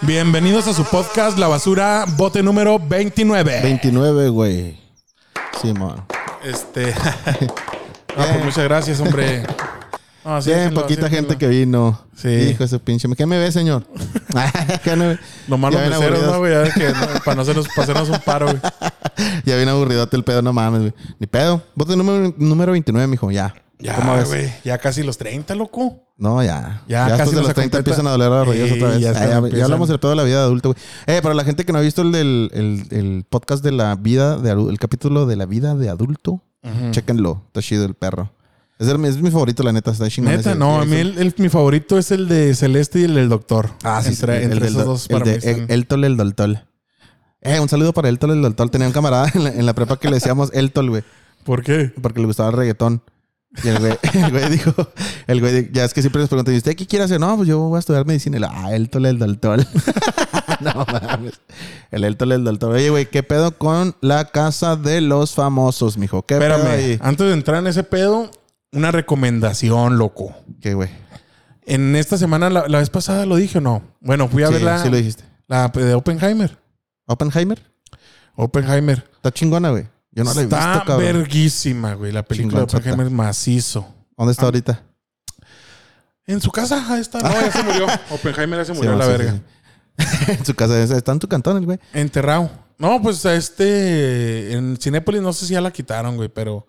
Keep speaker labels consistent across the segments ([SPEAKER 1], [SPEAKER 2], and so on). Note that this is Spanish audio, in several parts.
[SPEAKER 1] Bienvenidos a su podcast La Basura, bote número 29.
[SPEAKER 2] 29, güey. Sí, man.
[SPEAKER 1] Este. Ah, pues muchas gracias, hombre. No, sí,
[SPEAKER 2] Bien, poquita gente que vino.
[SPEAKER 1] Sí.
[SPEAKER 2] Hijo de su pinche. ¿Qué me ve, señor? ¿Qué no ve?
[SPEAKER 1] Nomás los meseros. ¿no, güey? Que, no, para no hacernos, para hacernos un paro, güey.
[SPEAKER 2] Ya viene aburridote el pedo, no mames, güey. Ni pedo. Voto número, número 29, mijo, ya. ¿Cómo
[SPEAKER 1] Ya, güey. Ya casi los 30, loco.
[SPEAKER 2] No, ya.
[SPEAKER 1] Ya
[SPEAKER 2] Ya,
[SPEAKER 1] casi nos
[SPEAKER 2] los 30
[SPEAKER 1] completa.
[SPEAKER 2] empiezan a doler las rodillas
[SPEAKER 1] Sí,
[SPEAKER 2] otra vez.
[SPEAKER 1] ya
[SPEAKER 2] Ah,
[SPEAKER 1] están-
[SPEAKER 2] ya, ya hablamos de la vida de adulto, güey. Eh, para la gente que no ha visto el del el, el podcast de la vida de el capítulo de la vida de adulto,
[SPEAKER 1] Ujú.
[SPEAKER 2] chéquenlo. Está chido el perro. Es, el- es mi favorito, la neta. Está chingón.
[SPEAKER 1] Neta,
[SPEAKER 2] ese.
[SPEAKER 1] no. A mí el, el- mi favorito es el de Celeste y el del Doctor.
[SPEAKER 2] Ah, sí,
[SPEAKER 1] entre,
[SPEAKER 2] sí,
[SPEAKER 1] entre
[SPEAKER 2] del
[SPEAKER 1] esos
[SPEAKER 2] do-
[SPEAKER 1] dos para mí
[SPEAKER 2] el, el Tol, el Doltol. Eh, un saludo para el Tol, el Doltol. Tenía un camarada en la, en la prepa que le decíamos el Tol, güey,
[SPEAKER 1] ¿Por qué?
[SPEAKER 2] porque le gustaba el reggaetón. Y el güey, el güey dijo, el güey, ya es que siempre les preguntan, ¿y usted qué quiere hacer? No, pues yo voy a estudiar medicina. Y le, ah, el Tol, el Doltol. no mames. El el Tol, el Doltol. Oye, güey, ¿qué pedo con la casa de los famosos, mijo? ¿Qué pedo
[SPEAKER 1] Espérame.
[SPEAKER 2] ahí?
[SPEAKER 1] Antes de entrar en ese pedo, una recomendación, loco.
[SPEAKER 2] ¿Qué, güey?
[SPEAKER 1] En esta semana, la, la vez pasada lo dije o no. Bueno, fui a
[SPEAKER 2] Sí,
[SPEAKER 1] ver la,
[SPEAKER 2] sí lo dijiste.
[SPEAKER 1] la de Oppenheimer.
[SPEAKER 2] ¿Oppenheimer?
[SPEAKER 1] Oppenheimer.
[SPEAKER 2] Está chingona, güey. Yo no la he visto,
[SPEAKER 1] Está
[SPEAKER 2] cabrón.
[SPEAKER 1] verguísima, güey. La película de. Oppenheimer macizo.
[SPEAKER 2] ¿Dónde está ahorita?
[SPEAKER 1] En su casa, ahí está. No, ya se murió. Oppenheimer ya se murió
[SPEAKER 2] Sí,
[SPEAKER 1] la
[SPEAKER 2] sí,
[SPEAKER 1] verga.
[SPEAKER 2] sí, sí. en su casa. Está en tu cantón, el güey.
[SPEAKER 1] Enterrado. No, pues a este. En Cinépolis no sé si ya la quitaron, güey, pero.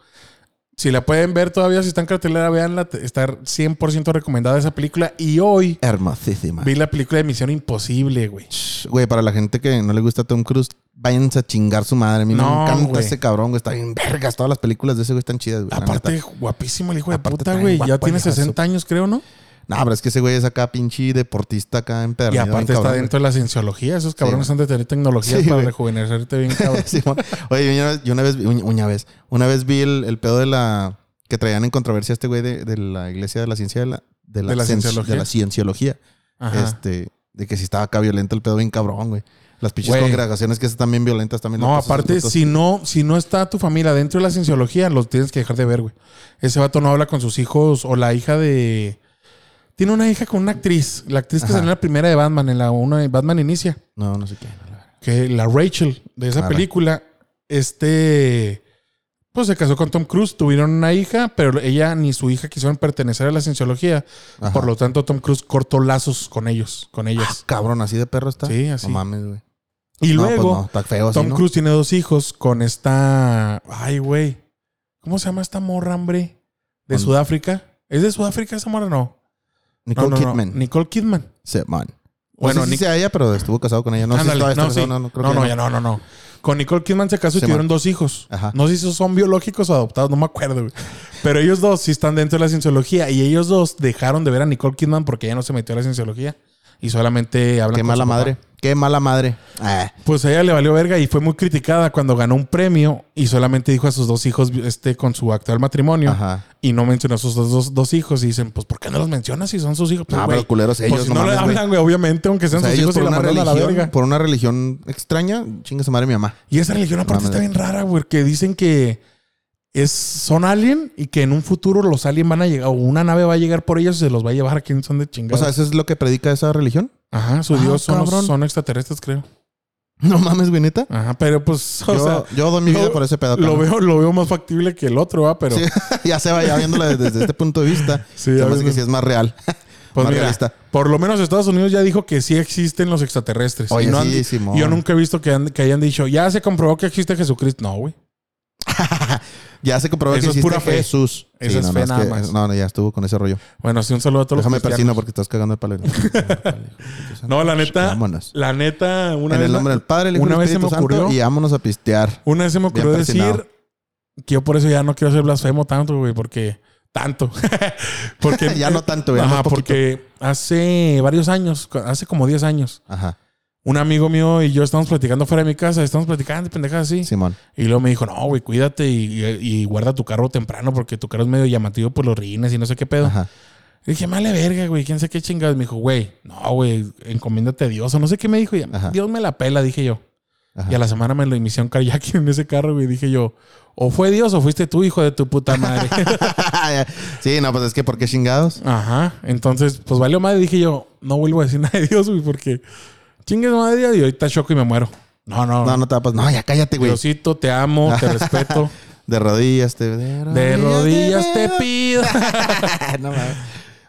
[SPEAKER 1] Si la pueden ver todavía, si está en cartelera, véanla. Está 100% recomendada esa película. Y hoy
[SPEAKER 2] Hermosísima.
[SPEAKER 1] vi la película de Misión Imposible, güey.
[SPEAKER 2] Ch, Güey, para la gente que no le gusta Tom Cruise, váyanse a chingar su madre. A mí
[SPEAKER 1] No,
[SPEAKER 2] me encanta ese cabrón, güey. Está bien vergas. Todas las películas de ese güey están chidas, güey.
[SPEAKER 1] Aparte, guapísimo el hijo de
[SPEAKER 2] Aparte
[SPEAKER 1] puta, güey. Ya tiene
[SPEAKER 2] el hijo de su-
[SPEAKER 1] 60 años, creo, ¿no?
[SPEAKER 2] No, pero es que ese güey es acá pinche deportista acá en
[SPEAKER 1] Y aparte está dentro de la cienciología. Esos cabrones
[SPEAKER 2] güey.
[SPEAKER 1] han de tener tecnologías
[SPEAKER 2] Sí,
[SPEAKER 1] para rejuvenecerte bien, cabrón.
[SPEAKER 2] Oye, yo una vez, yo una vez, vi- una vez, una vez vi el, el pedo de la que traían en controversia a este güey de, de la iglesia de la ciencia de la, de la,
[SPEAKER 1] ¿De la
[SPEAKER 2] cienci-
[SPEAKER 1] cienciología?
[SPEAKER 2] de la cienciología.
[SPEAKER 1] Ajá.
[SPEAKER 2] Este, de que si estaba acá violento el pedo bien cabrón, güey. Las pinches
[SPEAKER 1] Güey.
[SPEAKER 2] congregaciones que están bien violentas también.
[SPEAKER 1] No, aparte, si no, si no está tu familia dentro de la cienciología, los tienes que dejar de ver, güey. Ese vato no habla con sus hijos o la hija de. Tiene una hija con una actriz. La actriz que
[SPEAKER 2] Ajá.
[SPEAKER 1] salió en la primera de Batman, en la una de Batman Inicia.
[SPEAKER 2] No, no sé qué.
[SPEAKER 1] Que la Rachel de esa
[SPEAKER 2] Arre.
[SPEAKER 1] película, este. Pues se casó con Tom Cruise, tuvieron una hija, pero ella ni su hija quisieron pertenecer a la cienciología.
[SPEAKER 2] Ajá.
[SPEAKER 1] Por lo tanto, Tom Cruise cortó lazos con ellos, con ellas.
[SPEAKER 2] Cabrón, así de perro está.
[SPEAKER 1] Sí, así.
[SPEAKER 2] No mames, güey.
[SPEAKER 1] Y
[SPEAKER 2] No,
[SPEAKER 1] luego,
[SPEAKER 2] pues no, feo así,
[SPEAKER 1] Tom
[SPEAKER 2] ¿no?
[SPEAKER 1] Cruise tiene dos hijos con esta. Ay, güey. ¿Cómo se llama esta morra, hombre? De Sudáfrica. ¿Es de Sudáfrica esa morra? No.
[SPEAKER 2] Nicole
[SPEAKER 1] no, no, no.
[SPEAKER 2] Kidman.
[SPEAKER 1] Nicole Kidman.
[SPEAKER 2] Sí, man.
[SPEAKER 1] Bueno, Nic-
[SPEAKER 2] sí sea ella, pero estuvo casado con ella. No sé si
[SPEAKER 1] no, sí.
[SPEAKER 2] no, no, creo
[SPEAKER 1] no,
[SPEAKER 2] que
[SPEAKER 1] no, ya no, no, no. Con Nicole Kidman se casó y
[SPEAKER 2] Sí,
[SPEAKER 1] tuvieron
[SPEAKER 2] man.
[SPEAKER 1] dos hijos.
[SPEAKER 2] Ajá.
[SPEAKER 1] No sé si son biológicos o adoptados, no me acuerdo, güey. Pero ellos dos sí están dentro de la cienciología y ellos dos dejaron de ver a Nicole Kidman porque ella no se metió a la cienciología y solamente hablan
[SPEAKER 2] Qué
[SPEAKER 1] con
[SPEAKER 2] mala
[SPEAKER 1] su papá.
[SPEAKER 2] madre. Qué mala madre. Ah,
[SPEAKER 1] Pues a ella le valió verga y fue muy criticada cuando ganó un premio y solamente dijo a sus dos hijos este con su actual matrimonio
[SPEAKER 2] Ajá.
[SPEAKER 1] y no mencionó a sus dos, dos, dos hijos y dicen, pues ¿por qué no los mencionas si son sus hijos? Pues,
[SPEAKER 2] No,
[SPEAKER 1] güey,
[SPEAKER 2] pero culeros ellos,
[SPEAKER 1] pues, si
[SPEAKER 2] no
[SPEAKER 1] no, le hablan, güey, obviamente, aunque sean
[SPEAKER 2] O sea,
[SPEAKER 1] sus hijos y
[SPEAKER 2] por
[SPEAKER 1] la
[SPEAKER 2] una,
[SPEAKER 1] mandan a la
[SPEAKER 2] religión,
[SPEAKER 1] verga.
[SPEAKER 2] por una religión extraña, chingue su madre mi mamá.
[SPEAKER 1] Y esa religión aparte está bien rara, güey, que dicen que es, son alien y que en un futuro los aliens van a llegar o una nave va a llegar por ellos y se los va a llevar a quien son de
[SPEAKER 2] O
[SPEAKER 1] chingados.
[SPEAKER 2] sea, ¿eso es lo que predica esa religión?
[SPEAKER 1] Ajá, su
[SPEAKER 2] Ah,
[SPEAKER 1] dios son, los- son extraterrestres, creo.
[SPEAKER 2] No mames, güey, neta.
[SPEAKER 1] Ajá, pero pues, o
[SPEAKER 2] yo,
[SPEAKER 1] sea,
[SPEAKER 2] yo doy mi vida
[SPEAKER 1] lo-
[SPEAKER 2] por ese pedo.
[SPEAKER 1] lo veo, lo veo más factible que el otro, ¿va? Pero
[SPEAKER 2] Sí, ya se va ya viéndola desde, desde este punto de vista.
[SPEAKER 1] Sí,
[SPEAKER 2] se
[SPEAKER 1] ves,
[SPEAKER 2] que sí es más real.
[SPEAKER 1] Pues
[SPEAKER 2] más
[SPEAKER 1] mira,
[SPEAKER 2] realista.
[SPEAKER 1] por lo menos Estados Unidos ya dijo que sí existen los extraterrestres.
[SPEAKER 2] Oye,
[SPEAKER 1] Y no
[SPEAKER 2] sí,
[SPEAKER 1] yo nunca he visto que, han- que hayan dicho, ya se comprobó que existe Jesucristo. No, güey.
[SPEAKER 2] Ya se comprobó
[SPEAKER 1] Eso
[SPEAKER 2] que
[SPEAKER 1] es
[SPEAKER 2] existe
[SPEAKER 1] pura fe.
[SPEAKER 2] Jesús.
[SPEAKER 1] Eso es
[SPEAKER 2] no,
[SPEAKER 1] fe
[SPEAKER 2] no,
[SPEAKER 1] nada
[SPEAKER 2] que-
[SPEAKER 1] más.
[SPEAKER 2] No, no, ya estuvo con ese rollo.
[SPEAKER 1] Bueno, sí, un saludo a todos
[SPEAKER 2] Déjame
[SPEAKER 1] los
[SPEAKER 2] persino
[SPEAKER 1] cristianos.
[SPEAKER 2] porque estás cagando el palo.
[SPEAKER 1] No, la neta,
[SPEAKER 2] Vámonos.
[SPEAKER 1] la neta, una
[SPEAKER 2] en
[SPEAKER 1] vez,
[SPEAKER 2] el nombre del Padre, el Hijo y
[SPEAKER 1] una
[SPEAKER 2] el
[SPEAKER 1] vez se
[SPEAKER 2] Espíritu
[SPEAKER 1] me ocurrió-
[SPEAKER 2] y vámonos a pistear.
[SPEAKER 1] una vez se me
[SPEAKER 2] Bien
[SPEAKER 1] ocurrió decir que yo por eso ya no quiero ser blasfemo tanto, güey, porque tanto. porque
[SPEAKER 2] Ya no tanto, güey,
[SPEAKER 1] Ajá,
[SPEAKER 2] poquito.
[SPEAKER 1] porque hace varios años, hace como 10 años,
[SPEAKER 2] Ajá,
[SPEAKER 1] un amigo mío y yo estamos platicando fuera de mi casa, estamos platicando pendejas así.
[SPEAKER 2] Simón.
[SPEAKER 1] Y luego me dijo, no, güey, cuídate y, y guarda tu carro temprano porque tu carro es medio llamativo por los rines y no sé qué pedo.
[SPEAKER 2] Ajá.
[SPEAKER 1] Y dije, male verga, güey, quién sabe qué chingados. Me dijo, güey, no, güey, encomiéndate a Dios o no sé qué me dijo. Y. Dios me la pela, dije yo.
[SPEAKER 2] Ajá.
[SPEAKER 1] Y a la semana me lo inició un kayaking en ese carro, güey. Dije yo, o fue Dios o fuiste tú, hijo de tu puta madre.
[SPEAKER 2] sí, no, pues es que ¿por qué chingados?
[SPEAKER 1] Ajá. Entonces, pues valió madre. Dije yo, no vuelvo a decir nada de Dios, güey, porque Chingue su madre y ahorita choco y me muero. No, no.
[SPEAKER 2] No, no te va a pasar. No, ya cállate, güey.
[SPEAKER 1] Diosito, te amo, te respeto.
[SPEAKER 2] De rodillas te...
[SPEAKER 1] De rodillas te pido.
[SPEAKER 2] no mames.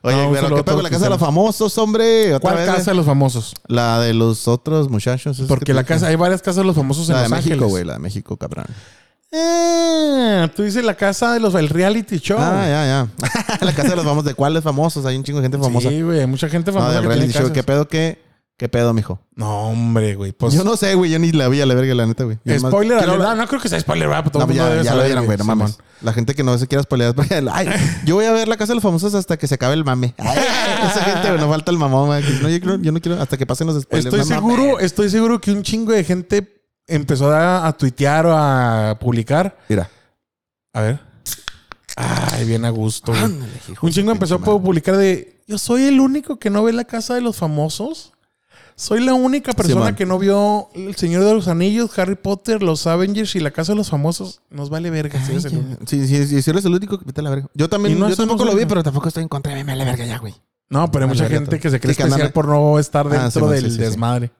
[SPEAKER 2] Oye,
[SPEAKER 1] No,
[SPEAKER 2] pero ¿qué
[SPEAKER 1] a
[SPEAKER 2] pedo con
[SPEAKER 1] todos
[SPEAKER 2] la casa de los famosos, hombre? ¿Otra
[SPEAKER 1] ¿Cuál
[SPEAKER 2] vez,
[SPEAKER 1] casa de los famosos?
[SPEAKER 2] La de los otros muchachos.
[SPEAKER 1] Porque
[SPEAKER 2] que
[SPEAKER 1] la casa, hay varias casas de los famosos en
[SPEAKER 2] La de
[SPEAKER 1] Los
[SPEAKER 2] México, güey. La de México, cabrón.
[SPEAKER 1] Ah, tú dices la casa de los el reality show.
[SPEAKER 2] Ah, ya, ya. la casa de los famosos. ¿De cuáles famosos? Hay un chingo de gente famosa.
[SPEAKER 1] Sí, güey, mucha gente
[SPEAKER 2] no,
[SPEAKER 1] famosa
[SPEAKER 2] del
[SPEAKER 1] que
[SPEAKER 2] reality
[SPEAKER 1] tiene
[SPEAKER 2] show. ¿Qué pedo, qué? ¿Qué pedo, mijo?
[SPEAKER 1] No, hombre, güey. Pues,
[SPEAKER 2] yo no sé, güey. Yo ni la vi a la verga, la neta, güey.
[SPEAKER 1] Spoiler,
[SPEAKER 2] hablar-
[SPEAKER 1] Ah, no creo que sea spoiler, ¿verdad? Todo
[SPEAKER 2] No, ya, ya lo
[SPEAKER 1] saber,
[SPEAKER 2] vieron, güey, no mames. La gente que no se quiera spoilear. porque, ay, yo voy a ver la casa de los famosos hasta que se acabe el mame. Ay, esa gente, güey, no falta el mamón, güey. No, yo, yo no quiero hasta que pasen los spoilers.
[SPEAKER 1] Estoy seguro, estoy seguro que un chingo de gente empezó a, a tuitear o a publicar.
[SPEAKER 2] Mira.
[SPEAKER 1] A ver. Ay, bien a gusto.
[SPEAKER 2] Ándale,
[SPEAKER 1] Un chingo empezó a publicar de yo soy el único que no ve la casa de los famosos. Soy la única persona que no vio El Señor de los Anillos, Harry Potter, los Avengers y la casa de los famosos. Nos vale verga. si.
[SPEAKER 2] Sí, sí, sí, si eres el único, vete a la verga. Yo también,
[SPEAKER 1] no
[SPEAKER 2] yo tampoco lo vi, pero tampoco estoy en contra de me vale verga ya, güey.
[SPEAKER 1] No, pero hay mucha gente
[SPEAKER 2] todo.
[SPEAKER 1] que se cree
[SPEAKER 2] Sí, que
[SPEAKER 1] especial por no estar
[SPEAKER 2] Ah,
[SPEAKER 1] dentro
[SPEAKER 2] sí,
[SPEAKER 1] del
[SPEAKER 2] sí, sí, sí.
[SPEAKER 1] desmadre.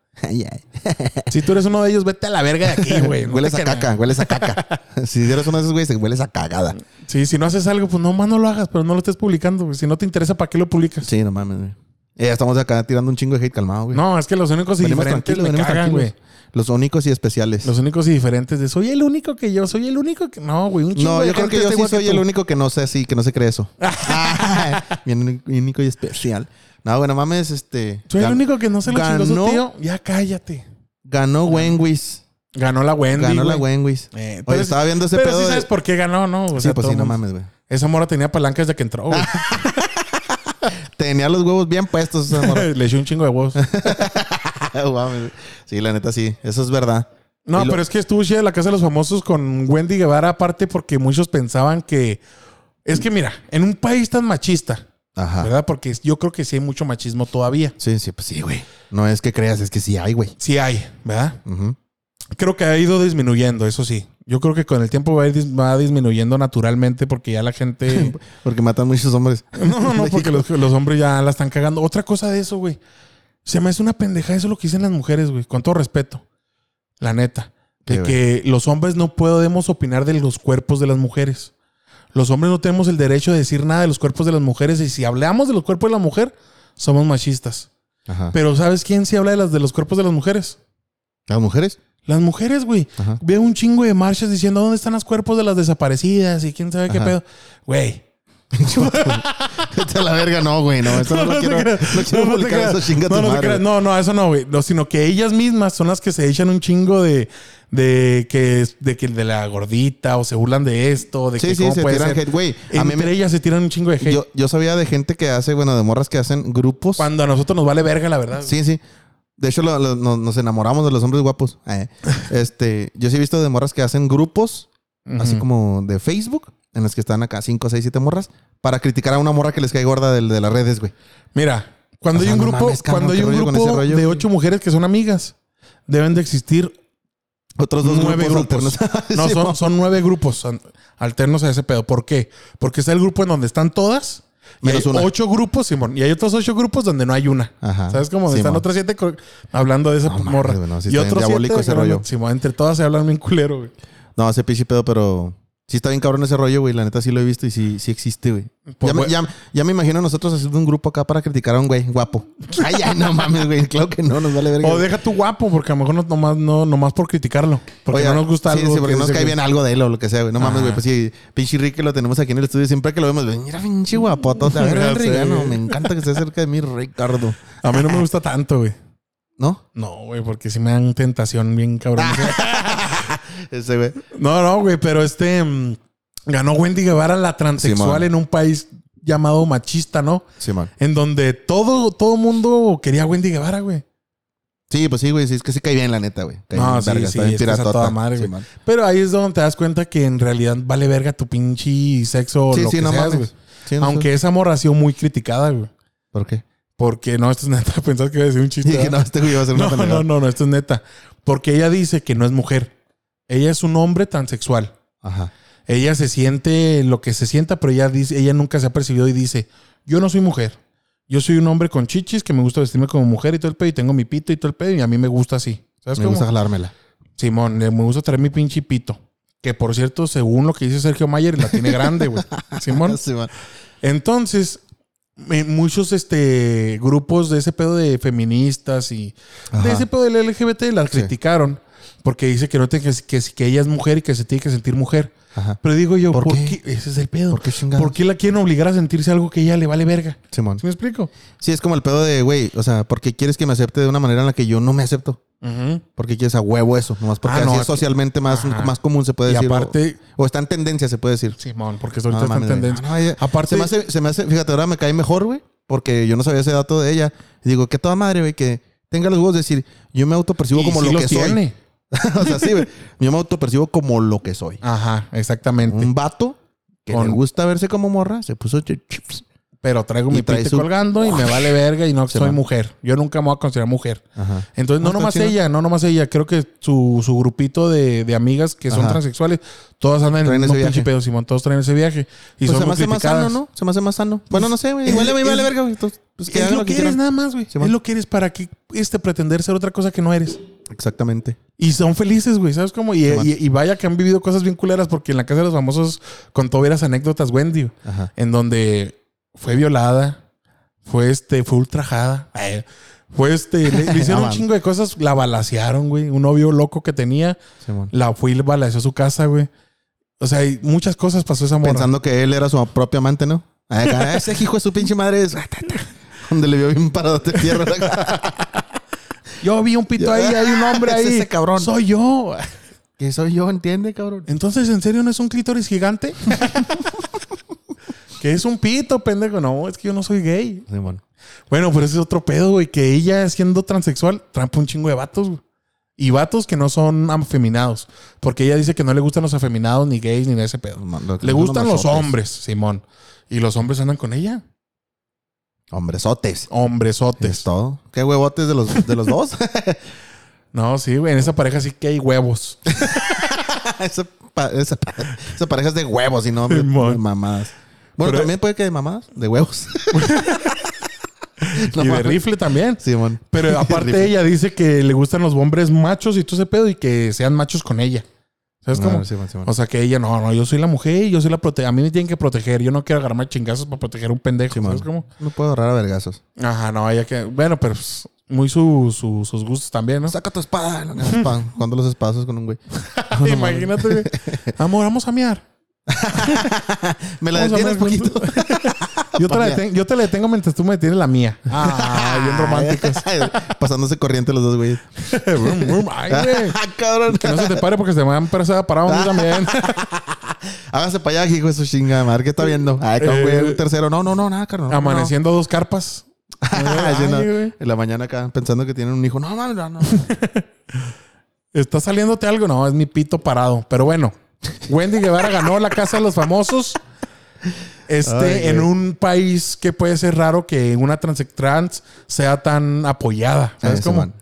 [SPEAKER 1] Si tú eres uno de ellos, vete a la verga de aquí, güey. No
[SPEAKER 2] hueles a caca, hueles a caca. si eres uno de esos güeyes, hueles a cagada.
[SPEAKER 1] Sí, si no haces algo, pues no más no lo hagas, pero no lo estés publicando. güey. Si no te interesa, ¿para qué lo publicas?
[SPEAKER 2] Sí, no mames, güey. Ya estamos acá tirando un chingo de hate calmado, güey.
[SPEAKER 1] No, es que los únicos y
[SPEAKER 2] venimos
[SPEAKER 1] diferentes me cagan, güey.
[SPEAKER 2] Los únicos y especiales.
[SPEAKER 1] Los únicos y diferentes de soy el único que yo, soy el único que. No, güey, un chingo
[SPEAKER 2] No,
[SPEAKER 1] de
[SPEAKER 2] yo creo
[SPEAKER 1] gente
[SPEAKER 2] que yo sí
[SPEAKER 1] que
[SPEAKER 2] soy el único que no sé así, que no se cree eso. Bien único- y especial. No, bueno, mames, este.
[SPEAKER 1] Soy el único que no se lo chingó su
[SPEAKER 2] ganó-
[SPEAKER 1] tío. Ya cállate.
[SPEAKER 2] Ganó Wenwis.
[SPEAKER 1] Ganó la Wendy.
[SPEAKER 2] Ganó la. Wenwis.
[SPEAKER 1] Eh,
[SPEAKER 2] Oye,
[SPEAKER 1] pero
[SPEAKER 2] estaba viendo ese
[SPEAKER 1] pero
[SPEAKER 2] pedo.
[SPEAKER 1] sí
[SPEAKER 2] de-
[SPEAKER 1] sabes por qué ganó, ¿no? O
[SPEAKER 2] Sí, pues sí, no mames, güey.
[SPEAKER 1] Esa mora tenía palancas desde que entró, güey.
[SPEAKER 2] Tenía los huevos bien puestos esa morra.
[SPEAKER 1] Le echó un chingo de huevos.
[SPEAKER 2] Sí, la neta sí. Eso es verdad.
[SPEAKER 1] No,
[SPEAKER 2] lo-
[SPEAKER 1] pero es que estuvo chida la casa de los famosos con Wendy Guevara, aparte, porque muchos pensaban que. Es que mira, en un país tan machista,
[SPEAKER 2] Ajá.
[SPEAKER 1] ¿verdad? Porque yo creo que sí hay mucho machismo todavía.
[SPEAKER 2] Sí, sí, pues sí, güey. No es que creas, es que sí hay, güey.
[SPEAKER 1] Sí hay, ¿verdad?
[SPEAKER 2] Ujú.
[SPEAKER 1] Creo que ha ido disminuyendo, eso sí. Yo creo que con el tiempo va, a ir va disminuyendo naturalmente porque ya la gente...
[SPEAKER 2] Porque matan muchos hombres.
[SPEAKER 1] no, no, porque los, los hombres ya la están cagando. Otra cosa de eso, güey. Se me hace una pendeja eso lo que dicen las mujeres, güey. Con todo respeto. La neta. De
[SPEAKER 2] ¿Qué,
[SPEAKER 1] que los hombres no podemos opinar de los cuerpos de las mujeres. Los hombres no tenemos el derecho de decir nada de los cuerpos de las mujeres. Y si hablamos de los cuerpos de la mujer, somos machistas.
[SPEAKER 2] Ajá.
[SPEAKER 1] Pero ¿sabes quién sí habla de, las, de los cuerpos de las mujeres?
[SPEAKER 2] ¿Las mujeres?
[SPEAKER 1] Las mujeres, güey.
[SPEAKER 2] Ajá.
[SPEAKER 1] Veo un chingo de marchas diciendo dónde están los cuerpos de las desaparecidas y quién sabe qué
[SPEAKER 2] Ajá.
[SPEAKER 1] pedo. Güey.
[SPEAKER 2] La verga, no, güey. No, eso no, lo quiero. No quiero
[SPEAKER 1] No,
[SPEAKER 2] publicar eso, chinga tu
[SPEAKER 1] no, no, te
[SPEAKER 2] madre.
[SPEAKER 1] creas. no, no, eso no, güey. No, sino que ellas mismas son las que se echan un chingo de, de que de que de la gordita o se burlan de esto, de
[SPEAKER 2] Sí,
[SPEAKER 1] que
[SPEAKER 2] sí,
[SPEAKER 1] cómo
[SPEAKER 2] se
[SPEAKER 1] puede
[SPEAKER 2] tiran
[SPEAKER 1] ser.
[SPEAKER 2] hate. Güey, a mí me-
[SPEAKER 1] ellas se tiran un chingo de hate.
[SPEAKER 2] yo, yo sabía de gente que hace, bueno, de morras que hacen grupos.
[SPEAKER 1] Cuando a nosotros nos vale verga, la verdad.
[SPEAKER 2] Sí, sí. De hecho, lo- lo- nos, nos enamoramos de los hombres guapos. Eh, Este, yo sí he visto de morras que hacen grupos, así como de Facebook, en los que están acá 5, 6, 7 morras, para criticar a una morra que les cae gorda de, las redes, güey.
[SPEAKER 1] Mira, cuando
[SPEAKER 2] O
[SPEAKER 1] hay un
[SPEAKER 2] no
[SPEAKER 1] grupo,
[SPEAKER 2] mames, cabrón,
[SPEAKER 1] cuando hay
[SPEAKER 2] qué
[SPEAKER 1] un
[SPEAKER 2] rollo con
[SPEAKER 1] grupo
[SPEAKER 2] ese rollo,
[SPEAKER 1] de ocho mujeres que son amigas, deben de existir
[SPEAKER 2] Otros dos
[SPEAKER 1] nueve
[SPEAKER 2] grupos,
[SPEAKER 1] grupos.
[SPEAKER 2] alternos.
[SPEAKER 1] No, son, son nueve grupos alternos a ese pedo. ¿Por qué? Porque está el grupo en donde están todas. Y
[SPEAKER 2] Menos
[SPEAKER 1] hay
[SPEAKER 2] una.
[SPEAKER 1] ocho grupos, Simón. Y hay otros ocho grupos donde no hay una.
[SPEAKER 2] Ajá.
[SPEAKER 1] ¿Sabes cómo? Están
[SPEAKER 2] mo.
[SPEAKER 1] otras siete hablando de esa
[SPEAKER 2] No
[SPEAKER 1] morra.
[SPEAKER 2] güey, no, sí
[SPEAKER 1] y otros siete
[SPEAKER 2] ese rollo.
[SPEAKER 1] Simón, entre todas se hablan bien culero, güey.
[SPEAKER 2] No, ese pichi pedo, pero sí está bien cabrón ese rollo, güey. La neta sí lo he visto y sí, sí existe, güey.
[SPEAKER 1] Pues,
[SPEAKER 2] ya,
[SPEAKER 1] güey.
[SPEAKER 2] ya, ya me imagino nosotros haciendo un grupo acá para criticar a un güey guapo. Ay, ay, no mames, güey. Claro que no, nos vale verga.
[SPEAKER 1] O deja tu guapo, porque a lo mejor no, nomás, no, nomás por criticarlo. Porque
[SPEAKER 2] Oye,
[SPEAKER 1] no nos gusta
[SPEAKER 2] sí,
[SPEAKER 1] algo.
[SPEAKER 2] Sí, porque
[SPEAKER 1] que
[SPEAKER 2] nos cae bien algo de él o lo que sea, güey. No mames, güey. Pues sí, pinche Rick que lo tenemos aquí en el estudio. Siempre que lo vemos, güey, mira, pinche guapoto. Ver, Rigano.
[SPEAKER 1] güey.
[SPEAKER 2] Me encanta que esté cerca de mí, Ricardo.
[SPEAKER 1] A mí no me gusta tanto, güey.
[SPEAKER 2] ¿No?
[SPEAKER 1] No, güey, porque sí me dan tentación bien cabrón.
[SPEAKER 2] Ese, güey.
[SPEAKER 1] No, no, güey, pero este mm, ganó Wendy Guevara la transexual
[SPEAKER 2] Simón.
[SPEAKER 1] en un país llamado machista, ¿no?
[SPEAKER 2] Simón.
[SPEAKER 1] En donde todo, todo mundo quería a Wendy Guevara, güey.
[SPEAKER 2] Sí, pues sí, güey. Sí, es que sí cae bien, la neta, güey. Cae
[SPEAKER 1] No,
[SPEAKER 2] bien,
[SPEAKER 1] sí,
[SPEAKER 2] verga,
[SPEAKER 1] sí,
[SPEAKER 2] está bien
[SPEAKER 1] es que es a
[SPEAKER 2] piratota.
[SPEAKER 1] toda madre, güey.
[SPEAKER 2] Simón.
[SPEAKER 1] Pero ahí es donde te das cuenta que en realidad vale verga tu pinche sexo o
[SPEAKER 2] Sí,
[SPEAKER 1] lo
[SPEAKER 2] sí,
[SPEAKER 1] que
[SPEAKER 2] no
[SPEAKER 1] seas,
[SPEAKER 2] mames.
[SPEAKER 1] güey.
[SPEAKER 2] Sí, no
[SPEAKER 1] Aunque esa morra ha sido muy criticada, güey.
[SPEAKER 2] ¿Por qué?
[SPEAKER 1] Porque no, esto es neta. Pensás que iba a decir un chiste.
[SPEAKER 2] Dije, no, este güey iba a ser una
[SPEAKER 1] no,
[SPEAKER 2] pendejada.
[SPEAKER 1] no, no, no, esto es neta. Porque ella dice que no es mujer. Ella es un hombre transexual.
[SPEAKER 2] Ajá.
[SPEAKER 1] Ella se siente lo que se sienta, pero ella dice, ella nunca se ha percibido y dice, yo no soy mujer, yo soy un hombre con chichis que me gusta vestirme como mujer y todo el pedo y tengo mi pito y todo el pedo y a mí me gusta así. ¿Sabes
[SPEAKER 2] Me
[SPEAKER 1] cómo?
[SPEAKER 2] gusta jalármela.
[SPEAKER 1] Simón, eh, me gusta traer mi pinche pito. Que por cierto, según lo que dice Sergio Mayer, la tiene grande, güey. Simón.
[SPEAKER 2] Sí, man.
[SPEAKER 1] Entonces, muchos este, grupos de ese pedo de feministas y de ese pedo del LGBT la
[SPEAKER 2] Sí.
[SPEAKER 1] criticaron porque dice que no te- que, que, que ella es mujer y que se tiene que sentir mujer.
[SPEAKER 2] Ajá.
[SPEAKER 1] Pero digo yo,
[SPEAKER 2] ¿Por
[SPEAKER 1] ¿por,
[SPEAKER 2] qué?
[SPEAKER 1] qué? Ese es el pedo.
[SPEAKER 2] ¿Por qué chingados?
[SPEAKER 1] ¿Por qué la quieren obligar a sentirse algo que ella le vale verga?
[SPEAKER 2] Simón.
[SPEAKER 1] ¿Sí me explico?
[SPEAKER 2] Sí, es como el pedo de, güey, o sea, ¿por qué quieres que me acepte de una manera en la que yo no me acepto? ¿Por qué quieres a huevo eso? Nomás porque
[SPEAKER 1] Ah, no,
[SPEAKER 2] así es socialmente más,
[SPEAKER 1] Ajá.
[SPEAKER 2] más común, se puede
[SPEAKER 1] Y
[SPEAKER 2] decir.
[SPEAKER 1] aparte,
[SPEAKER 2] O, está en tendencia, se puede decir.
[SPEAKER 1] Simón, porque
[SPEAKER 2] No,
[SPEAKER 1] ahorita está en tendencia.
[SPEAKER 2] No, no, ella-
[SPEAKER 1] Aparte,
[SPEAKER 2] se me, hace, se me hace, fíjate, ahora me cae mejor, güey, porque yo no sabía ese dato de ella. Y digo, que toda madre, güey, que tenga los huevos de decir, yo me autopercibo como
[SPEAKER 1] sí
[SPEAKER 2] lo que soy. o sea, sí, güey. Yo me autopercibo como lo que soy.
[SPEAKER 1] Ajá, exactamente.
[SPEAKER 2] Un vato que
[SPEAKER 1] Con-
[SPEAKER 2] le gusta verse como morra, se puso ch- chips.
[SPEAKER 1] Pero traigo mi pito
[SPEAKER 2] su-
[SPEAKER 1] colgando y me vale verga y no
[SPEAKER 2] Se
[SPEAKER 1] soy
[SPEAKER 2] va.
[SPEAKER 1] mujer. Yo nunca me voy a considerar mujer.
[SPEAKER 2] Ajá.
[SPEAKER 1] Entonces, no,
[SPEAKER 2] No,
[SPEAKER 1] nomás
[SPEAKER 2] chido.
[SPEAKER 1] ella, no nomás ella. Creo que su, su grupito de, de amigas que son
[SPEAKER 2] Ajá.
[SPEAKER 1] transexuales, todas andan en
[SPEAKER 2] Traen ese
[SPEAKER 1] mismo pinche
[SPEAKER 2] viaje.
[SPEAKER 1] pedo, Simón. Todos traen ese viaje. Y
[SPEAKER 2] Pues
[SPEAKER 1] son
[SPEAKER 2] se me hace más sano. ¿no? Se me hace más sano. Bueno, no sé, güey. Igual me vale verga, güey. Pues
[SPEAKER 1] es
[SPEAKER 2] hagan
[SPEAKER 1] lo que eres nada más, güey. Es lo que eres para que este pretender ser otra cosa que no eres.
[SPEAKER 2] Exactamente.
[SPEAKER 1] Y son felices, güey. ¿Sabes cómo? Y, y- y vaya que han vivido cosas bien culeras porque en la casa de los famosos contó veras anécdotas, Wendy,
[SPEAKER 2] Ajá.
[SPEAKER 1] en donde fue violada, fue este, fue ultrajada. Ay, Fue este, le, le hicieron un chingo de cosas, la balacearon, güey. Un novio loco que tenía, la fue y le balaceó a su casa, güey. O sea, y muchas cosas pasó esa morra.
[SPEAKER 2] Pensando que él era su propio amante, ¿no? Acá, Ese hijo de su pinche madre es. Donde le vio bien parado de tierra.
[SPEAKER 1] Yo vi un pito ahí, hay un hombre
[SPEAKER 2] Es
[SPEAKER 1] ahí.
[SPEAKER 2] ese cabrón.
[SPEAKER 1] Soy yo.
[SPEAKER 2] que soy yo, ¿entiende, cabrón?
[SPEAKER 1] Entonces, ¿en serio no es un clítoris gigante? Que es un pito, pendejo. No, es que yo no soy gay.
[SPEAKER 2] Simón.
[SPEAKER 1] Bueno, pero ese es otro pedo, güey. Que ella, siendo transexual, trampa un chingo de vatos, güey. Y vatos que no son afeminados. Porque ella dice que no le gustan los afeminados, ni gays, ni de ese pedo. Le gustan los hombres, Simón. Y los hombres andan con ella.
[SPEAKER 2] Hombresotes.
[SPEAKER 1] Hombresotes.
[SPEAKER 2] Es todo. ¿Qué huevotes de los, de los dos?
[SPEAKER 1] No, sí, güey. En esa pareja sí que hay huevos.
[SPEAKER 2] esa, pa- esa, pa- esa pareja es de huevos y no mamadas. Bueno,
[SPEAKER 1] Pero-
[SPEAKER 2] también puede que de mamadas. De huevos. No
[SPEAKER 1] y de rifle también.
[SPEAKER 2] Simón.
[SPEAKER 1] Pero aparte ella dice que le gustan los hombres machos y todo ese pedo y que sean machos con ella. ¿Sabes
[SPEAKER 2] No,
[SPEAKER 1] cómo?
[SPEAKER 2] Simón, Simón.
[SPEAKER 1] O sea que ella, no, no, yo soy la mujer y yo soy la prote A mí me tienen que proteger. Yo no quiero agarrarme chingazos para proteger a un pendejo. ¿Sabes cómo?
[SPEAKER 2] No puedo ahorrar a vergazos.
[SPEAKER 1] Ajá, no, ella que. Bueno, pero pues, muy su, su- sus gustos también, ¿no?
[SPEAKER 2] Saca tu espada. Pa- Jugando los espadazos con un güey.
[SPEAKER 1] Imagínate. Amor, vamos a miar.
[SPEAKER 2] Me la detienes poquito.
[SPEAKER 1] juntos. Yo te, la detengo, yo te la detengo mientras tú me detienes la mía. Ah, bien románticos.
[SPEAKER 2] Pasándose corriente los dos güeyes.
[SPEAKER 1] Brum, brum. Ay, güey.
[SPEAKER 2] Ah, cabrón.
[SPEAKER 1] Que no se te pare porque se me empezar parado a mí también.
[SPEAKER 2] Hágase para allá, hijo de su chingada madre. ¿Qué está viendo? Ay, cabrón, güey,
[SPEAKER 1] Eh,
[SPEAKER 2] un tercero. No, no, no, nada, carnal. no,
[SPEAKER 1] Amaneciendo dos carpas.
[SPEAKER 2] no. Ay, no. En la mañana acá pensando que tienen un hijo. No, mames, no, no.
[SPEAKER 1] ¿Está saliéndote algo? No, es mi pito parado. Pero bueno, Wendy Guevara ganó la Casa de los Famosos. Este,
[SPEAKER 2] Ay,
[SPEAKER 1] en un país que puede ser raro que una trans, trans sea tan apoyada. ¿Sabes
[SPEAKER 2] Ese
[SPEAKER 1] cómo?
[SPEAKER 2] man.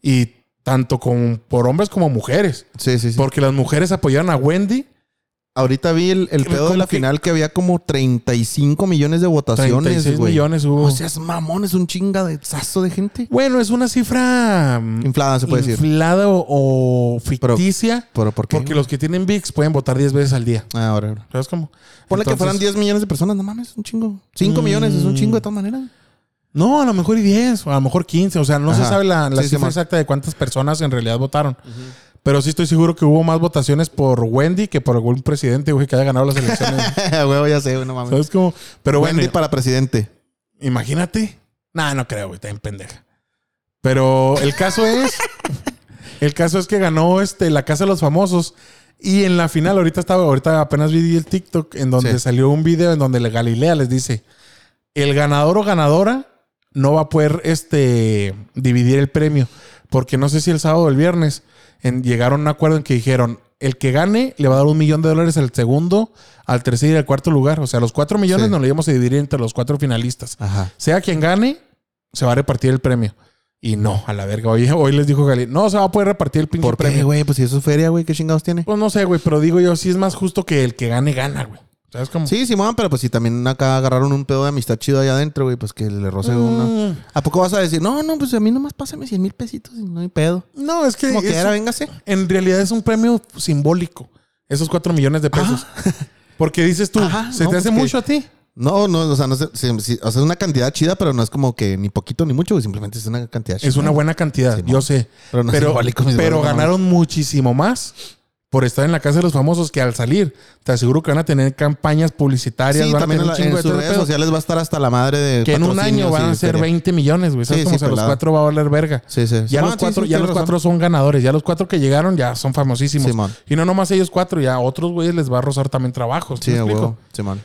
[SPEAKER 1] Y tanto con, por hombres como mujeres.
[SPEAKER 2] Sí, sí, sí.
[SPEAKER 1] Porque las mujeres apoyaron a Wendy.
[SPEAKER 2] Ahorita vi el, el pedo de la
[SPEAKER 1] que-
[SPEAKER 2] final que había como 35 millones de votaciones,
[SPEAKER 1] 36
[SPEAKER 2] güey.
[SPEAKER 1] millones hubo.
[SPEAKER 2] O sea, es mamón, es un chinga de sazo de gente.
[SPEAKER 1] bueno, es una cifra mm,
[SPEAKER 2] Inflada, se puede decir.
[SPEAKER 1] inflada o, o ficticia.
[SPEAKER 2] ¿Pero por qué?
[SPEAKER 1] porque los que tienen VIX pueden votar 10 veces al día.
[SPEAKER 2] Ah, ahora, ahora.
[SPEAKER 1] ¿Sabes cómo?
[SPEAKER 2] Ponle que fueran 10 millones de personas, no mames, es un chingo. 5 millones es un chingo de todas maneras.
[SPEAKER 1] No, a lo mejor y 10, o a lo mejor 15. O sea, no se sabe la, la
[SPEAKER 2] Sí,
[SPEAKER 1] cifra exacta de cuántas personas en realidad votaron. Pero sí estoy seguro que hubo más votaciones por Wendy que por algún presidente güey, que haya ganado las elecciones.
[SPEAKER 2] Huevo, ya sé, no mames.
[SPEAKER 1] ¿Sabes cómo? Pero
[SPEAKER 2] Wendy
[SPEAKER 1] bueno,
[SPEAKER 2] para presidente.
[SPEAKER 1] imagínate. Nah, no creo, güey, está en pendeja. Pero el caso es. el caso es que ganó este, la Casa de los Famosos. Y en la final, ahorita estaba, ahorita apenas vi el TikTok en donde
[SPEAKER 2] Sí.
[SPEAKER 1] salió un video en donde la Galilea les dice: el ganador o ganadora no va a poder este, dividir el premio. Porque no sé si el sábado o el viernes en- llegaron a un acuerdo en que dijeron: el que gane le va a dar un millón de dólares al segundo, al tercer y al cuarto lugar. O sea, los cuatro millones
[SPEAKER 2] Sí.
[SPEAKER 1] nos lo íbamos a dividir entre los cuatro finalistas.
[SPEAKER 2] Ajá.
[SPEAKER 1] Sea quien gane, se va a repartir el premio. Y no, a la verga. Hoy, hoy les dijo Gali, no se va a poder repartir el pinche
[SPEAKER 2] ¿Por qué,
[SPEAKER 1] premio.
[SPEAKER 2] güey? Pues si eso es feria, güey, ¿qué chingados tiene?
[SPEAKER 1] Pues no sé, güey, pero digo yo, sí es más justo que el que gane, gana, güey. ¿Sabes cómo?
[SPEAKER 2] Sí, Simón, pero pues si también acá agarraron un pedo de amistad chido allá adentro, güey, pues que le roce una.
[SPEAKER 1] Mm,
[SPEAKER 2] ¿A poco vas a decir, no, no, pues a mí nomás pásame 100 mil pesitos y no hay pedo?
[SPEAKER 1] No, es que,
[SPEAKER 2] Como
[SPEAKER 1] es-
[SPEAKER 2] que era, véngase.
[SPEAKER 1] en realidad es un premio simbólico. Esos cuatro millones de pesos. Porque dices tú,
[SPEAKER 2] Ajá,
[SPEAKER 1] ¿se
[SPEAKER 2] no,
[SPEAKER 1] te hace
[SPEAKER 2] pues que-
[SPEAKER 1] mucho a ti?
[SPEAKER 2] No, no, o sea, no sí, o sea, es una cantidad chida, pero no es como que ni poquito ni mucho, güey, simplemente es una cantidad chida.
[SPEAKER 1] Es una buena cantidad,
[SPEAKER 2] Sí,
[SPEAKER 1] yo sé.
[SPEAKER 2] Pero no es
[SPEAKER 1] pero pero ganaron muchísimo más por estar en la casa de los famosos que al salir, te aseguro que van a tener campañas publicitarias,
[SPEAKER 2] Sí,
[SPEAKER 1] van a tener
[SPEAKER 2] en,
[SPEAKER 1] un chingo
[SPEAKER 2] en
[SPEAKER 1] de
[SPEAKER 2] sus redes sociales va a estar hasta la madre de
[SPEAKER 1] Que en un año van a ser
[SPEAKER 2] feria.
[SPEAKER 1] 20 millones, güey. ¿Sabes
[SPEAKER 2] Sí, sí,
[SPEAKER 1] los cuatro va a valer verga?
[SPEAKER 2] Sí, sí.
[SPEAKER 1] Ya,
[SPEAKER 2] Simón,
[SPEAKER 1] los
[SPEAKER 2] sí,
[SPEAKER 1] cuatro,
[SPEAKER 2] sí,
[SPEAKER 1] ya los
[SPEAKER 2] razón.
[SPEAKER 1] cuatro son ganadores. Ya los cuatro que llegaron ya son famosísimos.
[SPEAKER 2] Simón.
[SPEAKER 1] Y no nomás ellos cuatro, ya a otros güeyes les va a rozar también trabajos.
[SPEAKER 2] Sí, huevo. Simón.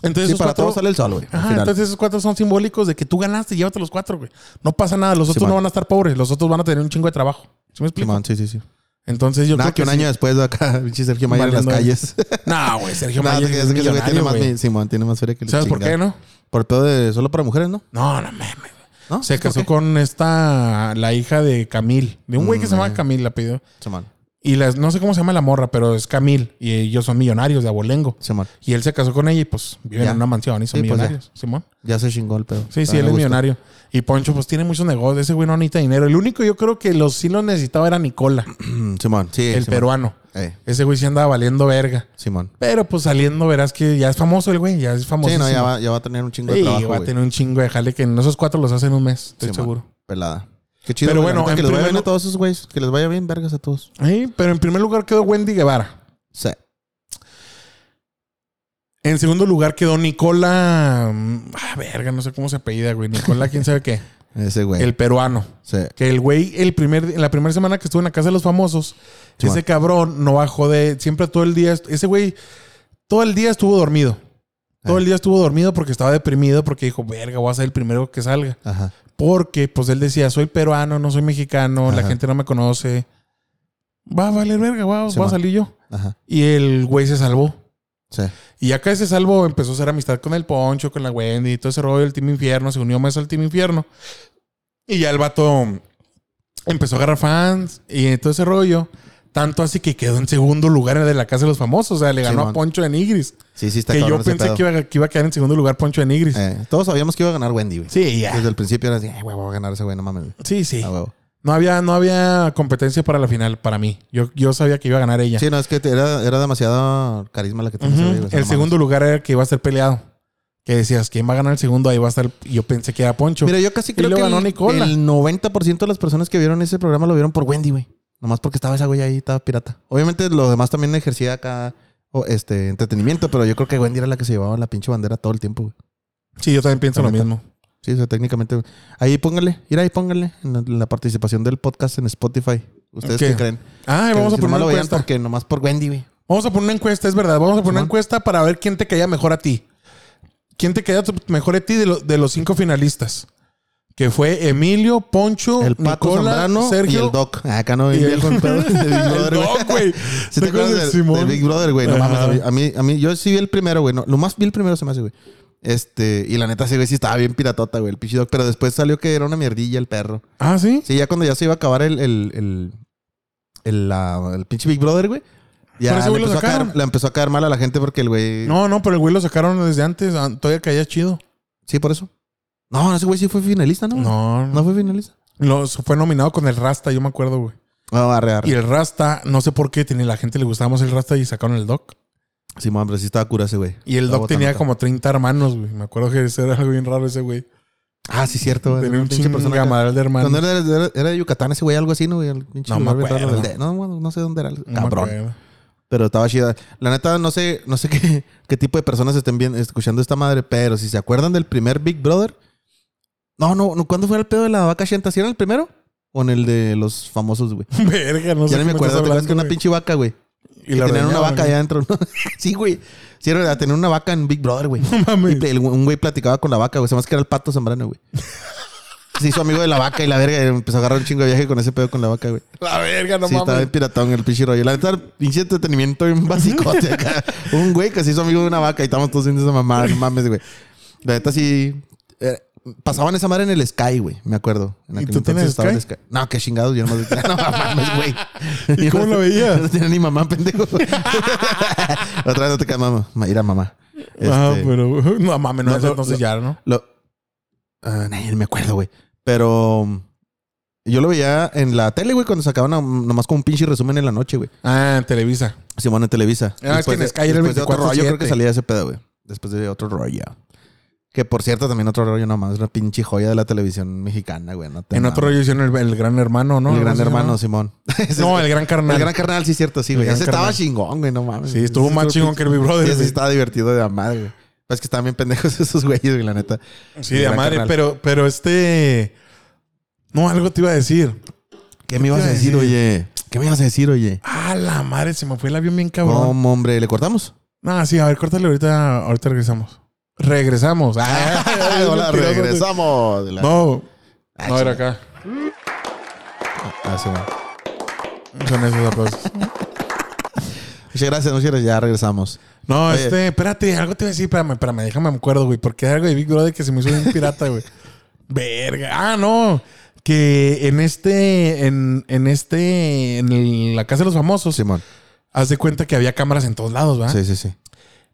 [SPEAKER 1] Entonces
[SPEAKER 2] Sí,
[SPEAKER 1] esos
[SPEAKER 2] para
[SPEAKER 1] cuatro...
[SPEAKER 2] todos sale el sol, güey.
[SPEAKER 1] Ajá, entonces esos cuatro son simbólicos de que tú ganaste y llévate los cuatro, güey. No pasa nada. Los otros no van a estar pobres. Los otros van a tener un chingo de trabajo. ¿Sí me explico?
[SPEAKER 2] Simón, sí, sí, sí.
[SPEAKER 1] Entonces yo
[SPEAKER 2] Nada,
[SPEAKER 1] creo
[SPEAKER 2] que
[SPEAKER 1] que,
[SPEAKER 2] un año después de acá, pinche Sergio Mayer en las calles.
[SPEAKER 1] No, güey. Sergio Mayer es
[SPEAKER 2] ese que ese güey tiene más, mi- Simón, tiene más feria que el
[SPEAKER 1] ¿Sabes por qué, no?
[SPEAKER 2] Por pedo de solo para mujeres, ¿no?
[SPEAKER 1] No, no mames.
[SPEAKER 2] ¿No?
[SPEAKER 1] Se
[SPEAKER 2] ¿Por
[SPEAKER 1] casó con esta, la hija de Camil. De un güey que se
[SPEAKER 2] Mm,
[SPEAKER 1] llama
[SPEAKER 2] eh.
[SPEAKER 1] Camil, la pidió.
[SPEAKER 2] Simón.
[SPEAKER 1] Y las, no sé cómo se llama la morra, pero es Camil. Y ellos son millonarios de Abolengo.
[SPEAKER 2] Simón.
[SPEAKER 1] Y él se casó con ella y pues viven
[SPEAKER 2] Ya.
[SPEAKER 1] en una mansión y son
[SPEAKER 2] Sí, pues, ya.
[SPEAKER 1] millonarios. Simón.
[SPEAKER 2] Ya se chingó el pedo.
[SPEAKER 1] Sí, sí, él es millonario. Y Poncho, pues tiene muchos negocios. Ese güey no necesita dinero. El único yo creo que los sí lo necesitaba era Nicola,
[SPEAKER 2] Simón, sí.
[SPEAKER 1] el
[SPEAKER 2] Simón.
[SPEAKER 1] peruano.
[SPEAKER 2] Eh,
[SPEAKER 1] Ese güey sí andaba valiendo verga.
[SPEAKER 2] Simón.
[SPEAKER 1] Pero pues saliendo verás que ya es famoso el güey, ya es famoso.
[SPEAKER 2] Sí, no, ya va, ya va a tener un chingo de
[SPEAKER 1] Sí,
[SPEAKER 2] trabajo,
[SPEAKER 1] va a tener un chingo de jale que en esos cuatro los hacen un mes, estoy
[SPEAKER 2] Simón.
[SPEAKER 1] seguro.
[SPEAKER 2] Pelada. Qué chido.
[SPEAKER 1] Pero bueno,
[SPEAKER 2] que les vaya bien a todos esos güeyes. Que les vaya bien, vergas a todos.
[SPEAKER 1] Sí, pero en primer lugar quedó Wendy Guevara.
[SPEAKER 2] Sí.
[SPEAKER 1] En segundo lugar quedó Nicola. mm, Ah, verga, no sé cómo se apellida, güey. Nicola, quién sabe qué.
[SPEAKER 2] Ese güey.
[SPEAKER 1] El peruano.
[SPEAKER 2] Sí.
[SPEAKER 1] Que el güey, el primer, en la primera semana que estuvo en la casa de los famosos,
[SPEAKER 2] Sí,
[SPEAKER 1] ese
[SPEAKER 2] man.
[SPEAKER 1] cabrón no bajó de. Siempre todo el día. Ese güey, todo el día estuvo dormido. Todo
[SPEAKER 2] Ah.
[SPEAKER 1] el día estuvo dormido porque estaba deprimido, porque dijo, verga, voy a ser el primero que salga.
[SPEAKER 2] Ajá.
[SPEAKER 1] Porque, pues él decía, soy peruano, no soy mexicano, la gente no me conoce. Va a valer verga, va,
[SPEAKER 2] Sí,
[SPEAKER 1] voy a salir yo.
[SPEAKER 2] Ajá.
[SPEAKER 1] Y el güey se salvó.
[SPEAKER 2] Sí.
[SPEAKER 1] Y ya que ese salvo empezó a hacer amistad con el Poncho, con la Wendy y todo ese rollo del Team Infierno, se unió más al Team Infierno. Y ya el vato empezó a agarrar fans y todo ese rollo. Tanto así que quedó en segundo lugar de la casa de los famosos. O sea, le ganó a Poncho de Nigris.
[SPEAKER 2] Sí, sí, está
[SPEAKER 1] Que yo pensé
[SPEAKER 2] pedo.
[SPEAKER 1] que iba, que iba a quedar en segundo lugar Poncho de Nigris.
[SPEAKER 2] Eh, todos sabíamos que iba a ganar Wendy, güey.
[SPEAKER 1] Sí, ya.
[SPEAKER 2] Desde el principio era así, güey, voy a ganar ese güey, no mames. güey.
[SPEAKER 1] Sí, sí. No había, no había competencia para la final, para mí. Yo, yo sabía que iba a ganar ella.
[SPEAKER 2] Sí, no, es que era, era demasiado carisma la que tenía o sea,
[SPEAKER 1] El segundo lugar era el que iba a ser peleado. Que decías, ¿quién va a ganar el segundo? Ahí va a estar. Yo pensé que era Poncho.
[SPEAKER 2] Mira, yo casi creo
[SPEAKER 1] lo
[SPEAKER 2] que
[SPEAKER 1] ganó
[SPEAKER 2] el,
[SPEAKER 1] Nicola.
[SPEAKER 2] el 90% de las personas que vieron ese programa lo vieron por Wendy, güey. Nomás porque estaba esa güey ahí, estaba pirata. Obviamente lo demás también ejercía acá o, este entretenimiento, pero yo creo que Wendy era la que se llevaba la pinche bandera todo el tiempo, güey.
[SPEAKER 1] Sí, yo también pienso lo mismo.
[SPEAKER 2] Sí, o sea, técnicamente. Ahí póngale, ir ahí póngale en la, en la participación del podcast en Spotify. ¿Ustedes
[SPEAKER 1] ¿Qué?
[SPEAKER 2] qué creen?
[SPEAKER 1] Ah,
[SPEAKER 2] Que
[SPEAKER 1] vamos a poner una encuesta.
[SPEAKER 2] porque nomás por Wendy, güey.
[SPEAKER 1] Vamos a poner una encuesta, es verdad. Vamos a poner una encuesta para ver quién te caía mejor a ti. ¿Quién te caía mejor a ti de, lo- de los cinco finalistas? Que fue Emilio, Poncho,
[SPEAKER 2] El Pato
[SPEAKER 1] Nicola,
[SPEAKER 2] Zambrano
[SPEAKER 1] Sergio
[SPEAKER 2] y el Doc. Ah, Acá no
[SPEAKER 1] y
[SPEAKER 2] vi
[SPEAKER 1] el-
[SPEAKER 2] pedo de Big
[SPEAKER 1] el
[SPEAKER 2] Brother, güey.
[SPEAKER 1] Doc, güey.
[SPEAKER 2] ¿Sí te
[SPEAKER 1] ¿Te
[SPEAKER 2] acuerdas del, del Big Brother, güey? No mames, a mí, a mí, yo sí vi el primero, güey. No, lo más vi el primero se me hace, güey. Este, y la neta, ese güey sí estaba bien piratota, güey, el pinche Doc. Pero después salió que era una mierdilla el perro.
[SPEAKER 1] Ah, sí.
[SPEAKER 2] Sí, ya cuando ya se iba a acabar el, el, el, el, la- el pinche Big Brother, güey. Ya le empezó, a caer, le empezó a caer mal a la gente porque el güey.
[SPEAKER 1] No, no, pero el güey lo sacaron desde antes. ah, Todavía caía chido.
[SPEAKER 2] Sí, por eso. No, ese güey sí fue finalista, ¿no?
[SPEAKER 1] No,
[SPEAKER 2] No fue finalista.
[SPEAKER 1] Lo, fue nominado con el Rasta, yo me acuerdo, güey.
[SPEAKER 2] No, arre, arre.
[SPEAKER 1] Y el Rasta, no sé por qué, tenía, la gente le gustaba más el Rasta y sacaron el Doc.
[SPEAKER 2] Sí, man, pero sí estaba cura ese güey.
[SPEAKER 1] Y el
[SPEAKER 2] Estaba
[SPEAKER 1] Doc tenía como 30 hermanos, güey. Me acuerdo que ese era algo bien raro ese güey.
[SPEAKER 2] Ah, sí, cierto. güey.
[SPEAKER 1] Tenía un
[SPEAKER 2] pinche persona
[SPEAKER 1] de hermanos.
[SPEAKER 2] ¿Dónde era, era, era de Yucatán ese güey, algo así, ¿no? güey? El pinche
[SPEAKER 1] No me acuerdo.
[SPEAKER 2] de- No, no sé dónde era. el
[SPEAKER 1] No me
[SPEAKER 2] Cabrón.
[SPEAKER 1] acuerdo.
[SPEAKER 2] Pero estaba chida. La neta, no sé, no sé qué, qué tipo de personas estén bien escuchando esta madre, pero si se acuerdan del primer Big Brother. No, no, no, ¿cuándo fue el pedo de la vaca Shenta? ¿Sí era el primero? ¿O en el de los famosos, güey?
[SPEAKER 1] Verga, no sé
[SPEAKER 2] ya no me acuerdo.
[SPEAKER 1] estás
[SPEAKER 2] ¿Te acuerdas que una
[SPEAKER 1] hablando,
[SPEAKER 2] pinche vaca, güey? Que
[SPEAKER 1] la
[SPEAKER 2] tenían una vaca allá adentro. ¿no? sí, güey. Sí, era tener una vaca en Big Brother, güey.
[SPEAKER 1] No mames.
[SPEAKER 2] Y el- un güey platicaba con la vaca, güey. Se más que era el pato Zambrano, güey. Se hizo amigo de la vaca y la verga. y empezó a agarrar un chingo de viaje con ese pedo con la vaca, güey.
[SPEAKER 1] La verga, no
[SPEAKER 2] sí, estaba
[SPEAKER 1] mames.
[SPEAKER 2] bien piratón el pinche rollo. La neta, pinche entretenimiento bien acá. Un güey que se hizo amigo de una vaca y estamos todos viendo esa mamada. No mames, güey. La neta sí... eh, Pasaban esa madre en el Sky, güey. Me acuerdo. En
[SPEAKER 1] ¿Y
[SPEAKER 2] aquel
[SPEAKER 1] tú
[SPEAKER 2] entonces estaba el
[SPEAKER 1] Sky?
[SPEAKER 2] No, qué chingados. Yo no, no mames, güey.
[SPEAKER 1] ¿Y cómo lo veías?
[SPEAKER 2] No tenía ni mamá, pendejo. Otra vez no te quedas, mamá. Mira, mamá.
[SPEAKER 1] Ah,
[SPEAKER 2] Este,
[SPEAKER 1] pero. No mames, no,
[SPEAKER 2] No,
[SPEAKER 1] entonces ya, ¿no?
[SPEAKER 2] Lo. Ah, ni me acuerdo, güey. Pero. Yo lo veía en la tele, güey, cuando sacaban nomás con un pinche resumen en la noche, güey.
[SPEAKER 1] Ah, en Televisa.
[SPEAKER 2] Simón en Televisa.
[SPEAKER 1] Ah, es que en
[SPEAKER 2] de-
[SPEAKER 1] Sky era el
[SPEAKER 2] después de otro rollo,
[SPEAKER 1] 24/7.
[SPEAKER 2] creo que salía ese pedo, güey. Después de otro rollo. Que por cierto, también otro rollo nomás. Una pinche joya de la televisión mexicana, güey. No te
[SPEAKER 1] En otro rollo hicieron el, el gran hermano, ¿no?
[SPEAKER 2] El gran hermano,
[SPEAKER 1] ¿no?
[SPEAKER 2] Simón.
[SPEAKER 1] No,
[SPEAKER 2] es-
[SPEAKER 1] el gran carnal.
[SPEAKER 2] el gran carnal, sí, cierto, sí, güey. Ese estaba chingón, güey, no mames.
[SPEAKER 1] Sí, estuvo
[SPEAKER 2] Ese
[SPEAKER 1] más chingón que el Big Brother.
[SPEAKER 2] Sí, ese estaba divertido de la madre, güey. Pues que estaban bien pendejos esos güeyes, güey, la neta.
[SPEAKER 1] Sí, de madre,
[SPEAKER 2] carnal.
[SPEAKER 1] pero, pero este. No, algo te iba a decir.
[SPEAKER 2] ¿Qué me ibas a decir,
[SPEAKER 1] decir?
[SPEAKER 2] oye? ¿Qué me ibas a decir, oye?
[SPEAKER 1] Ah, la madre, se me fue el avión bien cabrón.
[SPEAKER 2] ¿Cómo, hombre? ¿Le cortamos?
[SPEAKER 1] No, sí, a ver, córtale ahorita, ahorita regresamos. Regresamos. Ah,
[SPEAKER 2] Hola, regresamos.
[SPEAKER 1] No,
[SPEAKER 2] Ah,
[SPEAKER 1] no era acá.
[SPEAKER 2] Ah, sí.
[SPEAKER 1] Son esos aplausos.
[SPEAKER 2] Muchas gracias, muchas gracias. Ya regresamos.
[SPEAKER 1] No,
[SPEAKER 2] Oye.
[SPEAKER 1] este, espérate, algo te iba a decir, espérame, espérame, déjame me acuerdo, güey, porque hay algo de Big Brother que se me hizo bien pirata, güey. Verga. Ah, no. Que en este, en, en este, en el- la casa de los famosos,
[SPEAKER 2] Simón.
[SPEAKER 1] haz de cuenta que había cámaras en todos lados, ¿verdad?
[SPEAKER 2] Sí, sí, sí.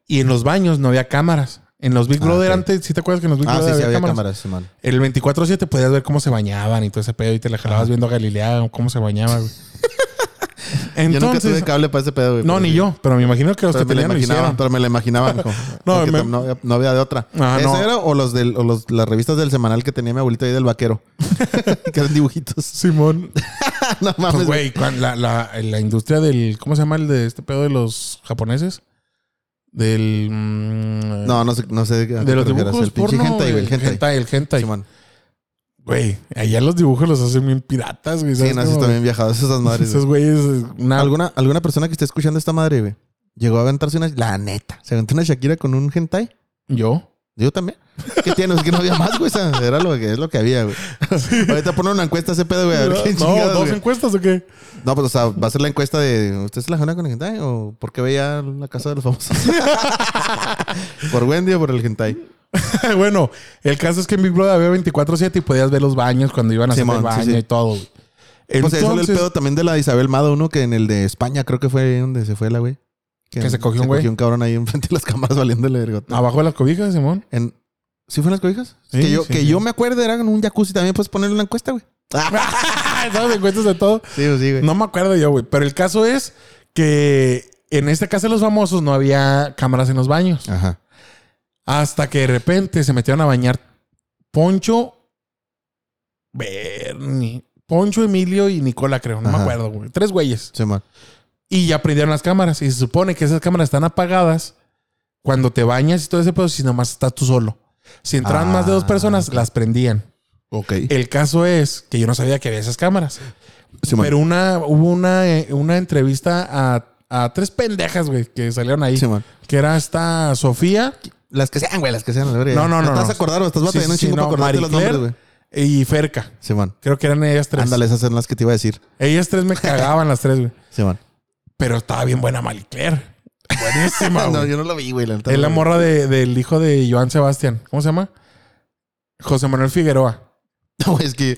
[SPEAKER 1] Y en los baños no había cámaras. En los Big
[SPEAKER 2] Ah,
[SPEAKER 1] Brother antes, ¿sí te acuerdas que en los Big
[SPEAKER 2] Ah, sí,
[SPEAKER 1] Brother
[SPEAKER 2] sí,
[SPEAKER 1] había,
[SPEAKER 2] había
[SPEAKER 1] cámaras?
[SPEAKER 2] cámaras.
[SPEAKER 1] El 24-7 podías ver cómo se bañaban y todo ese pedo y te la jalabas
[SPEAKER 2] Ajá.
[SPEAKER 1] viendo a Galilea cómo se bañaba, güey.
[SPEAKER 2] yo nunca tuve
[SPEAKER 1] Entonces,
[SPEAKER 2] cable para ese pedo, güey.
[SPEAKER 1] no, ni
[SPEAKER 2] sí.
[SPEAKER 1] yo, pero me imagino que los que tenían lo hicieron.
[SPEAKER 2] pero me la imaginaba, hijo.
[SPEAKER 1] No, me-
[SPEAKER 2] no, había- no había de otra.
[SPEAKER 1] Ah,
[SPEAKER 2] ¿Ese
[SPEAKER 1] no.
[SPEAKER 2] era o los del o los, las revistas del semanal que tenía mi abuelita ahí del vaquero? que eran dibujitos.
[SPEAKER 1] Simón.
[SPEAKER 2] no mames,
[SPEAKER 1] Pues,
[SPEAKER 2] güey.
[SPEAKER 1] la, la industria del. ¿Cómo se llama el de este pedo de los japoneses? Del. mm,
[SPEAKER 2] No, no sé, no sé.
[SPEAKER 1] de los dibujos
[SPEAKER 2] El
[SPEAKER 1] porno,
[SPEAKER 2] hentai. El hentai.
[SPEAKER 1] hentai, el hentai.
[SPEAKER 2] Simón.
[SPEAKER 1] Güey, allá los dibujos los hacen bien piratas, güey.
[SPEAKER 2] Sí,
[SPEAKER 1] ¿sabes
[SPEAKER 2] no, sí bien viajados esas madres.
[SPEAKER 1] Esos
[SPEAKER 2] güey.
[SPEAKER 1] güeyes. Una,
[SPEAKER 2] ¿Alguna, ¿Alguna persona que esté escuchando esta madre, güey? Llegó a aventarse una... La neta. ¿Se aventó una Shakira con un hentai?
[SPEAKER 1] ¿Yo?
[SPEAKER 2] Yo también. ¿Qué tienes? Es que no había más, güey. O sea, era lo que, es lo que había, güey. Ahorita ponen una encuesta a ese pedo, güey. A ver qué
[SPEAKER 1] no, ¿dos
[SPEAKER 2] güey.
[SPEAKER 1] encuestas o qué?
[SPEAKER 2] No, pues, o sea, va a ser la encuesta de... ¿Usted se la jona con el hentai? ¿O por qué veía la casa de los famosos? ¿Por Wendy o por el hentai?
[SPEAKER 1] bueno, el caso es que en Big Brother había 24-7 y podías ver los baños cuando iban a hacer
[SPEAKER 2] Simón,
[SPEAKER 1] el baño
[SPEAKER 2] sí.
[SPEAKER 1] y todo, güey.
[SPEAKER 2] Pues ahí sale el
[SPEAKER 1] Entonces,
[SPEAKER 2] pedo también de la Isabel Mado, uno que en el de España creo que fue donde se fue la güey.
[SPEAKER 1] Que se cogió un güey.
[SPEAKER 2] un cabrón ahí enfrente de las cámaras valiéndole vergota.
[SPEAKER 1] abajo de las cobijas, Simón.
[SPEAKER 2] En... ¿Sí fue en las cobijas?
[SPEAKER 1] Sí,
[SPEAKER 2] que yo,
[SPEAKER 1] sí,
[SPEAKER 2] que
[SPEAKER 1] sí.
[SPEAKER 2] yo me acuerdo era en un jacuzzi también puedes ponerle una encuesta, güey.
[SPEAKER 1] ¿Sabes? Encuestas de todo.
[SPEAKER 2] Sí, sí, güey.
[SPEAKER 1] No me acuerdo yo, güey. Pero el caso es que en esta casa de los famosos no había cámaras en los baños.
[SPEAKER 2] Ajá.
[SPEAKER 1] Hasta que de repente se metieron a bañar Poncho, Bernie, Poncho, Emilio y Nicola, creo. No me acuerdo, güey. Tres güeyes.
[SPEAKER 2] Sí, man.
[SPEAKER 1] Y ya prendieron las cámaras. Y se supone que esas cámaras están apagadas cuando te bañas y todo ese pedo, si nomás estás tú solo. Si entraban
[SPEAKER 2] Ah,
[SPEAKER 1] más de dos personas,
[SPEAKER 2] ok.
[SPEAKER 1] las prendían.
[SPEAKER 2] Ok.
[SPEAKER 1] El caso es que yo no sabía que había esas cámaras.
[SPEAKER 2] Sí.
[SPEAKER 1] Pero una, hubo una, eh, una entrevista a, a tres pendejas, güey, que salieron ahí.
[SPEAKER 2] Sí, man.
[SPEAKER 1] Que era esta Sofía
[SPEAKER 2] Las que sean, güey, las que sean. la.
[SPEAKER 1] No, no, no,
[SPEAKER 2] ¿Estás
[SPEAKER 1] no.
[SPEAKER 2] acordado? ¿Estás
[SPEAKER 1] Sí,
[SPEAKER 2] batallando un chingo
[SPEAKER 1] no,
[SPEAKER 2] para acordarte los nombres, güey?
[SPEAKER 1] y Ferca.
[SPEAKER 2] Sí, man.
[SPEAKER 1] Creo que eran ellas tres.
[SPEAKER 2] Ándale, esas son las que te iba a decir.
[SPEAKER 1] Ellas tres me cagaban las tres, güey.
[SPEAKER 2] Sí, man.
[SPEAKER 1] Pero estaba bien buena Marie Claire. Buenísima,
[SPEAKER 2] no,
[SPEAKER 1] güey.
[SPEAKER 2] yo no lo vi, güey. La
[SPEAKER 1] Es la morra de- del hijo de Joan Sebastián. ¿Cómo se llama? José Manuel Figueroa.
[SPEAKER 2] No, es que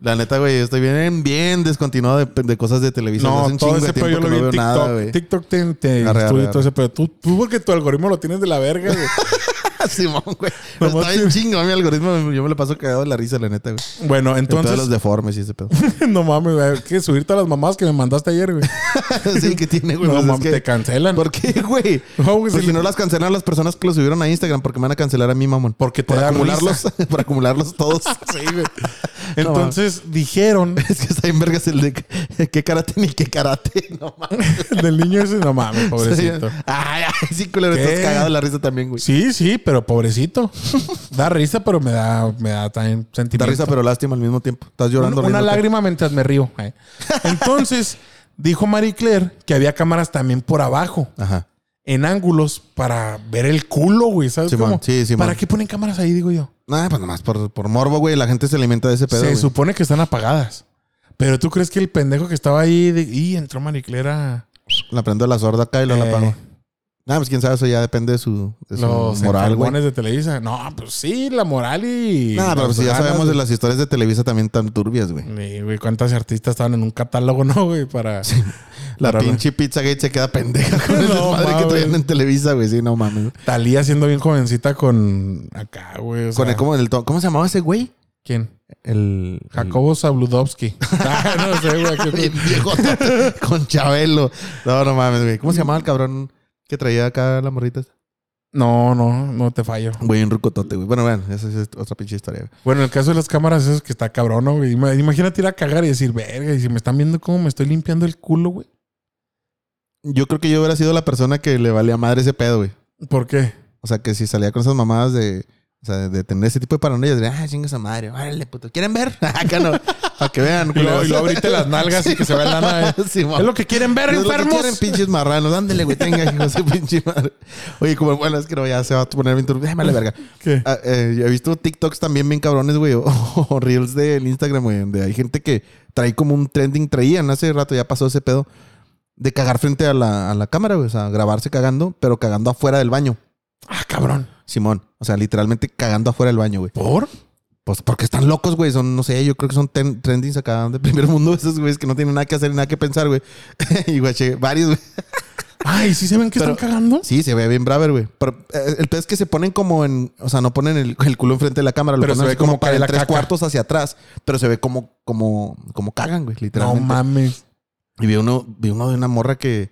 [SPEAKER 2] la neta, güey, estoy bien, bien descontinuado de, de cosas de televisión.
[SPEAKER 1] No,
[SPEAKER 2] Hace un
[SPEAKER 1] todo ese pedo yo lo vi
[SPEAKER 2] no
[SPEAKER 1] en TikTok.
[SPEAKER 2] nada.
[SPEAKER 1] TikTok te, te
[SPEAKER 2] Arre,
[SPEAKER 1] instruye
[SPEAKER 2] arre,
[SPEAKER 1] todo ese pedo. Tú, tú porque tu algoritmo lo tienes de la verga, güey.
[SPEAKER 2] Simón, güey. Pero está bien chingo mi algoritmo. Yo me lo paso cagado de la risa, la neta, güey.
[SPEAKER 1] Bueno,
[SPEAKER 2] Entonces...
[SPEAKER 1] entonces...
[SPEAKER 2] los deformes y ese pedo.
[SPEAKER 1] no mames, güey. Hay que subir todas las mamás que me mandaste ayer, güey.
[SPEAKER 2] sí, que tiene, güey.
[SPEAKER 1] No
[SPEAKER 2] pues es
[SPEAKER 1] mames,
[SPEAKER 2] que-
[SPEAKER 1] te cancelan.
[SPEAKER 2] ¿Por qué, güey?
[SPEAKER 1] No,
[SPEAKER 2] Pues si
[SPEAKER 1] le-
[SPEAKER 2] no las cancelan las personas que lo subieron a Instagram, porque me van a cancelar a mí, mamón.
[SPEAKER 1] Porque te
[SPEAKER 2] Por
[SPEAKER 1] da
[SPEAKER 2] acumularlos, por acumularlos todos.
[SPEAKER 1] Sí, güey. Entonces dijeron
[SPEAKER 2] es que está en vergas el de qué karate ni qué karate. No mames.
[SPEAKER 1] del niño ese, no mames, pobrecito.
[SPEAKER 2] Ay, ay, sí, culero. Estás cagado de la risa también, güey.
[SPEAKER 1] Sí, sí, pero pobrecito. Da risa, pero me da, me da también
[SPEAKER 2] Da
[SPEAKER 1] sentimiento.
[SPEAKER 2] risa, pero lástima al mismo tiempo. Estás llorando.
[SPEAKER 1] una, lágrima mientras me río. eh. Entonces, dijo Marie Claire que había cámaras también por abajo,
[SPEAKER 2] Ajá.
[SPEAKER 1] en ángulos, para ver el culo, güey. ¿Sabes
[SPEAKER 2] Simón,
[SPEAKER 1] cómo?
[SPEAKER 2] sí, Simón.
[SPEAKER 1] ¿Para qué ponen cámaras ahí, digo yo?
[SPEAKER 2] Ah, pues nomás por, por morbo, güey. La gente se alimenta de ese pedo.
[SPEAKER 1] Se
[SPEAKER 2] güey.
[SPEAKER 1] supone que están apagadas. Pero tú crees que el pendejo que estaba ahí, de, y entró Marie Claire a...
[SPEAKER 2] La prendo la sorda acá y
[SPEAKER 1] Eh,
[SPEAKER 2] la apago. Ah, pues quién sabe, eso ya depende de su, de su
[SPEAKER 1] Los
[SPEAKER 2] moral, güey.
[SPEAKER 1] de Televisa. No, pues sí, la moral y.
[SPEAKER 2] Nah, pero pues ya
[SPEAKER 1] ganas
[SPEAKER 2] sabemos de las historias de Televisa también tan turbias, güey.
[SPEAKER 1] Sí, güey, cuántas artistas estaban en un catálogo, ¿no, güey? Para.
[SPEAKER 2] La
[SPEAKER 1] Para-
[SPEAKER 2] pinche Pizzagate se queda pendeja con el
[SPEAKER 1] No
[SPEAKER 2] desmadre que traían en Televisa, güey. Sí, no mames.
[SPEAKER 1] Talía siendo bien jovencita con. Acá, güey. o
[SPEAKER 2] Con el, ¿cómo, el to- ¿Cómo se llamaba ese güey?
[SPEAKER 1] ¿Quién?
[SPEAKER 2] El...
[SPEAKER 1] Jacobo Zabludovsky. Ah, no sé, güey.
[SPEAKER 2] el-
[SPEAKER 1] ¿qué-
[SPEAKER 2] el viejo con Chabelo. No, no mames, güey. ¿Cómo se llamaba el cabrón que traía acá las morritas?
[SPEAKER 1] No, no, no te fallo.
[SPEAKER 2] Güey, un rucotote, güey. Bueno, bueno, esa es otra pinche historia, güey.
[SPEAKER 1] Bueno, en el caso de las cámaras, eso es que está cabrón, ¿no, güey? Ima- Imagínate ir a cagar y decir, verga, y si me están viendo cómo me estoy limpiando el culo, güey.
[SPEAKER 2] Yo creo que yo hubiera sido la persona que le valía madre ese pedo, güey.
[SPEAKER 1] ¿Por qué?
[SPEAKER 2] O sea, que si salía con esas mamadas de... O sea, de tener ese tipo de paranoia, diría, ah, chinga esa madre, órale, puto. ¿Quieren ver? Acá no. Para que vean,
[SPEAKER 1] Y luego, abrite las nalgas y que se vea la nana. eh.
[SPEAKER 2] Simón.
[SPEAKER 1] Es lo que quieren ver,
[SPEAKER 2] Es lo que
[SPEAKER 1] enfermos.
[SPEAKER 2] quieren, pinches marranos. Ándele, güey, tenga, hijo de pinche madre. Oye, como, bueno, es que no, ya se va a poner bien turbio. Déjame la verga.
[SPEAKER 1] ¿Qué?
[SPEAKER 2] Ah, eh, yo he visto TikToks también bien cabrones, güey, o, o Reels del Instagram, güey, donde hay gente que trae como un trending, traían hace rato, ya pasó ese pedo, de cagar frente a la, a la cámara, güey, o sea, grabarse cagando, pero cagando afuera del baño.
[SPEAKER 1] Ah, cabrón.
[SPEAKER 2] Simón, o sea, literalmente cagando afuera del baño, güey.
[SPEAKER 1] ¿Por?
[SPEAKER 2] Pues porque están locos, güey. Son, no sé, yo creo que son ten- trendings acá de primer mundo, esos güeyes que no tienen nada que hacer y nada que pensar, güey. y güey, varios, güey.
[SPEAKER 1] Ay, ¿sí se ven que
[SPEAKER 2] Pero-
[SPEAKER 1] están cagando?
[SPEAKER 2] Sí, se ve bien braver, güey. Pero eh, el peor es que se ponen como en, o sea, no ponen el, el culo enfrente de la cámara, lo
[SPEAKER 1] Pero se
[SPEAKER 2] ponen
[SPEAKER 1] ve
[SPEAKER 2] así como
[SPEAKER 1] como
[SPEAKER 2] para tres
[SPEAKER 1] caca.
[SPEAKER 2] cuartos hacia atrás, pero se ve como, como, como cagan, güey,
[SPEAKER 1] No
[SPEAKER 2] literalmente.
[SPEAKER 1] mames.
[SPEAKER 2] y vi uno, vi uno de una morra que,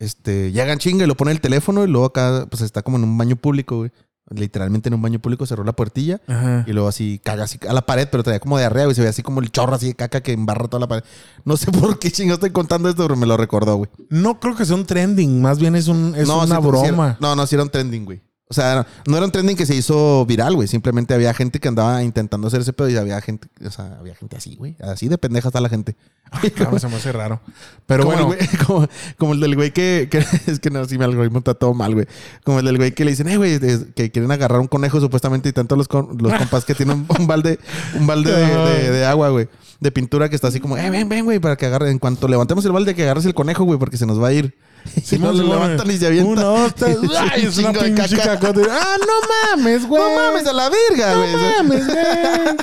[SPEAKER 2] este, llegan chinga y lo pone el teléfono y luego acá, pues está como en un baño público, güey. Literalmente en un baño público cerró la puertilla
[SPEAKER 1] Ajá.
[SPEAKER 2] y luego así caga así a la pared, pero traía como de arriba y se ve así como el chorro así de caca que embarra toda la pared. No sé por qué chingo estoy contando esto, pero me lo recordó, güey.
[SPEAKER 1] No creo que sea un trending, más bien es, un, es una
[SPEAKER 2] sí, sí
[SPEAKER 1] broma.
[SPEAKER 2] era- no, no, sí era un trending, güey. O sea, no era un trending que se hizo viral, güey. Simplemente había gente que andaba intentando hacer ese pedo y había gente, o sea, había gente así, güey. Así de pendeja está la gente.
[SPEAKER 1] Ay, cabrón, se me hace raro. Pero
[SPEAKER 2] como
[SPEAKER 1] bueno,
[SPEAKER 2] el güey- como, como el del güey que, que- es que no, sí, mi algoritmo está todo mal, güey. Como el del güey que le dicen, eh, güey, que quieren agarrar un conejo supuestamente y tanto los, los compas que tienen un, un balde, un balde de, de- de agua, güey. De pintura que está así como, eh, ven, ven, güey, para que agarren. En cuanto levantemos el balde, que agarres el conejo, güey, porque se nos va a ir.
[SPEAKER 1] Simón,
[SPEAKER 2] no
[SPEAKER 1] Simón,
[SPEAKER 2] levantan y se avientan.
[SPEAKER 1] Uno, dos, tres.
[SPEAKER 2] Un
[SPEAKER 1] Ay, es una pinche
[SPEAKER 2] caca.
[SPEAKER 1] cacote. Ah, no mames, güey.
[SPEAKER 2] No mames a la verga, güey.
[SPEAKER 1] No mames, güey.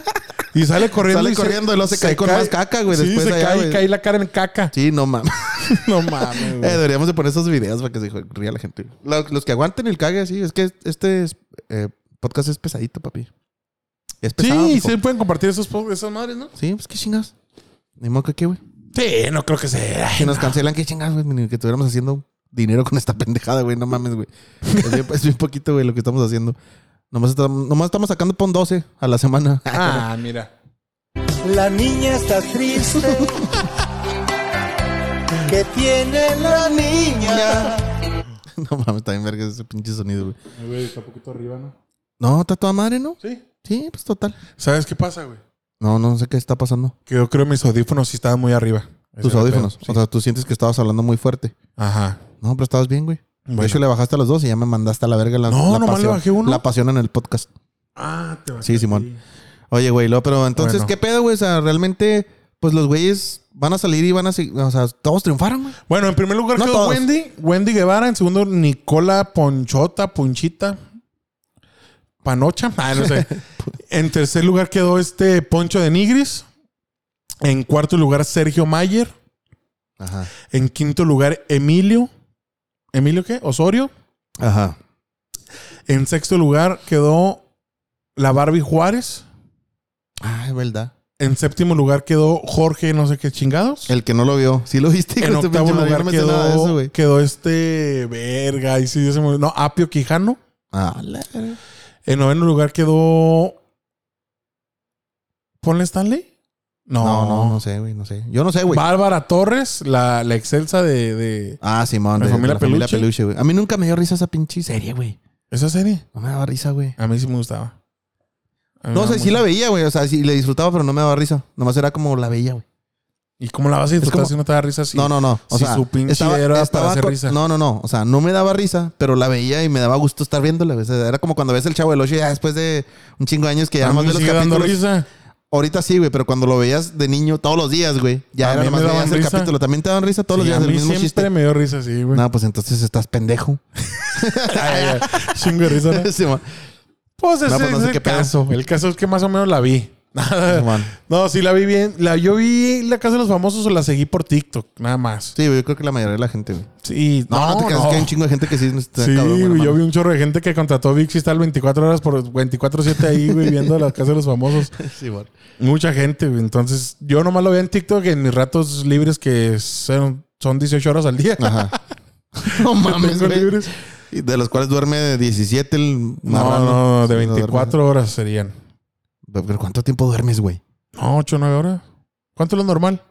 [SPEAKER 1] Y sale corriendo.
[SPEAKER 2] Sale
[SPEAKER 1] y
[SPEAKER 2] corriendo y luego se cae con más caca, güey,
[SPEAKER 1] Sí,
[SPEAKER 2] después
[SPEAKER 1] se
[SPEAKER 2] allá,
[SPEAKER 1] cae,
[SPEAKER 2] güey.
[SPEAKER 1] cae la cara en caca.
[SPEAKER 2] Sí, no mames.
[SPEAKER 1] No mames,
[SPEAKER 2] Eh,
[SPEAKER 1] güey.
[SPEAKER 2] deberíamos de poner esos videos para que se ría la gente. Los, los que aguanten el cague así. Es que este es, eh, podcast es pesadito, papi. Es pesado.
[SPEAKER 1] Sí, sí pueden compartir esos, esas madres, ¿no?
[SPEAKER 2] Sí, pues qué chingas. Ni que qué, güey.
[SPEAKER 1] Sí, no creo que sea.
[SPEAKER 2] Que nos cancelan, qué chingas, güey. Ni que estuviéramos haciendo dinero con esta pendejada, güey. No mames, güey. Es bien, es bien poquito, güey, lo que estamos haciendo. Nomás, estamos- nomás estamos sacando pon 12 a la semana.
[SPEAKER 1] Ah, mira.
[SPEAKER 3] La niña está triste. ¿Qué tiene la niña?
[SPEAKER 2] no mames, bien verga ese pinche sonido, güey.
[SPEAKER 1] Güey, está un poquito arriba, ¿no?
[SPEAKER 2] No, está toda madre, ¿no?
[SPEAKER 1] Sí.
[SPEAKER 2] Sí, pues total.
[SPEAKER 1] ¿Sabes qué pasa, güey?
[SPEAKER 2] No, no sé qué está pasando.
[SPEAKER 1] Que yo creo que mis audífonos sí estaban muy arriba.
[SPEAKER 2] Tus audífonos. O sea, tú sientes que estabas hablando muy fuerte.
[SPEAKER 1] Ajá.
[SPEAKER 2] No, pero estabas bien, güey.
[SPEAKER 1] Bueno.
[SPEAKER 2] De hecho, le bajaste a los dos y ya me mandaste a la verga la,
[SPEAKER 1] No,
[SPEAKER 2] la
[SPEAKER 1] nomás le
[SPEAKER 2] pasión.
[SPEAKER 1] bajé uno.
[SPEAKER 2] La pasión en el podcast.
[SPEAKER 1] Ah, te
[SPEAKER 2] Sí, Simón. Oye, güey, lo, pero entonces,
[SPEAKER 1] Bueno.
[SPEAKER 2] ¿qué pedo, güey? O sea, realmente, pues los güeyes van a salir y van a seguir. O sea, todos triunfaron, güey.
[SPEAKER 1] Bueno, en primer lugar
[SPEAKER 2] No
[SPEAKER 1] quedó
[SPEAKER 2] todos.
[SPEAKER 1] Wendy. Wendy Guevara. En segundo, Nicola Ponchota, Punchita. Panocha. Ah, no sé. en tercer lugar quedó este Poncho de Nigris. En cuarto lugar, Sergio Mayer.
[SPEAKER 2] Ajá.
[SPEAKER 1] En quinto lugar, Emilio. ¿Emilio qué? Osorio.
[SPEAKER 2] Ajá.
[SPEAKER 1] En sexto lugar quedó la Barbie Juárez.
[SPEAKER 2] Ah, es verdad.
[SPEAKER 1] En séptimo lugar quedó Jorge, no sé qué chingados.
[SPEAKER 2] El que no lo vio. Sí lo viste,
[SPEAKER 1] en
[SPEAKER 2] tu
[SPEAKER 1] octavo lugar
[SPEAKER 2] no
[SPEAKER 1] quedó,
[SPEAKER 2] eso,
[SPEAKER 1] quedó este verga. Y sí, ya se me- no, Apio Quijano.
[SPEAKER 2] Ah, la.
[SPEAKER 1] En noveno lugar quedó. ¿Ponle Stanley? No,
[SPEAKER 2] No, no, no sé, güey. No sé. Yo no sé, güey.
[SPEAKER 1] Bárbara Torres, la, la excelsa de, de
[SPEAKER 2] Ah, Simón.
[SPEAKER 1] La
[SPEAKER 2] De,
[SPEAKER 1] familia
[SPEAKER 2] de la familia
[SPEAKER 1] Peluche.
[SPEAKER 2] peluche, güey. A mí nunca me dio risa esa pinche serie, güey.
[SPEAKER 1] esa serie.
[SPEAKER 2] No me daba risa, güey.
[SPEAKER 1] A mí sí me gustaba.
[SPEAKER 2] No sé, sí la veía, güey. O sea, sí le disfrutaba, pero no me daba risa. Nomás era como la veía, güey.
[SPEAKER 1] ¿Y cómo la vas a disfrutar
[SPEAKER 2] como-
[SPEAKER 1] si no te da risa así?
[SPEAKER 2] No, no, no. O
[SPEAKER 1] si
[SPEAKER 2] sea,
[SPEAKER 1] su pinche era para hacer
[SPEAKER 2] con-
[SPEAKER 1] risa.
[SPEAKER 2] No, no, no. O sea, no me daba risa, pero la veía y me daba gusto estar viéndola. O sea, era como cuando ves el chavo del 8 ya después de un chingo de años que ya
[SPEAKER 1] A me
[SPEAKER 2] ves los capítulos.
[SPEAKER 1] risa.
[SPEAKER 2] Ahorita sí, güey, pero cuando lo veías de niño todos los días, güey. Ya
[SPEAKER 1] A
[SPEAKER 2] era
[SPEAKER 1] daban
[SPEAKER 2] veías el capítulo. También te dan risa todos
[SPEAKER 1] Sí,
[SPEAKER 2] los
[SPEAKER 1] a
[SPEAKER 2] días el
[SPEAKER 1] mí
[SPEAKER 2] mismo
[SPEAKER 1] siempre
[SPEAKER 2] chiste.
[SPEAKER 1] me dio risa, sí, güey.
[SPEAKER 2] No, pues entonces estás pendejo.
[SPEAKER 1] Chingo de risa, ¿no?
[SPEAKER 2] Simón.
[SPEAKER 1] Pues ese
[SPEAKER 2] No, pues no
[SPEAKER 1] es
[SPEAKER 2] sé
[SPEAKER 1] el
[SPEAKER 2] qué pedo.
[SPEAKER 1] caso. El caso es que más o menos la vi. No, sí la vi bien. La, yo vi La Casa de los Famosos o la seguí por TikTok, nada más.
[SPEAKER 2] Sí, yo creo que la mayoría de la gente, güey.
[SPEAKER 1] Sí,
[SPEAKER 2] No, no, te creas que hay un chingo de gente que sí está
[SPEAKER 1] Sí,
[SPEAKER 2] cabrón, güey,
[SPEAKER 1] güey,
[SPEAKER 2] no
[SPEAKER 1] yo vi un chorro de gente que contrató VIX y está el 24 horas por 24-7 ahí, güey, viendo la casa de los famosos.
[SPEAKER 2] Simón.
[SPEAKER 1] Mucha gente, güey. Entonces, yo nomás lo veo en TikTok en mis ratos libres que son, son 18 horas al día.
[SPEAKER 2] Ajá. no mames, güey.
[SPEAKER 1] libres.
[SPEAKER 2] Y De los cuales duerme de 17 el
[SPEAKER 1] No,
[SPEAKER 2] marrano.
[SPEAKER 1] no, de
[SPEAKER 2] Sí, no
[SPEAKER 1] 24 horas serían.
[SPEAKER 2] ¿Pero cuánto tiempo duermes, güey?
[SPEAKER 1] No, 8 o 9 horas. ¿Cuánto es lo normal?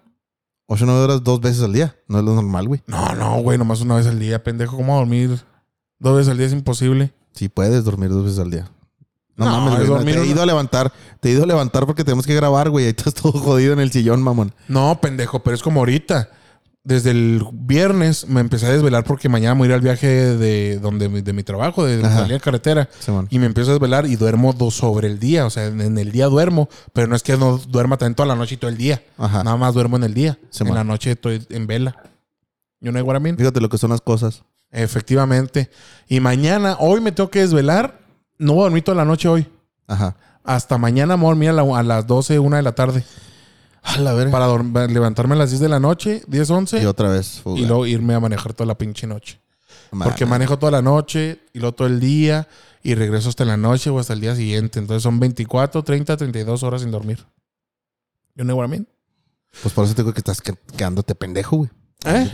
[SPEAKER 2] 8 o 9 horas dos veces al día. No es lo normal, güey.
[SPEAKER 1] No, no, güey, nomás una vez al día, pendejo. ¿Cómo dormir dos veces al día es imposible?
[SPEAKER 2] Sí puedes dormir dos veces al día. No,
[SPEAKER 1] No,
[SPEAKER 2] mames,
[SPEAKER 1] es
[SPEAKER 2] güey. Te he ido a levantar. Te he ido a levantar porque tenemos que grabar, güey. Ahí estás todo jodido en el sillón, mamón.
[SPEAKER 1] No, pendejo, pero es como ahorita. Desde el viernes me empecé a desvelar porque mañana me voy a ir al viaje de donde de mi trabajo, de salir a carretera.
[SPEAKER 2] Simón.
[SPEAKER 1] Y me empiezo a desvelar y duermo dos sobre el día. O sea, en, en el día duermo, pero no es que no duerma también toda la noche y todo el día.
[SPEAKER 2] Ajá.
[SPEAKER 1] Nada más duermo en el día.
[SPEAKER 2] Sí,
[SPEAKER 1] en la noche estoy en vela. You know what I mean?
[SPEAKER 2] Fíjate lo que son las cosas.
[SPEAKER 1] Efectivamente. Y mañana, hoy me tengo que desvelar. No voy a dormir toda la noche hoy.
[SPEAKER 2] Ajá.
[SPEAKER 1] Hasta mañana me voy a dormir a, la- a las 12, 1 de la tarde.
[SPEAKER 2] A la verga.
[SPEAKER 1] Para levantarme a las 10 de la noche, 10, 11.
[SPEAKER 2] Y otra vez. fuga.
[SPEAKER 1] y luego irme a manejar toda la pinche noche. Porque manejo toda la noche y luego todo el día y regreso hasta la noche o hasta el día siguiente. Entonces son 24, 30, 32 horas sin dormir. You know what I mean?
[SPEAKER 2] Pues por eso te digo que estás que- quedándote pendejo, güey.
[SPEAKER 1] ¿Eh?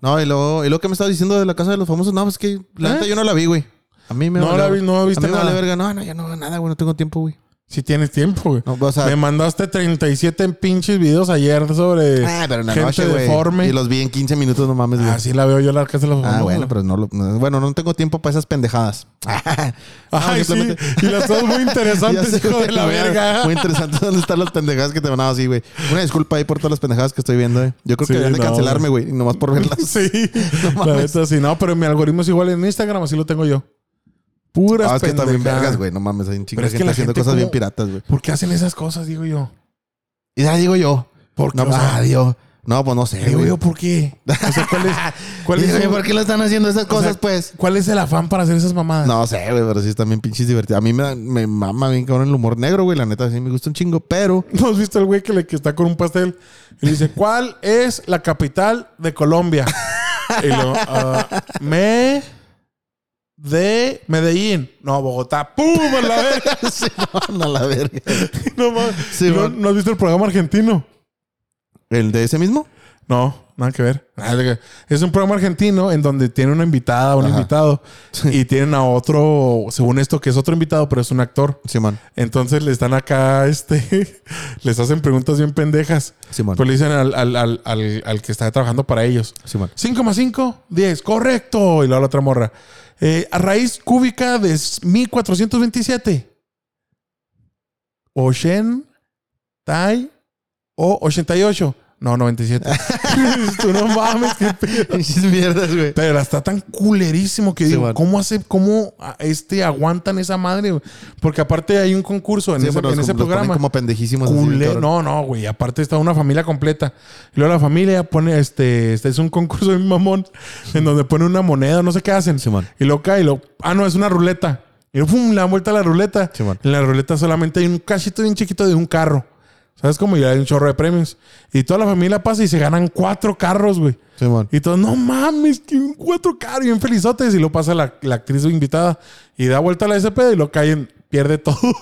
[SPEAKER 2] No, y luego, y lo que me estaba diciendo de la casa de los famosos, no, pues que la
[SPEAKER 1] ¿Eh?
[SPEAKER 2] neta yo no la vi, güey. A mí me
[SPEAKER 1] No
[SPEAKER 2] vale-
[SPEAKER 1] la vi, no
[SPEAKER 2] A
[SPEAKER 1] viste
[SPEAKER 2] mí me
[SPEAKER 1] nada.
[SPEAKER 2] vale verga. No, no, ya no veo nada, güey. No tengo tiempo, güey.
[SPEAKER 1] Si tienes tiempo, güey.
[SPEAKER 2] No, o sea,
[SPEAKER 1] Me mandaste 37 pinches videos ayer sobre
[SPEAKER 2] ah, pero en la
[SPEAKER 1] gente
[SPEAKER 2] noche,
[SPEAKER 1] deforme.
[SPEAKER 2] Y los vi en 15 minutos, no mames, güey.
[SPEAKER 1] Así la veo yo la casa de los
[SPEAKER 2] Ah, bueno, pero no lo. no- bueno, no tengo tiempo para esas pendejadas.
[SPEAKER 1] Ay,
[SPEAKER 2] No,
[SPEAKER 1] sí. Y las cosas muy interesantes,
[SPEAKER 2] sé,
[SPEAKER 1] hijo de la verga.
[SPEAKER 2] Muy interesante dónde están las pendejadas que te a así, güey. Una disculpa ahí por todas las pendejadas que estoy viendo, eh. Yo creo
[SPEAKER 1] Sí,
[SPEAKER 2] que deberían de
[SPEAKER 1] no,
[SPEAKER 2] cancelarme, güey. Nomás por verlas.
[SPEAKER 1] Sí, la
[SPEAKER 2] mames.
[SPEAKER 1] neta sí. No, pero mi algoritmo es igual en Instagram, así lo tengo yo. Puras
[SPEAKER 2] Ah, es que
[SPEAKER 1] pendejadas.
[SPEAKER 2] vergas, güey. No mames, hay un chingo de gente haciendo cosas bien piratas, güey.
[SPEAKER 1] ¿Por qué hacen esas cosas, digo yo?
[SPEAKER 2] Y ya digo yo.
[SPEAKER 1] ¿Por qué?
[SPEAKER 2] No,
[SPEAKER 1] O sea,
[SPEAKER 2] ah, digo. No, pues no sé,
[SPEAKER 1] digo
[SPEAKER 2] güey.
[SPEAKER 1] yo, ¿por qué? O sea, ¿cuál es, cuál es,
[SPEAKER 2] Digo,
[SPEAKER 1] su-
[SPEAKER 2] ¿Por qué lo están haciendo esas
[SPEAKER 1] o
[SPEAKER 2] cosas,
[SPEAKER 1] sea,
[SPEAKER 2] pues?
[SPEAKER 1] ¿Cuál es el afán para hacer esas mamadas?
[SPEAKER 2] No sé, güey, pero sí están bien pinches divertidas. A mí me, me mama bien cabrón el humor negro, güey. La neta, sí me gusta un chingo, pero...
[SPEAKER 1] ¿No has visto el güey que, le, que está con un pastel? Y dice, ¿cuál es la capital de Colombia? y lo, ah, me de Medellín. No, Bogotá. ¡Pum! A la verga.
[SPEAKER 2] sí, no, a la verga.
[SPEAKER 1] No, mames.
[SPEAKER 2] Sí,
[SPEAKER 1] ¿No,
[SPEAKER 2] man.
[SPEAKER 1] ¿No has visto el programa argentino?
[SPEAKER 2] ¿El de ese mismo?
[SPEAKER 1] No, nada que ver. Ver. Es un programa argentino en donde tiene una invitada, un
[SPEAKER 2] Ajá.
[SPEAKER 1] invitado, y tienen a otro, según esto, que es otro invitado, pero es un actor.
[SPEAKER 2] Simón.
[SPEAKER 1] Entonces le están acá, este, les hacen preguntas bien pendejas.
[SPEAKER 2] Simón.
[SPEAKER 1] Pues le dicen al, al, al, al, que está trabajando para ellos.
[SPEAKER 2] Simón.
[SPEAKER 1] 5 más 5, 10, correcto. Y luego la otra morra. Eh, a raíz cúbica de 1427. Ochen, Tai o 88. No, 97. Tú no mames, qué pedo.
[SPEAKER 2] Mierdas, güey.
[SPEAKER 1] Pero está tan culerísimo que
[SPEAKER 2] Sí,
[SPEAKER 1] digo,
[SPEAKER 2] man.
[SPEAKER 1] ¿cómo hace, cómo este aguantan esa madre? güey? Porque aparte hay un concurso en
[SPEAKER 2] Sí,
[SPEAKER 1] ese, en
[SPEAKER 2] los-
[SPEAKER 1] ese
[SPEAKER 2] los ponen
[SPEAKER 1] programa.
[SPEAKER 2] como pendejísimos. así, cabrón.
[SPEAKER 1] no, no, güey. Aparte está una familia completa. Y luego la familia pone, este, este es un concurso de mamón en donde pone una moneda, no sé qué hacen.
[SPEAKER 2] Simón.
[SPEAKER 1] Y luego cae y lo, ah, no, es una ruleta. Y luego, pum, le dan vuelta a la ruleta. En la ruleta solamente hay un cachito bien chiquito de un carro. ¿Sabes cómo? Y hay un chorro de premios. Y toda la familia pasa y se ganan cuatro carros, güey.
[SPEAKER 2] Simón.
[SPEAKER 1] Y todos, no mames, que un cuatro carros, bien felizotes. Y luego pasa la, la actriz invitada y da vuelta a la SP y lo caen, pierde todo.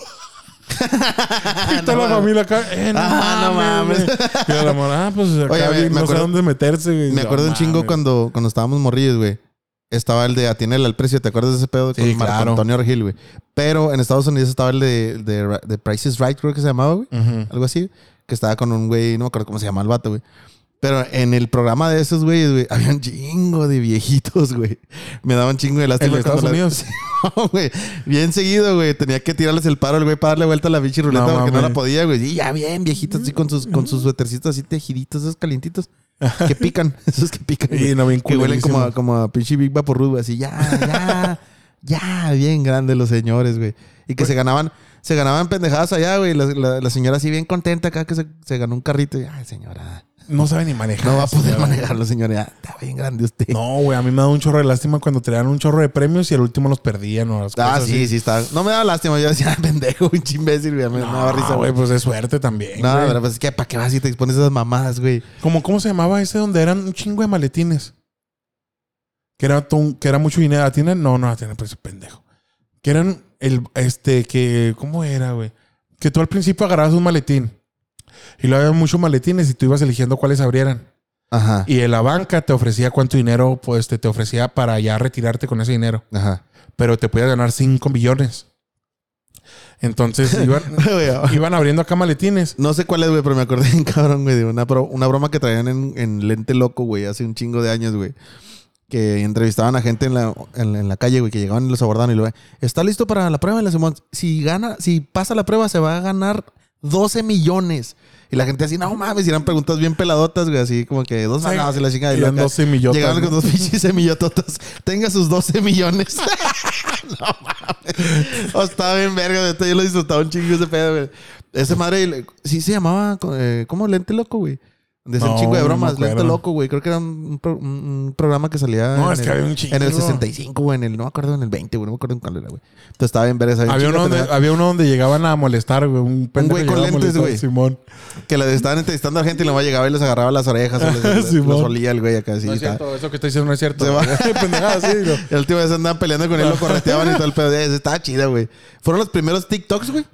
[SPEAKER 1] y toda la familia acá, eh, no,
[SPEAKER 2] Ah, no
[SPEAKER 1] mames.
[SPEAKER 2] mames.
[SPEAKER 1] güey. Y la morra, ah, pues acá
[SPEAKER 2] Oye, me-
[SPEAKER 1] no sé
[SPEAKER 2] acuerdo-
[SPEAKER 1] dónde meterse, güey.
[SPEAKER 2] Me
[SPEAKER 1] No
[SPEAKER 2] acuerdo un chingo
[SPEAKER 1] mames.
[SPEAKER 2] cuando, cuando estábamos morrillos, güey. Estaba el de Atiéndele al precio, ¿te acuerdas de ese pedo?
[SPEAKER 1] Sí,
[SPEAKER 2] Con Marco
[SPEAKER 1] claro.
[SPEAKER 2] Antonio Argil, güey. Pero en Estados Unidos estaba el de, de, de Price is Right, creo que se llamaba, güey. Algo así. Que estaba con un güey, no me acuerdo cómo se llama el vato, güey. Pero en el programa de esos güeyes, güey, había un chingo de viejitos, güey. Me daban chingo de lástima.
[SPEAKER 1] ¿El
[SPEAKER 2] cuando
[SPEAKER 1] Estados Unidos?
[SPEAKER 2] No, güey. Bien seguido, güey. Tenía que tirarles el paro al güey para darle vuelta a la pinche ruleta
[SPEAKER 1] No
[SPEAKER 2] porque no la podía, güey. Y ya bien, viejitos, así con sus, con sus suétercitos así tejiditos, esos calientitos. Que pican, esos que pican.
[SPEAKER 1] Y
[SPEAKER 2] güey.
[SPEAKER 1] no, bien
[SPEAKER 2] que huelen como, a- como a pinche Big Vaporru, güey. Así, ya, ya, ya, bien grandes los señores, güey. Y que se ganaban, se ganaban pendejadas allá, güey. La, la- la señora así bien contenta acá que se, se ganó un carrito. Y, Ay, señora.
[SPEAKER 1] No sabe ni manejar.
[SPEAKER 2] No va a poder
[SPEAKER 1] señora.
[SPEAKER 2] manejarlo, señora. Está bien grande usted.
[SPEAKER 1] No, güey, a mí me da un chorro de lástima cuando traían un chorro de premios y el último los perdían o las
[SPEAKER 2] Ah,
[SPEAKER 1] cosas
[SPEAKER 2] sí,
[SPEAKER 1] así.
[SPEAKER 2] sí, está. No me da lástima. Yo decía, "Ah, pendejo, un imbécil, güey. Me, me daba risa,
[SPEAKER 1] No,
[SPEAKER 2] güey.
[SPEAKER 1] pues es suerte también.
[SPEAKER 2] No,
[SPEAKER 1] güey.
[SPEAKER 2] pero pues es que, ¿para qué vas y te expones esas mamadas, güey?
[SPEAKER 1] Como, ¿Cómo se llamaba ese donde eran un chingo de maletines? Que era, que era mucho dinero. ¿Atiende? No, no, Atiende, pues pendejo. Que eran el, este, que, ¿cómo era, güey? Que tú al principio agarrabas un maletín. Y luego había muchos maletines y tú ibas eligiendo cuáles abrieran.
[SPEAKER 2] Ajá.
[SPEAKER 1] Y en la banca te ofrecía cuánto dinero, pues te, te ofrecía para ya retirarte con ese dinero.
[SPEAKER 2] Ajá.
[SPEAKER 1] Pero te podías ganar 5 millones. Entonces iban, abriendo acá maletines.
[SPEAKER 2] No sé cuál es, güey, pero me acordé cabrón, güey, de una, bro- una broma que traían en, en Lente Loco, güey, hace un chingo de años, güey. Que entrevistaban a gente en la, en, en la calle, güey, que llegaban y los abordaban y lo ¿Está listo para la prueba? Y le decimos, si gana, si pasa la prueba, se va a ganar 12 millones. Y la gente así, no mames, y eran preguntas bien peladotas, güey, así como que dos manadas y la chingada. Y
[SPEAKER 1] eran
[SPEAKER 2] luego acá
[SPEAKER 1] 12 millotas,
[SPEAKER 2] Llegaban
[SPEAKER 1] ¿no?
[SPEAKER 2] con dos pinches semillototas. Tenga sus 12 millones. no mames. O estaba bien verga, güey. Yo lo disfrutaba un chingo ese pedo, güey. Ese madre, sí se llamaba, eh, ¿cómo? Lente Loco, güey. De ese
[SPEAKER 1] No,
[SPEAKER 2] chingo de
[SPEAKER 1] no
[SPEAKER 2] bromas, Lente
[SPEAKER 1] acuerdo.
[SPEAKER 2] Loco, güey. Creo que era un, pro- un- un programa que salía
[SPEAKER 1] No,
[SPEAKER 2] en,
[SPEAKER 1] es que
[SPEAKER 2] el,
[SPEAKER 1] había un chingo.
[SPEAKER 2] en el 65, güey. En el, no me acuerdo, en el 20, güey. No me acuerdo en cuál era, güey. Entonces estaba bien verga. sabía un
[SPEAKER 1] Había uno,
[SPEAKER 2] de
[SPEAKER 1] donde, había uno donde llegaban a molestar, güey. Un, pendejo
[SPEAKER 2] güey con lentes, güey.
[SPEAKER 1] Simón.
[SPEAKER 2] Que le estaban entrevistando a gente y luego llegaba y les agarraba las orejas. o les, les-
[SPEAKER 1] Simón.
[SPEAKER 2] los olía el güey acá. así,
[SPEAKER 1] no es cierto, eso que estoy diciendo no es cierto.
[SPEAKER 2] Se va.
[SPEAKER 1] Pendejada, sí. no.
[SPEAKER 2] Y la última vez andaban peleando con él, lo correteaban y todo el pedo. Estaba chida, güey. Fueron los primeros TikToks, güey.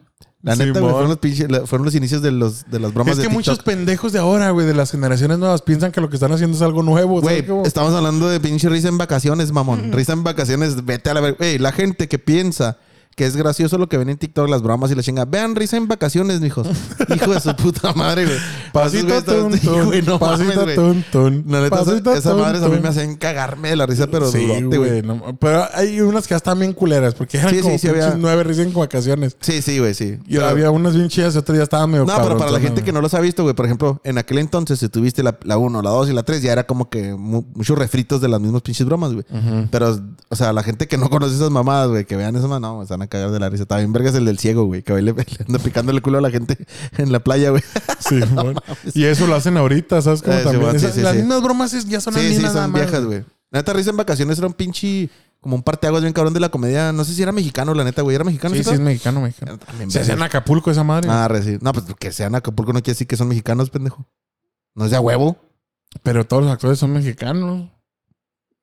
[SPEAKER 2] La neta, güey. Fueron los, pinches- la- fueron los inicios de, los, de las bromas
[SPEAKER 1] Es
[SPEAKER 2] de
[SPEAKER 1] que
[SPEAKER 2] TikTok.
[SPEAKER 1] muchos pendejos de ahora, güey, de las generaciones nuevas, piensan que lo que están haciendo es algo nuevo. ¿sabes
[SPEAKER 2] Güey, estamos hablando de pinche risa en vacaciones, mamón. Risa en vacaciones, vete a la verga. Güey, la gente que piensa que es gracioso lo que ven en TikTok, las bromas y la chinga. Vean risa en vacaciones, mijos. Hijo de su puta madre, güey.
[SPEAKER 1] Pasito
[SPEAKER 2] están- güey, no mames,
[SPEAKER 1] pasito
[SPEAKER 2] güey.
[SPEAKER 1] tun, tun,
[SPEAKER 2] La neta, esa-
[SPEAKER 1] pasito
[SPEAKER 2] esas
[SPEAKER 1] tun,
[SPEAKER 2] madres a mí me hacen cagarme de la risa, pero
[SPEAKER 1] Sí,
[SPEAKER 2] güey.
[SPEAKER 1] güey. no- pero hay unas que ya están bien culeras, porque eran
[SPEAKER 2] Sí,
[SPEAKER 1] como
[SPEAKER 2] sí, había-
[SPEAKER 1] nueve recién con vacaciones.
[SPEAKER 2] Sí, sí, güey, sí.
[SPEAKER 1] Y
[SPEAKER 2] Pero-
[SPEAKER 1] había unas bien chidas y otras ya estaban medio
[SPEAKER 2] No, pero para la gente que
[SPEAKER 1] güey.
[SPEAKER 2] no los ha visto, güey, por ejemplo, en aquel entonces, si tuviste la, la 1, la 2 y la 3, ya era como que mu- muchos refritos de las mismas pinches bromas, güey. Pero, o sea, la gente que no conoce esas mamadas, güey, que vean esas mamadas, no, van a cagar de la risa. Bien, vergas el del ciego, güey, que le, le anda picando el culo a la gente en la playa, güey.
[SPEAKER 1] Sí, bueno. Y eso lo hacen ahorita, ¿sabes? Como
[SPEAKER 2] Eh, sí,
[SPEAKER 1] también.
[SPEAKER 2] sí,
[SPEAKER 1] Esas-
[SPEAKER 2] sí,
[SPEAKER 1] las
[SPEAKER 2] sí.
[SPEAKER 1] mismas bromas ya son
[SPEAKER 2] Sí, sí,
[SPEAKER 1] nada
[SPEAKER 2] son
[SPEAKER 1] más,
[SPEAKER 2] viejas, güey. La neta, risa en vacaciones era un pinche, como un parteaguas bien cabrón de la comedia. No sé si era mexicano, la neta, güey. ¿Era mexicano?
[SPEAKER 1] Sí, sí, es mexicano, mexicano.
[SPEAKER 2] También
[SPEAKER 1] Se hacía en. Acapulco esa madre.
[SPEAKER 2] Ah, sí. No, pues que sean Acapulco no quiere decir que son mexicanos, pendejo. No es de a huevo.
[SPEAKER 1] Pero todos los actores son mexicanos.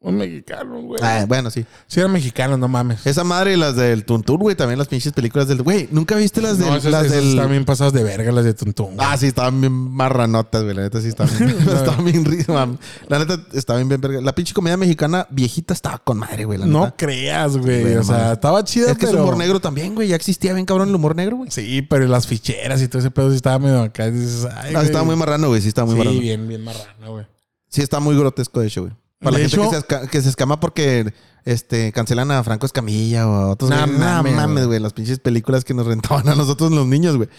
[SPEAKER 1] Un mexicano, güey.
[SPEAKER 2] Ah, bueno, sí.
[SPEAKER 1] Sí, eran mexicanos, no mames.
[SPEAKER 2] Esa madre y las del Tuntur, güey. También las pinches películas del. Güey, ¿nunca viste las, del,
[SPEAKER 1] no, esas,
[SPEAKER 2] las
[SPEAKER 1] esas
[SPEAKER 2] del.
[SPEAKER 1] bien pasadas de verga, las de Tuntún. güey.
[SPEAKER 2] Ah, sí, estaban bien marranotas, güey. La neta sí estaban bien. estaban bien risas. La neta estaba bien, bien verga. La pinche comedia mexicana viejita estaba con madre, güey. La
[SPEAKER 1] no creas, güey. O sea,
[SPEAKER 2] mames.
[SPEAKER 1] estaba chida,
[SPEAKER 2] Es que
[SPEAKER 1] pero...
[SPEAKER 2] es humor negro también, güey. Ya existía bien cabrón el humor negro, güey.
[SPEAKER 1] Sí, pero las ficheras y todo ese pedo sí estaba medio acá. dices, ay,
[SPEAKER 2] No,
[SPEAKER 1] güey.
[SPEAKER 2] estaba muy marrano, güey. Sí, estaba muy
[SPEAKER 1] Sí,
[SPEAKER 2] marrano.
[SPEAKER 1] bien, bien marrano, güey.
[SPEAKER 2] Sí, está muy grotesco, de hecho, güey. Para
[SPEAKER 1] De
[SPEAKER 2] la gente
[SPEAKER 1] hecho-
[SPEAKER 2] que, se que se escama porque este, cancelan a Franco Escamilla o a otros. Güeyes. Nah,
[SPEAKER 1] mames,
[SPEAKER 2] mames,
[SPEAKER 1] güey.
[SPEAKER 2] Las pinches películas que nos rentaban a nosotros los niños, güey.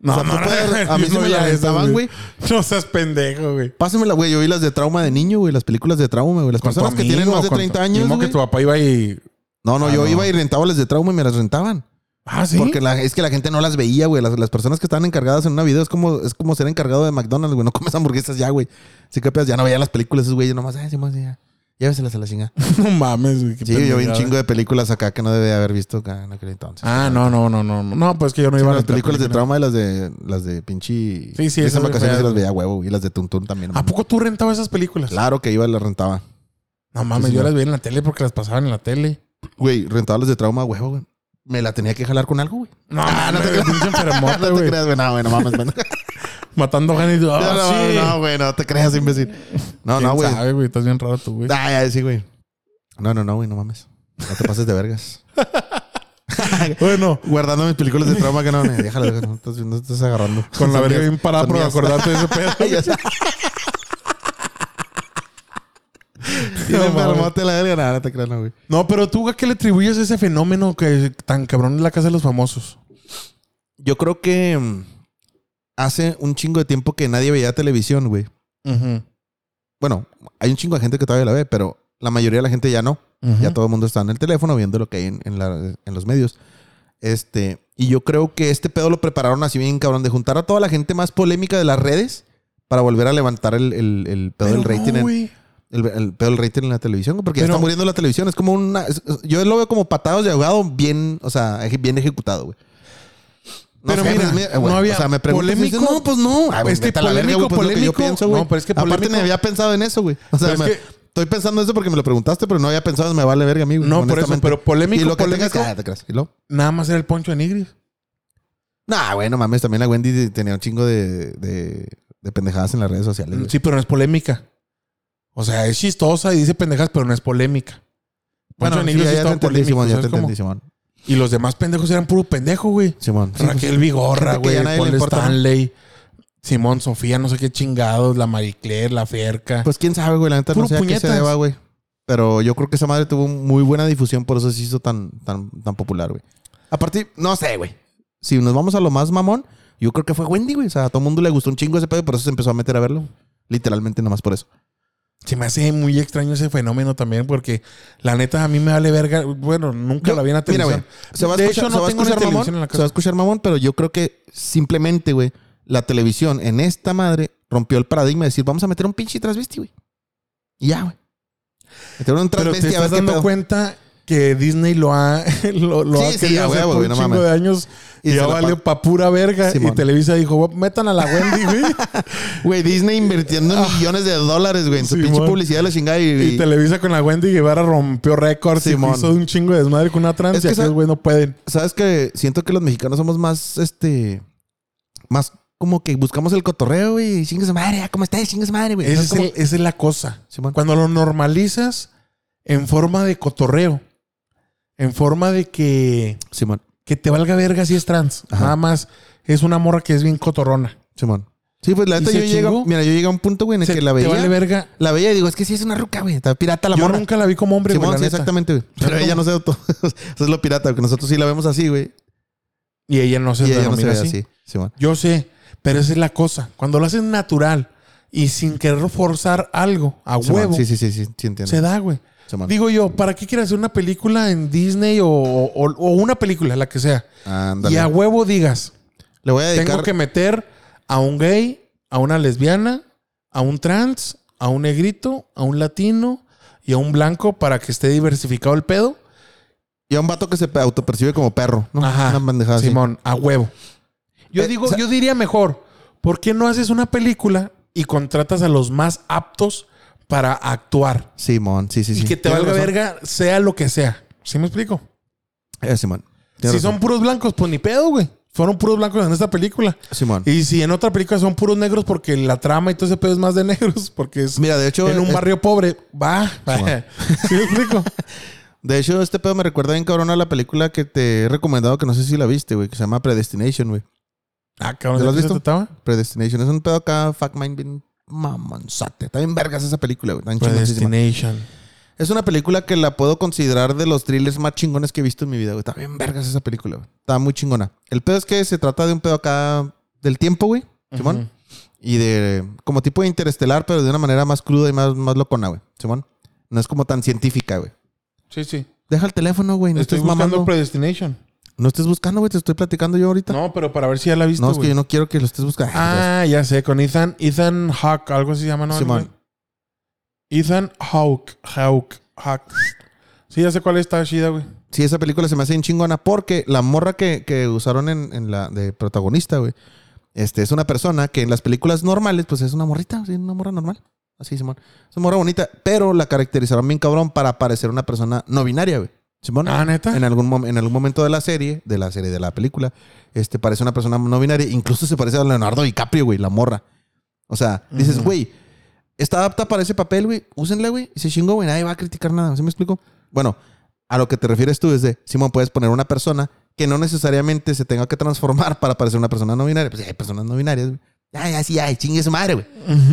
[SPEAKER 1] No,
[SPEAKER 2] O sea,
[SPEAKER 1] no, no,
[SPEAKER 2] puedes-
[SPEAKER 1] no,
[SPEAKER 2] A mí
[SPEAKER 1] no
[SPEAKER 2] me las rentaban, güey.
[SPEAKER 1] No seas pendejo, güey.
[SPEAKER 2] Pásamela, güey. Yo vi las de trauma de niño, güey. Las películas de trauma, güey. Las personas que tienen más de
[SPEAKER 1] con tu-
[SPEAKER 2] 30 años, güey.
[SPEAKER 1] que tu papá iba y...
[SPEAKER 2] No, no,
[SPEAKER 1] Ah,
[SPEAKER 2] yo
[SPEAKER 1] no.
[SPEAKER 2] iba y rentaba las de trauma y me las rentaban.
[SPEAKER 1] Ah, ¿sí?
[SPEAKER 2] Porque la- es que la gente no las veía, güey. Las, las personas que estaban encargadas en una video es como, es como ser encargado de McDonald's, güey. No comes hamburguesas ya, güey. Que pues, ya no veía las películas esos güeyes nomás. Ay, sí, más, ya. Lléveselas a la chinga.
[SPEAKER 1] no mames, güey.
[SPEAKER 2] Sí, yo vi un chingo de películas acá que no debía haber visto acá en aquel entonces.
[SPEAKER 1] Ah, no, no, no, no. No, pues que yo no
[SPEAKER 2] Sí,
[SPEAKER 1] iba a
[SPEAKER 2] las películas de trauma y las de las de pinche.
[SPEAKER 1] Sí, sí,
[SPEAKER 2] Esas vacaciones sí las
[SPEAKER 1] güey.
[SPEAKER 2] veía huevo. Y las de Tuntún también.
[SPEAKER 1] ¿A poco tú rentabas esas películas?
[SPEAKER 2] Claro que iba y las rentaba.
[SPEAKER 1] No mames,
[SPEAKER 2] Sí,
[SPEAKER 1] yo las veía en la tele porque las pasaban en la tele.
[SPEAKER 2] Güey, rentaba las de trauma a huevo, güey. Me la tenía que jalar con algo, güey.
[SPEAKER 1] No,
[SPEAKER 2] Ah, no te
[SPEAKER 1] pinche enfermote,
[SPEAKER 2] no te creas, güey. No, güey, no mames, man.
[SPEAKER 1] Matando gente tú,
[SPEAKER 2] No, no,
[SPEAKER 1] sí.
[SPEAKER 2] no, güey, no te creas, imbécil. No,
[SPEAKER 1] ¿Quién
[SPEAKER 2] no, güey.
[SPEAKER 1] sabe, güey? Estás bien raro tú, güey.
[SPEAKER 2] Ah, ya, sí, güey. No, no, no, güey, no mames. No te pases de vergas.
[SPEAKER 1] Bueno,
[SPEAKER 2] Guardando mis películas de trauma que no, ne, déjalo, déjalo, no estás, no estás agarrando.
[SPEAKER 1] con la verga bien parada por acordarte de ese pedo. No
[SPEAKER 2] le
[SPEAKER 1] mames.
[SPEAKER 2] enfermote la verga, nada, no te creas, no, güey.
[SPEAKER 1] No, pero tú, ¿a qué le atribuyes ese fenómeno que tan cabrón en la casa de los famosos?
[SPEAKER 2] Yo creo que mm, hace un chingo de tiempo que nadie veía televisión, güey. Bueno, hay un chingo de gente que todavía la ve, pero la mayoría de la gente ya no. Ya todo el mundo está en el teléfono viendo lo que hay en, en la- en los medios. Este, Y yo creo que este pedo lo prepararon así bien, cabrón, de juntar a toda la gente más polémica de las redes para volver a levantar el, el- el pedo del rating.
[SPEAKER 1] no,
[SPEAKER 2] en,
[SPEAKER 1] güey.
[SPEAKER 2] El, el pedo del rating en la televisión, porque ya está muriendo la televisión. Es como una. es- yo lo veo como patados de ahogado bien, o sea, eje- bien ejecutado, güey.
[SPEAKER 1] Pero mira, no había
[SPEAKER 2] o sea, me
[SPEAKER 1] polémico.
[SPEAKER 2] dices, No, pues no. Ah,
[SPEAKER 1] Es que
[SPEAKER 2] vete a la verga,
[SPEAKER 1] polémico,
[SPEAKER 2] güey, pues, lo que yo
[SPEAKER 1] polémico.
[SPEAKER 2] pienso, güey.
[SPEAKER 1] No, pero es que
[SPEAKER 2] Aparte,
[SPEAKER 1] polémico-
[SPEAKER 2] me había pensado en eso, güey. O sea,
[SPEAKER 1] es que-
[SPEAKER 2] estoy pensando en eso porque me lo preguntaste, pero no había pensado en me vale verga a mí, güey.
[SPEAKER 1] No, por eso, pero polémico,
[SPEAKER 2] Y lo que tengas,
[SPEAKER 1] polémico.
[SPEAKER 2] ah, te creas. ¿Y luego?
[SPEAKER 1] Nada más era el poncho de Nigris.
[SPEAKER 2] Nah, güey, no mames. También la Wendy tenía un chingo de, de, de pendejadas en las redes sociales. güey.
[SPEAKER 1] Sí, pero no es polémica. O sea, es chistosa y dice pendejas, pero no es polémica. Poncho de
[SPEAKER 2] sí, ya, te entendí. Simón, ya
[SPEAKER 1] ¿sabes
[SPEAKER 2] te entendí, Simón.
[SPEAKER 1] Y los demás pendejos eran puro pendejo, güey.
[SPEAKER 2] Simón. Sí,
[SPEAKER 1] Raquel
[SPEAKER 2] pues,
[SPEAKER 1] Vigorra, güey. Paul
[SPEAKER 2] importa, ¿no?
[SPEAKER 1] Stanley. Simón, Sofía, no sé qué chingados. La Marie Claire, la Ferca.
[SPEAKER 2] Pues quién sabe, güey. La neta
[SPEAKER 1] Puro
[SPEAKER 2] no sé a qué se
[SPEAKER 1] puñetas.
[SPEAKER 2] deba, güey. Pero yo creo que esa madre tuvo muy buena difusión, por eso se hizo tan, tan, tan popular, güey. Aparte, no sé, güey. Si nos vamos a lo más mamón, yo creo que fue Wendy, güey. O sea, a todo el mundo le gustó un chingo ese pedo, por eso se empezó a meter a verlo. Literalmente, nomás por eso.
[SPEAKER 1] Se me hace muy extraño ese fenómeno también, porque la neta a mí me vale verga. Bueno, nunca
[SPEAKER 2] Yo-
[SPEAKER 1] la vi en la
[SPEAKER 2] Mira,
[SPEAKER 1] televisión.
[SPEAKER 2] Se va a
[SPEAKER 1] de
[SPEAKER 2] escuchar,
[SPEAKER 1] hecho, no tengo
[SPEAKER 2] escuchar
[SPEAKER 1] televisión
[SPEAKER 2] mamón.
[SPEAKER 1] en la
[SPEAKER 2] Se va a
[SPEAKER 1] casa.
[SPEAKER 2] escuchar mamón, pero yo creo que simplemente, güey, la televisión en esta madre rompió el paradigma de decir, vamos a meter un pinche transvesti, güey. Y ya, güey. Meter un
[SPEAKER 1] Pero te
[SPEAKER 2] transvesti a ver
[SPEAKER 1] estás dando
[SPEAKER 2] pedo.
[SPEAKER 1] cuenta que Disney lo ha, lo, lo
[SPEAKER 2] Sí,
[SPEAKER 1] ha
[SPEAKER 2] sí,
[SPEAKER 1] querido
[SPEAKER 2] a
[SPEAKER 1] hacer
[SPEAKER 2] huevo,
[SPEAKER 1] por
[SPEAKER 2] güey,
[SPEAKER 1] un chingo de años
[SPEAKER 2] Y
[SPEAKER 1] ya valió
[SPEAKER 2] pa-
[SPEAKER 1] pa' pura verga.
[SPEAKER 2] Simón.
[SPEAKER 1] Y Televisa dijo, metan a la Wendy, güey.
[SPEAKER 2] Güey, Disney invirtiendo millones de dólares, güey, en su
[SPEAKER 1] Ah. Simón.
[SPEAKER 2] pinche publicidad de la chingada y,
[SPEAKER 1] y Televisa con la Wendy Guevara rompió récords y hizo un chingo de desmadre con una trans
[SPEAKER 2] Es que
[SPEAKER 1] y aquellos güey no pueden.
[SPEAKER 2] sabes que siento que los mexicanos somos más, este, más como que buscamos el cotorreo, güey, su madre, ¿cómo estás? Chingue su madre, güey.
[SPEAKER 1] Esa es,
[SPEAKER 2] como-
[SPEAKER 1] la cosa.
[SPEAKER 2] Simón.
[SPEAKER 1] Cuando lo normalizas en forma de cotorreo, en forma de que,
[SPEAKER 2] Simón,
[SPEAKER 1] que te valga verga si es trans.
[SPEAKER 2] Ajá.
[SPEAKER 1] Nada más es una morra que es bien cotorrona.
[SPEAKER 2] Simón. Sí, pues la
[SPEAKER 1] ¿Y
[SPEAKER 2] neta yo llego, mira, yo llegué a un punto, güey, en el
[SPEAKER 1] Se-
[SPEAKER 2] que la veía,
[SPEAKER 1] vale verga.
[SPEAKER 2] la veía y digo, es que sí es una ruca, güey, está pirata la
[SPEAKER 1] Yo
[SPEAKER 2] morra.
[SPEAKER 1] nunca la vi como hombre, güey,
[SPEAKER 2] Simón,
[SPEAKER 1] la
[SPEAKER 2] sí,
[SPEAKER 1] neta.
[SPEAKER 2] exactamente, güey. Pero
[SPEAKER 1] ¿Sabes
[SPEAKER 2] ella no se auto. Eso es lo pirata, porque nosotros sí la vemos así, güey.
[SPEAKER 1] Y ella no se
[SPEAKER 2] Y ella no se ve
[SPEAKER 1] así.
[SPEAKER 2] así. Simón.
[SPEAKER 1] Yo sé, pero esa es la cosa. Cuando lo haces natural y sin querer forzar algo a
[SPEAKER 2] Simón.
[SPEAKER 1] huevo,
[SPEAKER 2] Sí, sí, sí, sí, sí entiendo.
[SPEAKER 1] se da, güey.
[SPEAKER 2] Simón.
[SPEAKER 1] Digo yo, ¿para qué quieres hacer una película en Disney o, o- o una película, la que sea?
[SPEAKER 2] Ándale.
[SPEAKER 1] Y a huevo digas,
[SPEAKER 2] Le voy a dedicar
[SPEAKER 1] tengo que meter a un gay, a una lesbiana, a un trans, a un negrito, a un latino y a un blanco para que esté diversificado el pedo.
[SPEAKER 2] y a un vato que se autopercibe como perro, ¿no?
[SPEAKER 1] Ajá.
[SPEAKER 2] Una pendejada así.
[SPEAKER 1] Simón, a huevo. Yo
[SPEAKER 2] Eh,
[SPEAKER 1] digo,
[SPEAKER 2] o sea-
[SPEAKER 1] yo diría mejor, ¿por qué no haces una película y contratas a los más aptos para actuar?
[SPEAKER 2] Simón, sí, sí, sí.
[SPEAKER 1] y que te valga verga, sea lo que sea. ¿Sí me explico?
[SPEAKER 2] Eh, Simón.
[SPEAKER 1] Si son puros blancos, pues ni pedo, güey. Fueron puros blancos en esta película.
[SPEAKER 2] Simón.
[SPEAKER 1] Y si en otra película son puros negros porque la trama y todo ese pedo es más de negros, porque es
[SPEAKER 2] Mira, de hecho,
[SPEAKER 1] en un barrio pobre, va. ¿Sí me explico?
[SPEAKER 2] de hecho, este pedo me recuerda bien cabrón a la película que te he recomendado, que no sé si la viste, güey, que se llama Predestination, güey.
[SPEAKER 1] Ah, cabrón,
[SPEAKER 2] ¿Ya lo has
[SPEAKER 1] ¿de qué se
[SPEAKER 2] visto?
[SPEAKER 1] trataba?
[SPEAKER 2] Predestination. Es un pedo acá, fuck mind, bien mamonzate. Está bien vergas esa película, güey.
[SPEAKER 1] Predestination.
[SPEAKER 2] Es una película que la puedo considerar de los thrillers más chingones que he visto en mi vida, güey. Está bien vergas esa película, güey. Está muy chingona. El pedo es que se trata de un pedo acá del tiempo, güey. Simón. Y de como tipo de interestelar, pero de una manera más cruda y más, más locona, güey. Simón. No es como tan científica, güey.
[SPEAKER 1] Sí, sí.
[SPEAKER 2] Deja el teléfono, güey. No
[SPEAKER 1] Estoy buscando
[SPEAKER 2] mamando.
[SPEAKER 1] Predestination.
[SPEAKER 2] No estés buscando, güey. Te estoy platicando yo ahorita. No,
[SPEAKER 1] No, pero para ver si ya la viste,
[SPEAKER 2] es que yo no quiero que lo estés buscando.
[SPEAKER 1] Ah, ya sé, con Ethan, Ethan Hawke, algo así se llama, ¿no?
[SPEAKER 2] Simón.
[SPEAKER 1] Ethan Hawke, Hawke, Hawke. Sí, ya sé cuál está chida, güey.
[SPEAKER 2] Sí, esa película se me hace bien chingona porque la morra que, que usaron en, en la de protagonista, güey, este, es una persona que en las películas normales, pues es una morrita, sí, una morra normal. Así, Simón. Es una morra bonita, pero la caracterizaron bien cabrón para parecer una persona no binaria, güey. Simón.
[SPEAKER 1] Ah, neta.
[SPEAKER 2] En algún, mom- en algún momento de la serie, de la serie, de la película, este, parece una persona no binaria. Incluso se parece a Leonardo DiCaprio, güey, la morra. O sea, dices, güey, está apta para ese papel, güey. Úsenla, güey. Y se chingó, güey. Nadie va a criticar nada. ¿Sí me explico? Bueno, a lo que te refieres tú es de, Simón, puedes poner una persona que no necesariamente se tenga que transformar para parecer una persona no binaria. Pues hay personas no binarias, güey. Ya, ya, sí, ay, chingue su madre, güey.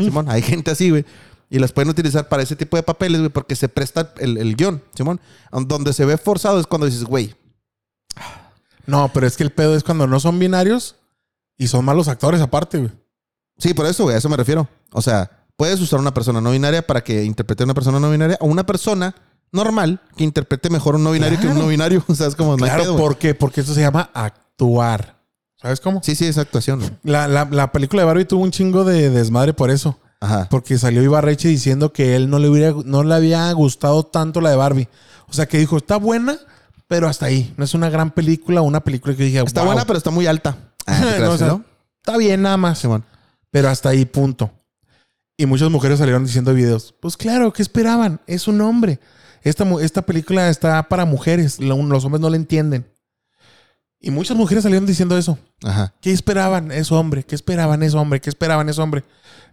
[SPEAKER 2] Simón, hay gente así, güey. Y las pueden utilizar para ese tipo de papeles, güey, porque se presta el, el guion, Simón. Donde se ve forzado es cuando dices, güey,
[SPEAKER 1] No, pero es que el pedo es cuando no son binarios y son malos actores aparte, güey.
[SPEAKER 2] Sí, por eso, güey, a eso me refiero. O sea, puedes usar una persona no binaria para que interprete a una persona no binaria o una persona normal que interprete mejor un no binario que un no binario. O sea, es como,
[SPEAKER 1] Claro,
[SPEAKER 2] pedo.
[SPEAKER 1] ¿por qué? Porque eso se llama actuar. ¿Sabes cómo?
[SPEAKER 2] Sí, sí, esa actuación.
[SPEAKER 1] La, la- la película de Barbie tuvo un chingo de desmadre por eso.
[SPEAKER 2] Ajá.
[SPEAKER 1] Porque salió Ibarreche diciendo que él no le, hubiera, no le había gustado tanto la de Barbie. O sea, que dijo, está buena, pero hasta ahí. No es una gran película, una película que dije,
[SPEAKER 2] Está
[SPEAKER 1] "Wow".
[SPEAKER 2] buena, pero está muy alta. Ah, ¿te creas
[SPEAKER 1] No, o
[SPEAKER 2] que
[SPEAKER 1] sea,
[SPEAKER 2] no?
[SPEAKER 1] Está bien nada más.
[SPEAKER 2] Simón.
[SPEAKER 1] Pero hasta ahí, punto. Y muchas mujeres salieron diciendo en videos, pues claro, ¿qué esperaban? Es un hombre. Esta, esta película está para mujeres. Lo- Los hombres no la entienden. Y muchas mujeres salieron diciendo eso.
[SPEAKER 2] Ajá.
[SPEAKER 1] ¿Qué esperaban? Es hombre. ¿Qué esperaban? Es hombre. ¿Qué esperaban? Es hombre.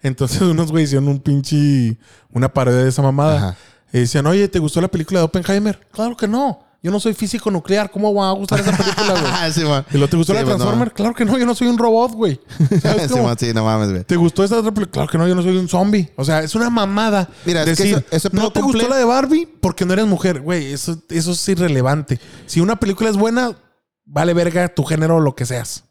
[SPEAKER 1] Entonces unos güeyes hicieron un pinche... Una parodia de esa mamada.
[SPEAKER 2] Ajá.
[SPEAKER 1] Y decían, oye, ¿te gustó la película de Oppenheimer? Claro que no. Yo no soy físico nuclear. ¿Cómo va a gustar esa película, güey?
[SPEAKER 2] Simón.
[SPEAKER 1] ¿Y lo te gustó
[SPEAKER 2] Sí,
[SPEAKER 1] la
[SPEAKER 2] pues, no.
[SPEAKER 1] Transformer? Claro que no. Yo no soy un robot, güey. ¿Sabes cómo?
[SPEAKER 2] Simón, sí, no mames, güey.
[SPEAKER 1] ¿Te gustó esta otra película? Claro que no, yo no soy un zombie. O sea, es una mamada.
[SPEAKER 2] Mira, es que
[SPEAKER 1] decir,
[SPEAKER 2] ese- ese pedo
[SPEAKER 1] no te
[SPEAKER 2] cumple-
[SPEAKER 1] gustó la de Barbie porque no eres mujer. Güey, eso, eso es irrelevante. Si una película es buena, vale verga tu género o lo que seas.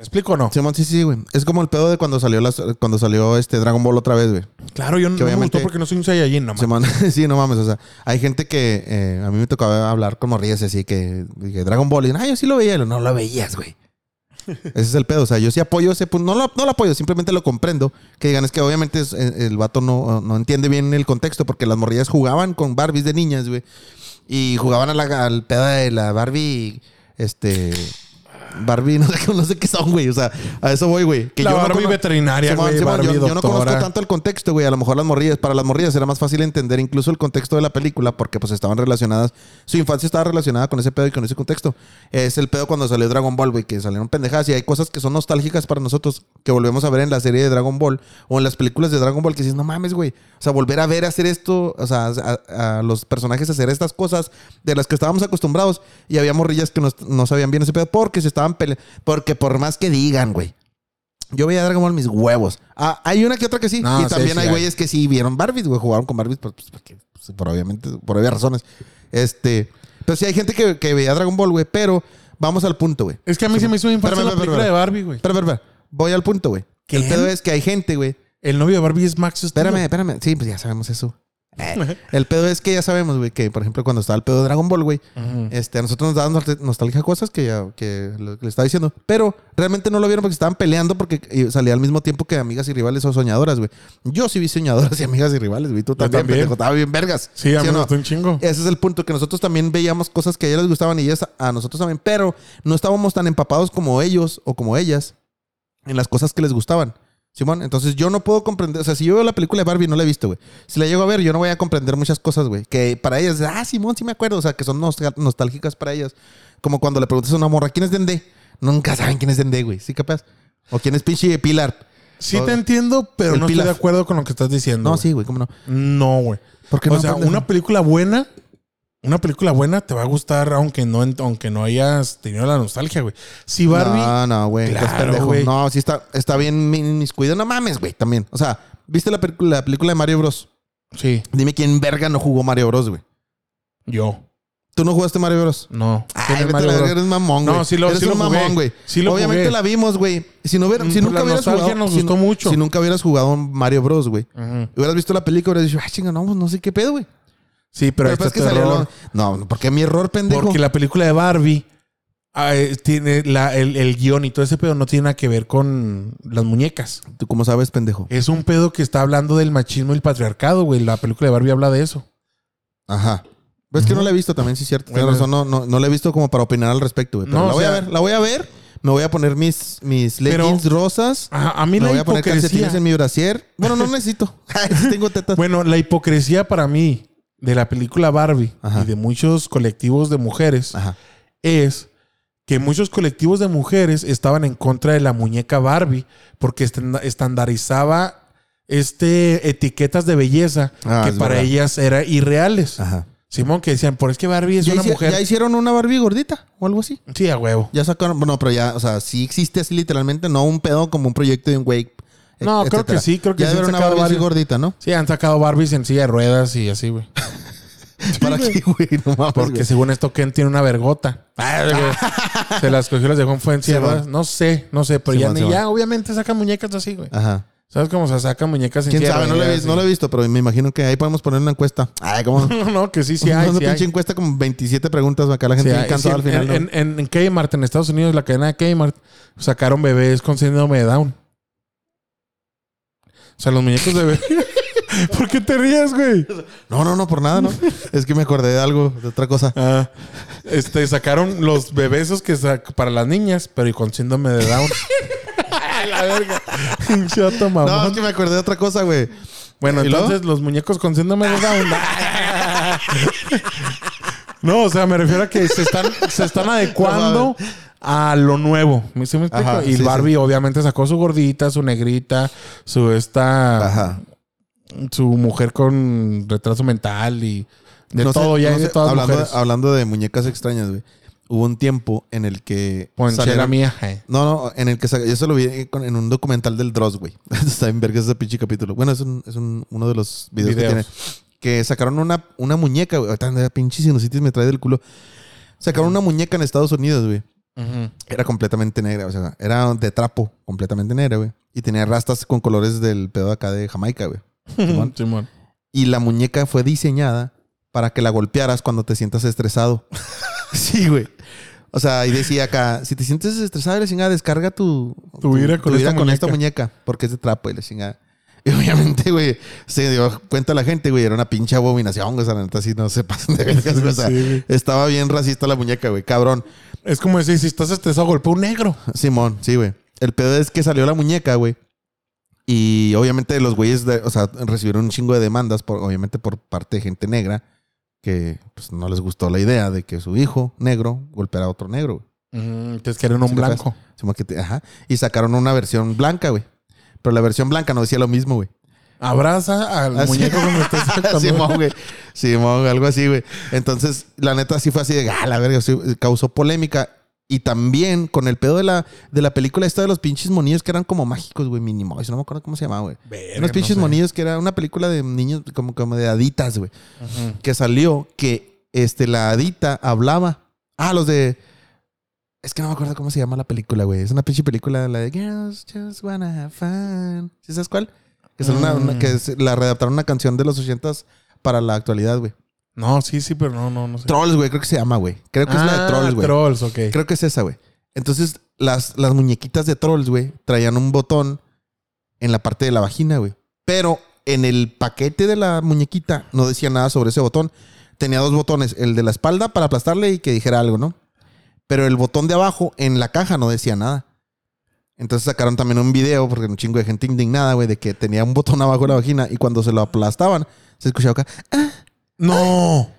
[SPEAKER 1] ¿Me explico o no?
[SPEAKER 2] Simón, sí, sí, güey. Es como el pedo de cuando salió las, cuando salió este Dragon Ball otra vez, güey.
[SPEAKER 1] Claro, yo no, me gustó porque no soy un Saiyajin, no mames.
[SPEAKER 2] Simón, sí, no mames. O sea, hay gente que eh, a mí me tocaba hablar con morrillas así que Dragon Ball y ah, yo sí lo veía. Y no lo veías, güey. Ese es el pedo. O sea, yo sí apoyo ese punto. No lo, no lo apoyo, simplemente lo comprendo. Que digan, es que obviamente es- eh, el vato no, no entiende bien el contexto porque las morrillas jugaban con Barbies de niñas, güey. Y jugaban a la- al pedo de la Barbie, este... Barbie, no sé, qué- no sé qué son, güey. O sea, a eso voy, güey. Que
[SPEAKER 1] La
[SPEAKER 2] yo
[SPEAKER 1] Barbie veterinaria, güey.
[SPEAKER 2] Yo, yo no conozco tanto el contexto, güey. A lo mejor las morrillas, para las morrillas era más fácil entender incluso el contexto de la película porque pues estaban relacionadas. Su infancia estaba relacionada con ese pedo y con ese contexto. Es el pedo cuando salió Dragon Ball, güey, que salieron pendejadas y hay cosas que son nostálgicas para nosotros que volvemos a ver en la serie de Dragon Ball o en las películas de Dragon Ball que dices, no mames, güey. O sea, volver a ver hacer esto, o sea, a, a los personajes hacer estas cosas de las que estábamos acostumbrados y había morrillas que no, no sabían bien ese pedo porque se estaban peleando. Porque por más que digan, güey. Yo veía Dragon Ball mis huevos. Ah, hay una que otra que sí.
[SPEAKER 1] No,
[SPEAKER 2] y
[SPEAKER 1] sí,
[SPEAKER 2] también
[SPEAKER 1] sí
[SPEAKER 2] hay
[SPEAKER 1] hay.
[SPEAKER 2] güeyes que sí vieron Barbies, güey. Jugaron con Barbies pues, pues, porque, pues, por obviamente, por obvias razones. Este. Pero sí hay gente que, que veía Dragon Ball, güey. Pero vamos al punto, güey.
[SPEAKER 1] Es que a mí se me hizo infancia
[SPEAKER 2] Espérame,
[SPEAKER 1] la película de. Barbie, güey.
[SPEAKER 2] Espera, espera, espera. Voy al punto, güey. El pedo es que hay gente, güey.
[SPEAKER 1] El novio de Barbie es Max Steel.
[SPEAKER 2] Espérame, espérame. Sí, pues ya sabemos eso. Eh, El pedo es que ya sabemos, güey, que por ejemplo cuando estaba el pedo de Dragon Ball, güey, este, a nosotros nos daban nostal- nostalgia cosas que, ya, que le estaba diciendo. Pero realmente no lo vieron porque estaban peleando porque salía al mismo tiempo que amigas y rivales o soñadoras, güey. Yo sí vi soñadoras y amigas y rivales, güey. Tú también. Estaba bien vergas.
[SPEAKER 1] Sí, a mí me
[SPEAKER 2] no?
[SPEAKER 1] gustó un chingo.
[SPEAKER 2] Ese es el punto, que nosotros también veíamos cosas que a ellas les gustaban y ellas a nosotros también, pero no estábamos tan empapados como ellos o como ellas en las cosas que les gustaban. Simón, entonces yo no puedo comprender, o sea, si yo veo la película de Barbie no la he visto, güey. Si la llego a ver, yo no voy a comprender muchas cosas, güey, que para ellas, ah, Simón, sí me acuerdo, o sea, que son nostal- nostálgicas para ellas. Como cuando le preguntas a una morra, ¿quién es Dendé? Nunca saben quién es Dendé, güey, ¿sí capaz? O quién es pinche Pilar.
[SPEAKER 1] Sí
[SPEAKER 2] O-
[SPEAKER 1] te entiendo, pero no
[SPEAKER 2] Pilaf.
[SPEAKER 1] estoy de acuerdo con lo que estás diciendo.
[SPEAKER 2] No, sí, güey, ¿cómo no?
[SPEAKER 1] No, güey.
[SPEAKER 2] ¿Por qué
[SPEAKER 1] O
[SPEAKER 2] no,
[SPEAKER 1] sea, una película buena, una película buena te va a gustar aunque no, aunque no hayas tenido la nostalgia, güey. Si Barbie,
[SPEAKER 2] No, no, güey.
[SPEAKER 1] Claro, güey.
[SPEAKER 2] No, sí está, está bien mi- mis cuidados. No mames, güey, también. O sea, ¿viste la, película- la película de Mario Bros?
[SPEAKER 1] sí,
[SPEAKER 2] Dime quién verga no jugó Mario Bros, güey.
[SPEAKER 1] yo,
[SPEAKER 2] ¿Tú no jugaste Mario Bros?
[SPEAKER 1] no.
[SPEAKER 2] Ay,
[SPEAKER 1] ¿Quién es
[SPEAKER 2] vete
[SPEAKER 1] Mario
[SPEAKER 2] la verga, eres mamón, güey.
[SPEAKER 1] No, sí lo-
[SPEAKER 2] eres
[SPEAKER 1] sí lo jugué.
[SPEAKER 2] mamón, güey.
[SPEAKER 1] Sí lo
[SPEAKER 2] Obviamente
[SPEAKER 1] jugué.
[SPEAKER 2] la vimos, güey. Si no, hubiera,
[SPEAKER 1] Mm,
[SPEAKER 2] si
[SPEAKER 1] pues
[SPEAKER 2] nunca
[SPEAKER 1] la
[SPEAKER 2] hubieras jugado...
[SPEAKER 1] nos
[SPEAKER 2] si
[SPEAKER 1] gustó
[SPEAKER 2] no-
[SPEAKER 1] mucho.
[SPEAKER 2] Si nunca hubieras jugado Mario Bros, güey.
[SPEAKER 1] Ujú.
[SPEAKER 2] Hubieras visto la película y hubieras dicho, ah, chinga, no, pues no sé qué pedo, güey.
[SPEAKER 1] Sí, pero, ahí
[SPEAKER 2] Pero
[SPEAKER 1] está
[SPEAKER 2] es que
[SPEAKER 1] tu error.
[SPEAKER 2] No, porque mi error, pendejo.
[SPEAKER 1] Porque la película de Barbie ah, eh, tiene la- el, el guion y todo ese pedo no tiene nada que ver con las muñecas.
[SPEAKER 2] ¿Tú cómo sabes, pendejo?
[SPEAKER 1] Es un pedo que está hablando del machismo y el patriarcado, güey. La película de Barbie habla de eso.
[SPEAKER 2] Ajá. Ves que no la he visto también, sí es cierto. Tienes
[SPEAKER 1] Bueno.
[SPEAKER 2] razón, no, no, no la he visto como para opinar al respecto, güey. Pero
[SPEAKER 1] No,
[SPEAKER 2] la
[SPEAKER 1] o
[SPEAKER 2] voy a ver, la voy a ver. Me voy a poner mis, mis
[SPEAKER 1] Pero-
[SPEAKER 2] leggings rosas.
[SPEAKER 1] Ajá, a mí
[SPEAKER 2] Me
[SPEAKER 1] la
[SPEAKER 2] voy a poner calcetines en mi brasier. Bueno, no necesito. Tengo tetas.
[SPEAKER 1] Bueno, la hipocresía para mí de la película Barbie
[SPEAKER 2] Ajá.
[SPEAKER 1] y de muchos colectivos de mujeres
[SPEAKER 2] Ajá.
[SPEAKER 1] es que muchos colectivos de mujeres estaban en contra de la muñeca Barbie porque estan- estandarizaba este etiquetas de belleza
[SPEAKER 2] Ah,
[SPEAKER 1] que para
[SPEAKER 2] verdad.
[SPEAKER 1] ellas eran irreales.
[SPEAKER 2] Ajá.
[SPEAKER 1] Simón, que decían, por es que Barbie es
[SPEAKER 2] ¿Ya,
[SPEAKER 1] una mujer.
[SPEAKER 2] ya hicieron una Barbie gordita o algo así?
[SPEAKER 1] Sí, a huevo.
[SPEAKER 2] Ya sacaron. Bueno, pero ya, o sea, sí existe así literalmente, no un pedo como un proyecto de un güey.
[SPEAKER 1] No, creo que sí, creo que
[SPEAKER 2] ya
[SPEAKER 1] sí
[SPEAKER 2] haber una Barbie
[SPEAKER 1] varios.
[SPEAKER 2] gordita, ¿no?
[SPEAKER 1] Sí, han sacado Barbies en silla de ruedas y así, güey.
[SPEAKER 2] ¿Para qué, güey? No mames,
[SPEAKER 1] Porque
[SPEAKER 2] güey.
[SPEAKER 1] según esto, Ken tiene una vergota. Ah. Se las cogió, las dejó en fue en silla de
[SPEAKER 2] Simón.
[SPEAKER 1] ruedas. No sé, no sé, pero ya, ni-
[SPEAKER 2] Simón.
[SPEAKER 1] ya obviamente sacan muñecas así, güey.
[SPEAKER 2] Ajá.
[SPEAKER 1] ¿Sabes cómo se sacan muñecas en
[SPEAKER 2] ¿Quién sabe? No no lo he visto, pero me imagino que ahí podemos poner una encuesta. Ay, ¿cómo?
[SPEAKER 1] y- No, que sí, sí hay.
[SPEAKER 2] una
[SPEAKER 1] sí
[SPEAKER 2] pinche
[SPEAKER 1] hay.
[SPEAKER 2] encuesta con 27 preguntas. Acá la
[SPEAKER 1] Sí
[SPEAKER 2] gente
[SPEAKER 1] Sí,
[SPEAKER 2] al final.
[SPEAKER 1] en,
[SPEAKER 2] ¿no?
[SPEAKER 1] en, en Kmart, en Estados Unidos, la cadena de Kmart, sacaron bebés con síndrome de Down. O sea, los muñecos de bebé. ¿Por qué te ríes, güey?
[SPEAKER 2] No, no, no, por nada, ¿no? es que me acordé de algo, de otra cosa.
[SPEAKER 1] Ah, este, sacaron los bebés esos que sac- para las niñas, pero y con síndrome de Down. La verga. Chato,
[SPEAKER 2] No,
[SPEAKER 1] mamón.
[SPEAKER 2] es que me acordé de otra cosa, güey.
[SPEAKER 1] Bueno, entonces los muñecos con síndrome de Down. no, o sea, me refiero a que se están, se están adecuando a lo nuevo. ¿Me, sí me explico?
[SPEAKER 2] Ajá,
[SPEAKER 1] y
[SPEAKER 2] sí,
[SPEAKER 1] Barbie obviamente sacó su gordita, su negrita, su esta,
[SPEAKER 2] Ajá.
[SPEAKER 1] su mujer con retraso mental y de
[SPEAKER 2] No sé,
[SPEAKER 1] todo, ya
[SPEAKER 2] no
[SPEAKER 1] de todas
[SPEAKER 2] hablando,
[SPEAKER 1] mujeres.
[SPEAKER 2] hablando de muñecas extrañas, güey. Hubo un tiempo en el que.
[SPEAKER 1] Ponchera
[SPEAKER 2] salieron-
[SPEAKER 1] mía. eh.
[SPEAKER 2] No, no, en el que yo se lo vi en un documental del Dross, güey. Está en vergas ese pinche capítulo. Bueno, es, un, es un- uno de los videos,
[SPEAKER 1] Videos.
[SPEAKER 2] que tiene. Que sacaron una, una muñeca, güey. Pinche sinusitis me trae del culo. Sacaron una muñeca en Estados Unidos, güey. Era completamente negra, o sea, era de trapo, completamente negra, güey. Y tenía rastas con colores del pedo acá de Jamaica, güey. Simón.
[SPEAKER 1] Simón.
[SPEAKER 2] Y la muñeca fue diseñada para que la golpearas cuando te sientas estresado. sí, güey. O sea, y decía acá, si te sientes estresado, la chingada, descarga tu,
[SPEAKER 1] Tu ira con esta
[SPEAKER 2] esta muñeca, porque es de trapo y la chingada. Y obviamente, güey, se dio cuenta la gente, güey, era una pinche abominación, güey. O sea, la neta, así no se pasan de vergas, güey. O sea,
[SPEAKER 1] Sí,
[SPEAKER 2] estaba bien racista la muñeca, güey, cabrón.
[SPEAKER 1] Es como decir, si estás estresado, golpea un negro.
[SPEAKER 2] Simón, sí, güey. El pedo es que salió la muñeca, güey. Y obviamente los güeyes, de- o sea, recibieron un chingo de demandas, por, obviamente por parte de gente negra, que pues, no les gustó la idea de que su hijo negro golpeara a otro negro, güey.
[SPEAKER 1] Entonces quieren un
[SPEAKER 2] Sí,
[SPEAKER 1] blanco.
[SPEAKER 2] Que ajá. Y sacaron una versión blanca, güey. Pero la versión blanca no decía lo mismo, güey.
[SPEAKER 1] Abraza al
[SPEAKER 2] Así-
[SPEAKER 1] muñeco cuando sacando-
[SPEAKER 2] Simón, güey. Simón, algo así, güey. Entonces, la neta sí fue así de, ah, la verga, sí, causó polémica. Y también con el pedo de la, de la película esta de los pinches monillos que eran como mágicos, güey, Minimoys, no me acuerdo cómo se llamaba, güey. Unos pinches
[SPEAKER 1] no sé.
[SPEAKER 2] monillos que era una película de niños como, como de haditas, güey. Que salió que este, la hadita hablaba. Ah, los de... Es que no me acuerdo cómo se llama la película, güey. Es una pinche película, la de Girls Just Wanna Have Fun. ¿Sí sabes cuál? Que, son una- una-
[SPEAKER 1] Mm.
[SPEAKER 2] que es- la readaptaron una canción de los ochentas para la actualidad, güey.
[SPEAKER 1] No, sí, sí, pero no, no, no sé.
[SPEAKER 2] Trolls, güey, creo que se llama, güey. Creo que es la de
[SPEAKER 1] Ah,
[SPEAKER 2] Trolls, güey.
[SPEAKER 1] Trolls, ok.
[SPEAKER 2] Creo que es esa, güey. Entonces, las, las muñequitas de Trolls, güey, traían un botón en la parte de la vagina, güey. Pero en el paquete de la muñequita no decía nada sobre ese botón. Tenía dos botones, el de la espalda para aplastarle y que dijera algo, ¿no? Pero el botón de abajo en la caja no decía nada. Entonces sacaron también un video, porque un chingo de gente indignada, güey, de que tenía un botón abajo de la vagina y cuando se lo aplastaban, se escuchaba acá, "Ah",
[SPEAKER 1] No,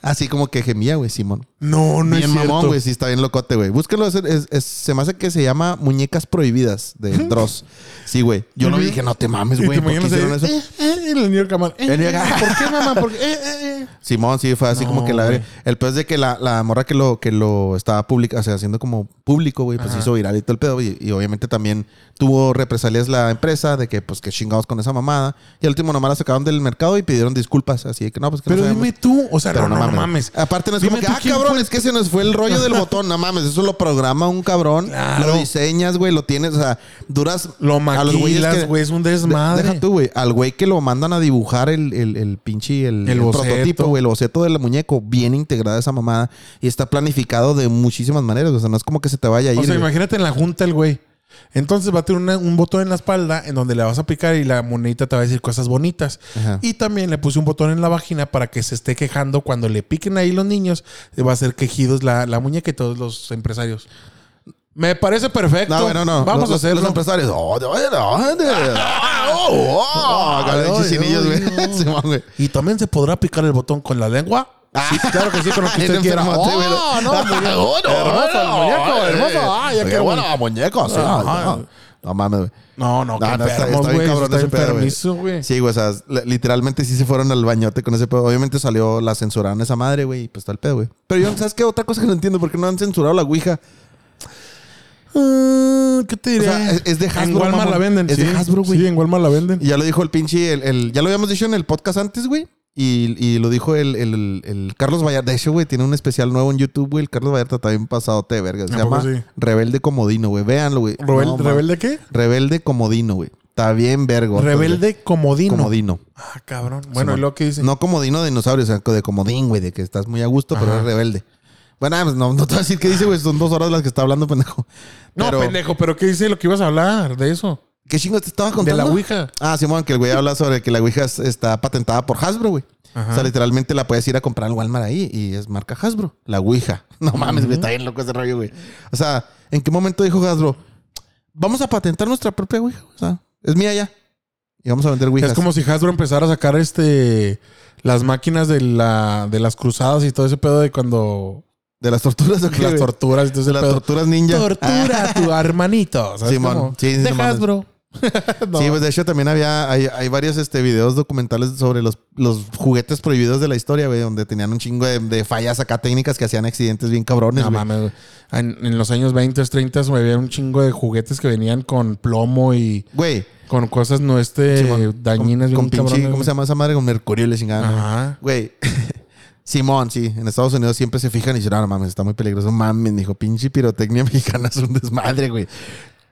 [SPEAKER 2] así como que gemía, güey, Simón.
[SPEAKER 1] no, no
[SPEAKER 2] bien
[SPEAKER 1] es cierto.
[SPEAKER 2] mamón, güey. Sí, está bien locote, güey. Búsquenlo. es- es- es- se me hace que se llama Muñecas Prohibidas de Dross. Sí, güey. Yo lo vi y dije, no te mames, güey. ¿Por qué hicieron eso?
[SPEAKER 1] eh, eh, y Camal, eh, eh. ¿Por qué, mamá? ¿Por qué? Eh, eh,
[SPEAKER 2] Simón, sí, fue así
[SPEAKER 1] No,
[SPEAKER 2] como que la. El peor es de que la, la morra que lo, que lo estaba pública, o sea, haciendo como público, güey, pues
[SPEAKER 1] Ajá.
[SPEAKER 2] hizo viral y todo el pedo. Y, y obviamente también tuvo represalias la empresa de que, pues, que chingados con esa mamada. Y al último nomás la sacaron del mercado y pidieron disculpas. Así de que no, pues que
[SPEAKER 1] Pero dime tú, o sea,
[SPEAKER 2] Pero
[SPEAKER 1] no, mames.
[SPEAKER 2] Aparte no es
[SPEAKER 1] Dime
[SPEAKER 2] como que, ah, cabrón,
[SPEAKER 1] fue.
[SPEAKER 2] es que se nos fue el rollo del botón. No mames, eso lo programa un cabrón.
[SPEAKER 1] Claro.
[SPEAKER 2] Lo diseñas, güey, lo tienes, o sea, duras...
[SPEAKER 1] Lo maquilas, güey, es un
[SPEAKER 2] de-
[SPEAKER 1] desmadre.
[SPEAKER 2] Deja tú, güey. Al güey que lo mandan a dibujar el, el, el pinche, el,
[SPEAKER 1] El
[SPEAKER 2] el
[SPEAKER 1] boceto.
[SPEAKER 2] Prototipo, güey, el boceto del muñeco, bien integrada esa mamada. Y está planificado de muchísimas maneras. O sea, no es como que se te vaya a ir.
[SPEAKER 1] O sea, imagínate en la junta el güey. Entonces va a tener una- un botón en la espalda en donde le vas a picar y la monedita te va a decir cosas bonitas.
[SPEAKER 2] Ajá.
[SPEAKER 1] Y también le puse un botón en la vagina para que se esté quejando cuando le piquen ahí los niños. Va a hacer quejidos la, la muñeca y todos los empresarios. Me parece perfecto.
[SPEAKER 2] No, bueno, no.
[SPEAKER 1] Vamos
[SPEAKER 2] Los-
[SPEAKER 1] a hacerlo.
[SPEAKER 2] Los empresarios. Oh.
[SPEAKER 1] Y también se podrá picar el botón con la lengua. Sí, claro que sí, con lo que usted quiera. Oh, no, muñeco. Hermoso el muñeco, hermoso. Ah, ya quiero
[SPEAKER 2] bueno, muñeco, sí. No, No mames, güey.
[SPEAKER 1] No, no, que
[SPEAKER 2] No, no, está- está bien
[SPEAKER 1] güey.
[SPEAKER 2] cabrón
[SPEAKER 1] Está
[SPEAKER 2] ese pedo, güey.
[SPEAKER 1] enfermizo, güey.
[SPEAKER 2] Sí, güey, o sea, li- literalmente sí se fueron al bañote con ese pedo. Obviamente salió, la censuraron esa madre, güey, y pues está el pedo, güey. Pero yo, ¿sabes qué? Otra cosa que no entiendo, ¿por qué no han censurado la Ouija?
[SPEAKER 1] Ah, ¿Qué te
[SPEAKER 2] O
[SPEAKER 1] diré?
[SPEAKER 2] sea, es, es de Hasbro,
[SPEAKER 1] En Walmart
[SPEAKER 2] mamón.
[SPEAKER 1] la venden.
[SPEAKER 2] Es
[SPEAKER 1] sí.
[SPEAKER 2] de Hasbro, güey.
[SPEAKER 1] Sí, en Walmart la venden.
[SPEAKER 2] Y ya lo dijo el pinche, el, el- ya lo habíamos dicho en el podcast antes, güey. Y, y lo dijo el, el- el Carlos Vallarta. De hecho, güey, tiene un especial nuevo en YouTube, güey. El Carlos Vallarta también pasado de verga. Se
[SPEAKER 1] ¿A poco
[SPEAKER 2] llama
[SPEAKER 1] sí?
[SPEAKER 2] Rebelde Comodino, güey. Véanlo, güey.
[SPEAKER 1] ¿Rebel-
[SPEAKER 2] No, ma-
[SPEAKER 1] ¿Rebelde qué?
[SPEAKER 2] Rebelde Comodino, güey. Está bien vergo.
[SPEAKER 1] Rebelde comodino.
[SPEAKER 2] Comodino.
[SPEAKER 1] Ah, cabrón. Bueno,
[SPEAKER 2] Simón.
[SPEAKER 1] ¿y lo que dice?
[SPEAKER 2] No comodino de dinosaurio, o sea, de comodín, güey, de que estás muy a gusto, pero es rebelde. Bueno, no, no te voy a decir qué dice, güey. Son dos horas las que está hablando, pendejo.
[SPEAKER 1] No, pendejo, pero ¿qué dice lo que ibas a hablar de eso?
[SPEAKER 2] ¿Qué chingo te estaba
[SPEAKER 1] De
[SPEAKER 2] contando?
[SPEAKER 1] la Ouija.
[SPEAKER 2] Ah, Simón, que el güey habla sobre que la Ouija es- está patentada por Hasbro, güey.
[SPEAKER 1] Ajá.
[SPEAKER 2] O sea, literalmente la puedes ir a comprar al Walmart ahí y es marca Hasbro. La Ouija. No mames, güey, está bien loco ese rollo, güey. O sea, ¿en qué momento dijo Hasbro? Vamos a patentar nuestra propia Ouija. O sea, es mía ya. Y vamos a vender Ouijas.
[SPEAKER 1] Es como si Hasbro empezara a sacar este las máquinas de la de las cruzadas y todo ese pedo de cuando
[SPEAKER 2] ¿De las torturas o qué,
[SPEAKER 1] las torturas y
[SPEAKER 2] De las
[SPEAKER 1] pedo.
[SPEAKER 2] torturas ninja.
[SPEAKER 1] Tortura a tu hermanito. ¿sabes
[SPEAKER 2] Simón.
[SPEAKER 1] cómo?
[SPEAKER 2] Sí, sí,
[SPEAKER 1] de. Hasbro. No.
[SPEAKER 2] Sí, pues de hecho también había, hay, hay varios este, videos documentales sobre los, los juguetes prohibidos de la historia, güey, donde tenían un chingo de, de fallas acá técnicas que hacían accidentes bien cabrones,
[SPEAKER 1] No mames. En, en los años 20, 30 me había un chingo de juguetes que venían con plomo y
[SPEAKER 2] Güey,
[SPEAKER 1] con cosas no este
[SPEAKER 2] Simón,
[SPEAKER 1] dañinas
[SPEAKER 2] con,
[SPEAKER 1] bien
[SPEAKER 2] con pinche,
[SPEAKER 1] cabrones,
[SPEAKER 2] ¿cómo se llama esa madre? Con mercurio le chingaban. güey.
[SPEAKER 1] Ajá.
[SPEAKER 2] Güey, Simón, sí, en Estados Unidos siempre se fijan y dicen, "Ah, no, no mames, está muy peligroso. Mames, dijo, pinche pirotecnia mexicana es un desmadre, güey.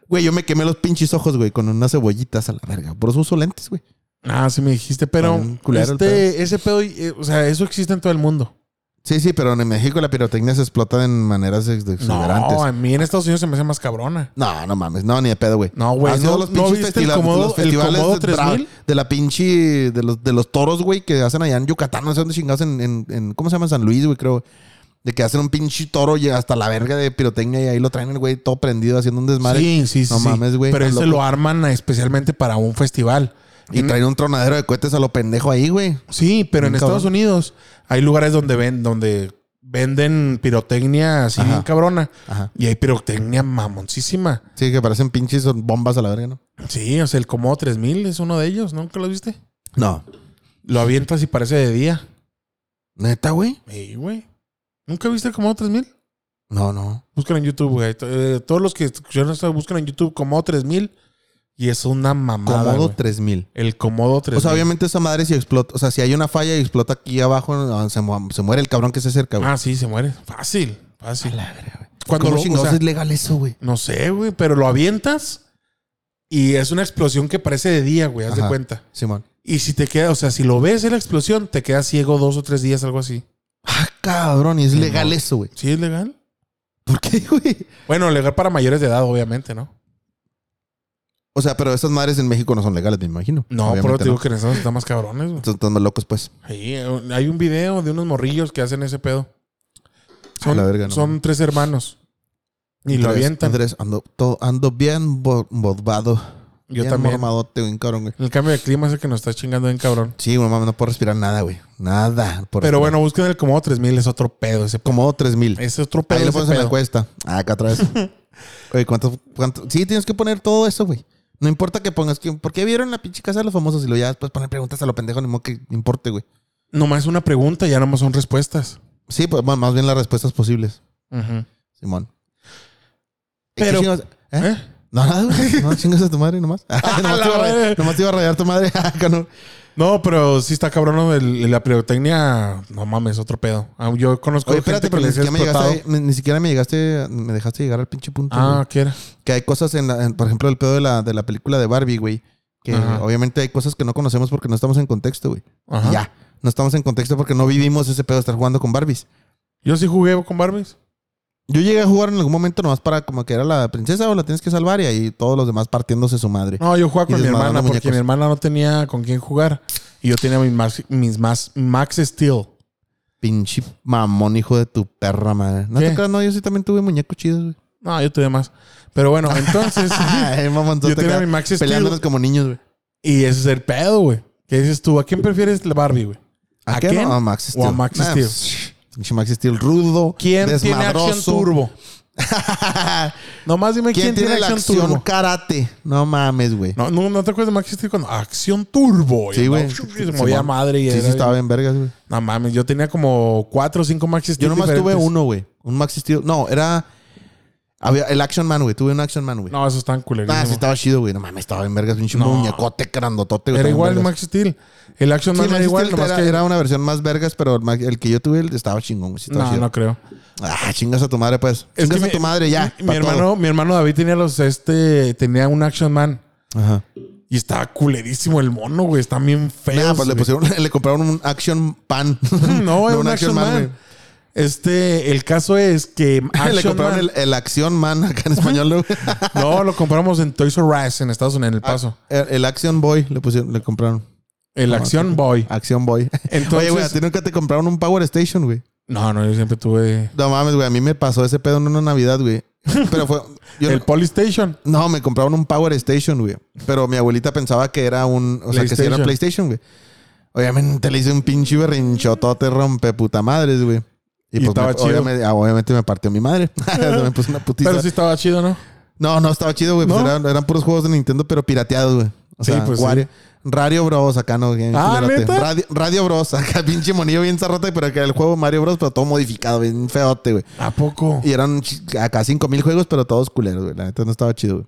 [SPEAKER 2] Güey, yo me quemé los pinches ojos, güey, con unas cebollitas a la verga. Por eso uso lentes, güey.
[SPEAKER 1] Ah, sí me dijiste, pero este, ese pedo, eh, o sea, eso existe en todo el mundo.
[SPEAKER 2] Sí, sí, pero en México la pirotecnia se explota en maneras ex- exuberantes.
[SPEAKER 1] No, a mí en Estados Unidos se me hace más cabrona.
[SPEAKER 2] No, no mames, no, ni de pedo, güey.
[SPEAKER 1] No, güey,
[SPEAKER 2] ¿Has ido
[SPEAKER 1] ¿no-
[SPEAKER 2] los
[SPEAKER 1] no
[SPEAKER 2] pinches
[SPEAKER 1] viste el
[SPEAKER 2] festiva-
[SPEAKER 1] Comodo-
[SPEAKER 2] los
[SPEAKER 1] el
[SPEAKER 2] festivales
[SPEAKER 1] Comodo
[SPEAKER 2] de, bra-
[SPEAKER 1] 3000?
[SPEAKER 2] de la pinche, de los, de los toros, güey, que hacen allá en Yucatán, no sé dónde chingados, en, en, en- ¿cómo se llama? San Luis, güey, creo. De que hacen un pinche toro y hasta la verga de pirotecnia y ahí lo traen el güey todo prendido haciendo un desmadre.
[SPEAKER 1] Sí, sí, sí.
[SPEAKER 2] No
[SPEAKER 1] sí.
[SPEAKER 2] mames, güey,
[SPEAKER 1] Pero ese
[SPEAKER 2] loco.
[SPEAKER 1] lo arman especialmente para un festival.
[SPEAKER 2] Y traen un tronadero de cohetes a lo pendejo ahí, güey.
[SPEAKER 1] Sí, pero en Estados. Unidos hay lugares donde ven, donde venden pirotecnia así
[SPEAKER 2] Ajá.
[SPEAKER 1] bien cabrona.
[SPEAKER 2] Ajá.
[SPEAKER 1] Y hay pirotecnia mamoncísima.
[SPEAKER 2] Sí, que parecen pinches bombas a la verga, ¿no?
[SPEAKER 1] Sí, o sea, el Comodo 3000 es uno de ellos. ¿Nunca lo viste?
[SPEAKER 2] No.
[SPEAKER 1] Lo avientas y parece de día.
[SPEAKER 2] ¿Neta, güey?
[SPEAKER 1] Sí, güey. ¿Nunca viste el Comodo 3000?
[SPEAKER 2] No, no.
[SPEAKER 1] Búscalo en YouTube, güey. Eh, todos los que escucharon esto buscan en YouTube Comodo 3000 y es una mamada,
[SPEAKER 2] Comodo
[SPEAKER 1] güey.
[SPEAKER 2] 3000.
[SPEAKER 1] El Comodo 3000.
[SPEAKER 2] O sea, obviamente esa madre si explota, o sea, si hay una falla y explota aquí abajo, se, mu- se muere el cabrón que se acerca, güey.
[SPEAKER 1] Ah, sí, se muere. Fácil, fácil.
[SPEAKER 2] Cuando
[SPEAKER 1] Cuando lo, o sea,
[SPEAKER 2] es legal eso, güey?
[SPEAKER 1] No sé, güey, pero lo avientas y es una explosión que parece de día, güey, haz de cuenta.
[SPEAKER 2] Simón.
[SPEAKER 1] Y si te queda, o sea, si lo ves en la explosión, te quedas ciego dos o tres días, algo así.
[SPEAKER 2] Ah, cabrón, y es
[SPEAKER 1] Sí,
[SPEAKER 2] legal
[SPEAKER 1] no.
[SPEAKER 2] eso, güey.
[SPEAKER 1] ¿Sí es legal?
[SPEAKER 2] ¿Por qué, güey?
[SPEAKER 1] Bueno, legal para mayores de edad, obviamente, ¿no?
[SPEAKER 2] O sea, pero esas madres en México no son legales, me imagino.
[SPEAKER 1] No, pero te digo
[SPEAKER 2] no.
[SPEAKER 1] que en Estados Unidos están más cabrones, güey.
[SPEAKER 2] Entonces, están más locos, pues.
[SPEAKER 1] Sí, hay un video de unos morrillos que hacen ese pedo. Son,
[SPEAKER 2] la verga, no
[SPEAKER 1] son tres hermanos. Y lo
[SPEAKER 2] Andrés,
[SPEAKER 1] avientan.
[SPEAKER 2] Andrés, ando, todo- ando bien bo- bobado.
[SPEAKER 1] Yo
[SPEAKER 2] bien
[SPEAKER 1] también.
[SPEAKER 2] mormadote, bien cabrón, güey.
[SPEAKER 1] El cambio de clima es el que nos está chingando bien cabrón.
[SPEAKER 2] Sí, güey, mames, no puedo respirar nada, güey. Nada.
[SPEAKER 1] Pero
[SPEAKER 2] respirar.
[SPEAKER 1] bueno, busquen el Comodo 3000, es otro pedo ese pedo.
[SPEAKER 2] Como 3000.
[SPEAKER 1] Es otro pedo
[SPEAKER 2] Ahí
[SPEAKER 1] ese
[SPEAKER 2] pones en la
[SPEAKER 1] pedo.
[SPEAKER 2] encuesta. Ah, acá otra vez. Oye, ¿cuánto, cuánto? Sí, tienes que poner todo eso, güey. No importa que pongas que. ¿Por qué vieron la pinche casa de los famosos? Y lo ya después poner preguntas a lo pendejo, ni modo que importe, güey.
[SPEAKER 1] Nomás una pregunta, ya nomás son respuestas.
[SPEAKER 2] Sí, pues bueno, más bien las respuestas posibles, Simón. ¿Y qué
[SPEAKER 1] Pero-?
[SPEAKER 2] ¿Eh?
[SPEAKER 1] ¿Eh?
[SPEAKER 2] No, nada, güey. No chingas a tu madre nomás. nomás, te iba a rayar,
[SPEAKER 1] madre.
[SPEAKER 2] nomás te iba a rayar tu madre. Acá no.
[SPEAKER 1] Pero sí está cabrón. El- la pirotecnia. No mames, otro pedo. Ah, Yo conozco
[SPEAKER 2] Oye,
[SPEAKER 1] gente
[SPEAKER 2] espérate,
[SPEAKER 1] que
[SPEAKER 2] pero ni siquiera, me llegaste, ni, ni siquiera me llegaste, me dejaste llegar al pinche punto.
[SPEAKER 1] Ah. ¿qué era?
[SPEAKER 2] Que hay cosas en, la, en, por ejemplo, el pedo de la, de la película de Barbie, güey. Que
[SPEAKER 1] Ajá.
[SPEAKER 2] obviamente hay cosas que no conocemos porque no estamos en contexto, güey.
[SPEAKER 1] Ajá.
[SPEAKER 2] Ya. No estamos en contexto porque no vivimos ese pedo de estar jugando con Barbies.
[SPEAKER 1] Yo sí jugué con Barbies.
[SPEAKER 2] Yo llegué a jugar en algún momento nomás para como que era la princesa o la tienes que salvar y ahí todos los demás partiéndose su madre.
[SPEAKER 1] No, yo jugaba con mi hermana porque
[SPEAKER 2] muñecos.
[SPEAKER 1] mi hermana no tenía con quién jugar. Y yo tenía mis Max, mis Max, Max Steel.
[SPEAKER 2] Pinche mamón, hijo de tu perra madre. No
[SPEAKER 1] ¿Qué?
[SPEAKER 2] te creas, no, yo sí también tuve muñecos chidos, güey.
[SPEAKER 1] No, yo tuve más. Pero bueno, entonces.
[SPEAKER 2] Ay,
[SPEAKER 1] yo tenía mi Max Steel.
[SPEAKER 2] Peleándonos como niños, güey.
[SPEAKER 1] Y ese es el pedo, güey. ¿Qué dices tú? ¿A quién prefieres la Barbie, güey? ¿A
[SPEAKER 2] qué?
[SPEAKER 1] quién?
[SPEAKER 2] No, a Max
[SPEAKER 1] ¿O a
[SPEAKER 2] Steel.
[SPEAKER 1] Max
[SPEAKER 2] Nah,
[SPEAKER 1] Steel?
[SPEAKER 2] Max Steel rudo.
[SPEAKER 1] ¿Quién tiene
[SPEAKER 2] desmadroso.
[SPEAKER 1] acción turbo? Nomás dime
[SPEAKER 2] ¿Quién, tiene, la acción
[SPEAKER 1] turbo.
[SPEAKER 2] karate? No mames, güey.
[SPEAKER 1] No, no, no te acuerdas de Max Steel cuando acción turbo.
[SPEAKER 2] Sí, güey.
[SPEAKER 1] Se movía madre y
[SPEAKER 2] Sí,
[SPEAKER 1] era-
[SPEAKER 2] sí, estaba bien vergas, güey.
[SPEAKER 1] No mames, yo tenía como cuatro o cinco Max Steel.
[SPEAKER 2] Yo nomás tuve uno, güey. Un Max Steel. No, era. Había el Action Man, güey. Tuve un Action Man, güey.
[SPEAKER 1] No, esos están culerísimos.
[SPEAKER 2] Ah, sí estaba chido, güey. No mames, estaba bien vergas. Pinche
[SPEAKER 1] No.
[SPEAKER 2] muñecote grandotote, güey.
[SPEAKER 1] Era igual el. Max Steel. El Action
[SPEAKER 2] Sí,
[SPEAKER 1] Man era igual, nomás
[SPEAKER 2] era,
[SPEAKER 1] que...
[SPEAKER 2] era una versión más vergas, pero el, que yo tuve el- estaba chingón, güey. Sí, estaba
[SPEAKER 1] no,
[SPEAKER 2] chido.
[SPEAKER 1] no creo.
[SPEAKER 2] Ah, chingas a tu madre, pues.
[SPEAKER 1] Es
[SPEAKER 2] Chingas a tu madre ya.
[SPEAKER 1] Mi, hermano, mi hermano David tenía los, este, tenía un Action Man.
[SPEAKER 2] Ajá.
[SPEAKER 1] Y estaba culerísimo el mono, güey. Están bien feos.
[SPEAKER 2] Nah, pues le pusieron, le compraron un Action Pan.
[SPEAKER 1] No, era
[SPEAKER 2] un
[SPEAKER 1] un Action Man.
[SPEAKER 2] güey.
[SPEAKER 1] Este, el caso es que
[SPEAKER 2] le
[SPEAKER 1] Action
[SPEAKER 2] compraron
[SPEAKER 1] Man-
[SPEAKER 2] el, el Acción Man acá en español.
[SPEAKER 1] No, lo compramos en Toys R Us en Estados Unidos, en El Paso.
[SPEAKER 2] el, el Action Boy le pusieron, le compraron.
[SPEAKER 1] el
[SPEAKER 2] no,
[SPEAKER 1] Action Boy.
[SPEAKER 2] Acción Boy.
[SPEAKER 1] Entonces,
[SPEAKER 2] Oye, güey, a ti nunca te compraron un Power Station, güey.
[SPEAKER 1] no, no, yo siempre tuve
[SPEAKER 2] No mames, güey. A mí me pasó ese pedo en una Navidad, güey. Pero fue. yo
[SPEAKER 1] el Polystation.
[SPEAKER 2] no, me compraron un Power Station, güey. Pero mi abuelita pensaba que era un. O sea, que sí era.
[SPEAKER 1] PlayStation,
[SPEAKER 2] güey. Obviamente le hice un pinche berrinchotote rompe puta madres, güey.
[SPEAKER 1] Y
[SPEAKER 2] pues
[SPEAKER 1] estaba
[SPEAKER 2] me-
[SPEAKER 1] chido.
[SPEAKER 2] Obviamente, ah, obviamente me partió mi madre. me puso una putiza.
[SPEAKER 1] Pero sí estaba chido, ¿no?
[SPEAKER 2] No, no, estaba chido, güey. Pues eran, eran puros juegos de Nintendo, pero pirateados, güey. O
[SPEAKER 1] Sí,
[SPEAKER 2] sea,
[SPEAKER 1] pues
[SPEAKER 2] Wario-
[SPEAKER 1] sí.
[SPEAKER 2] Radio Bros acá, ¿no? Bien
[SPEAKER 1] Ah. ¿neta?
[SPEAKER 2] Radio, Radio Bros. Acá, pinche monillo bien zarrote, pero era el juego Mario Bros, pero todo modificado, bien feote, güey.
[SPEAKER 1] ¿A poco?
[SPEAKER 2] Y eran acá 5000 juegos, pero todos culeros, güey. La neta no estaba chido, güey.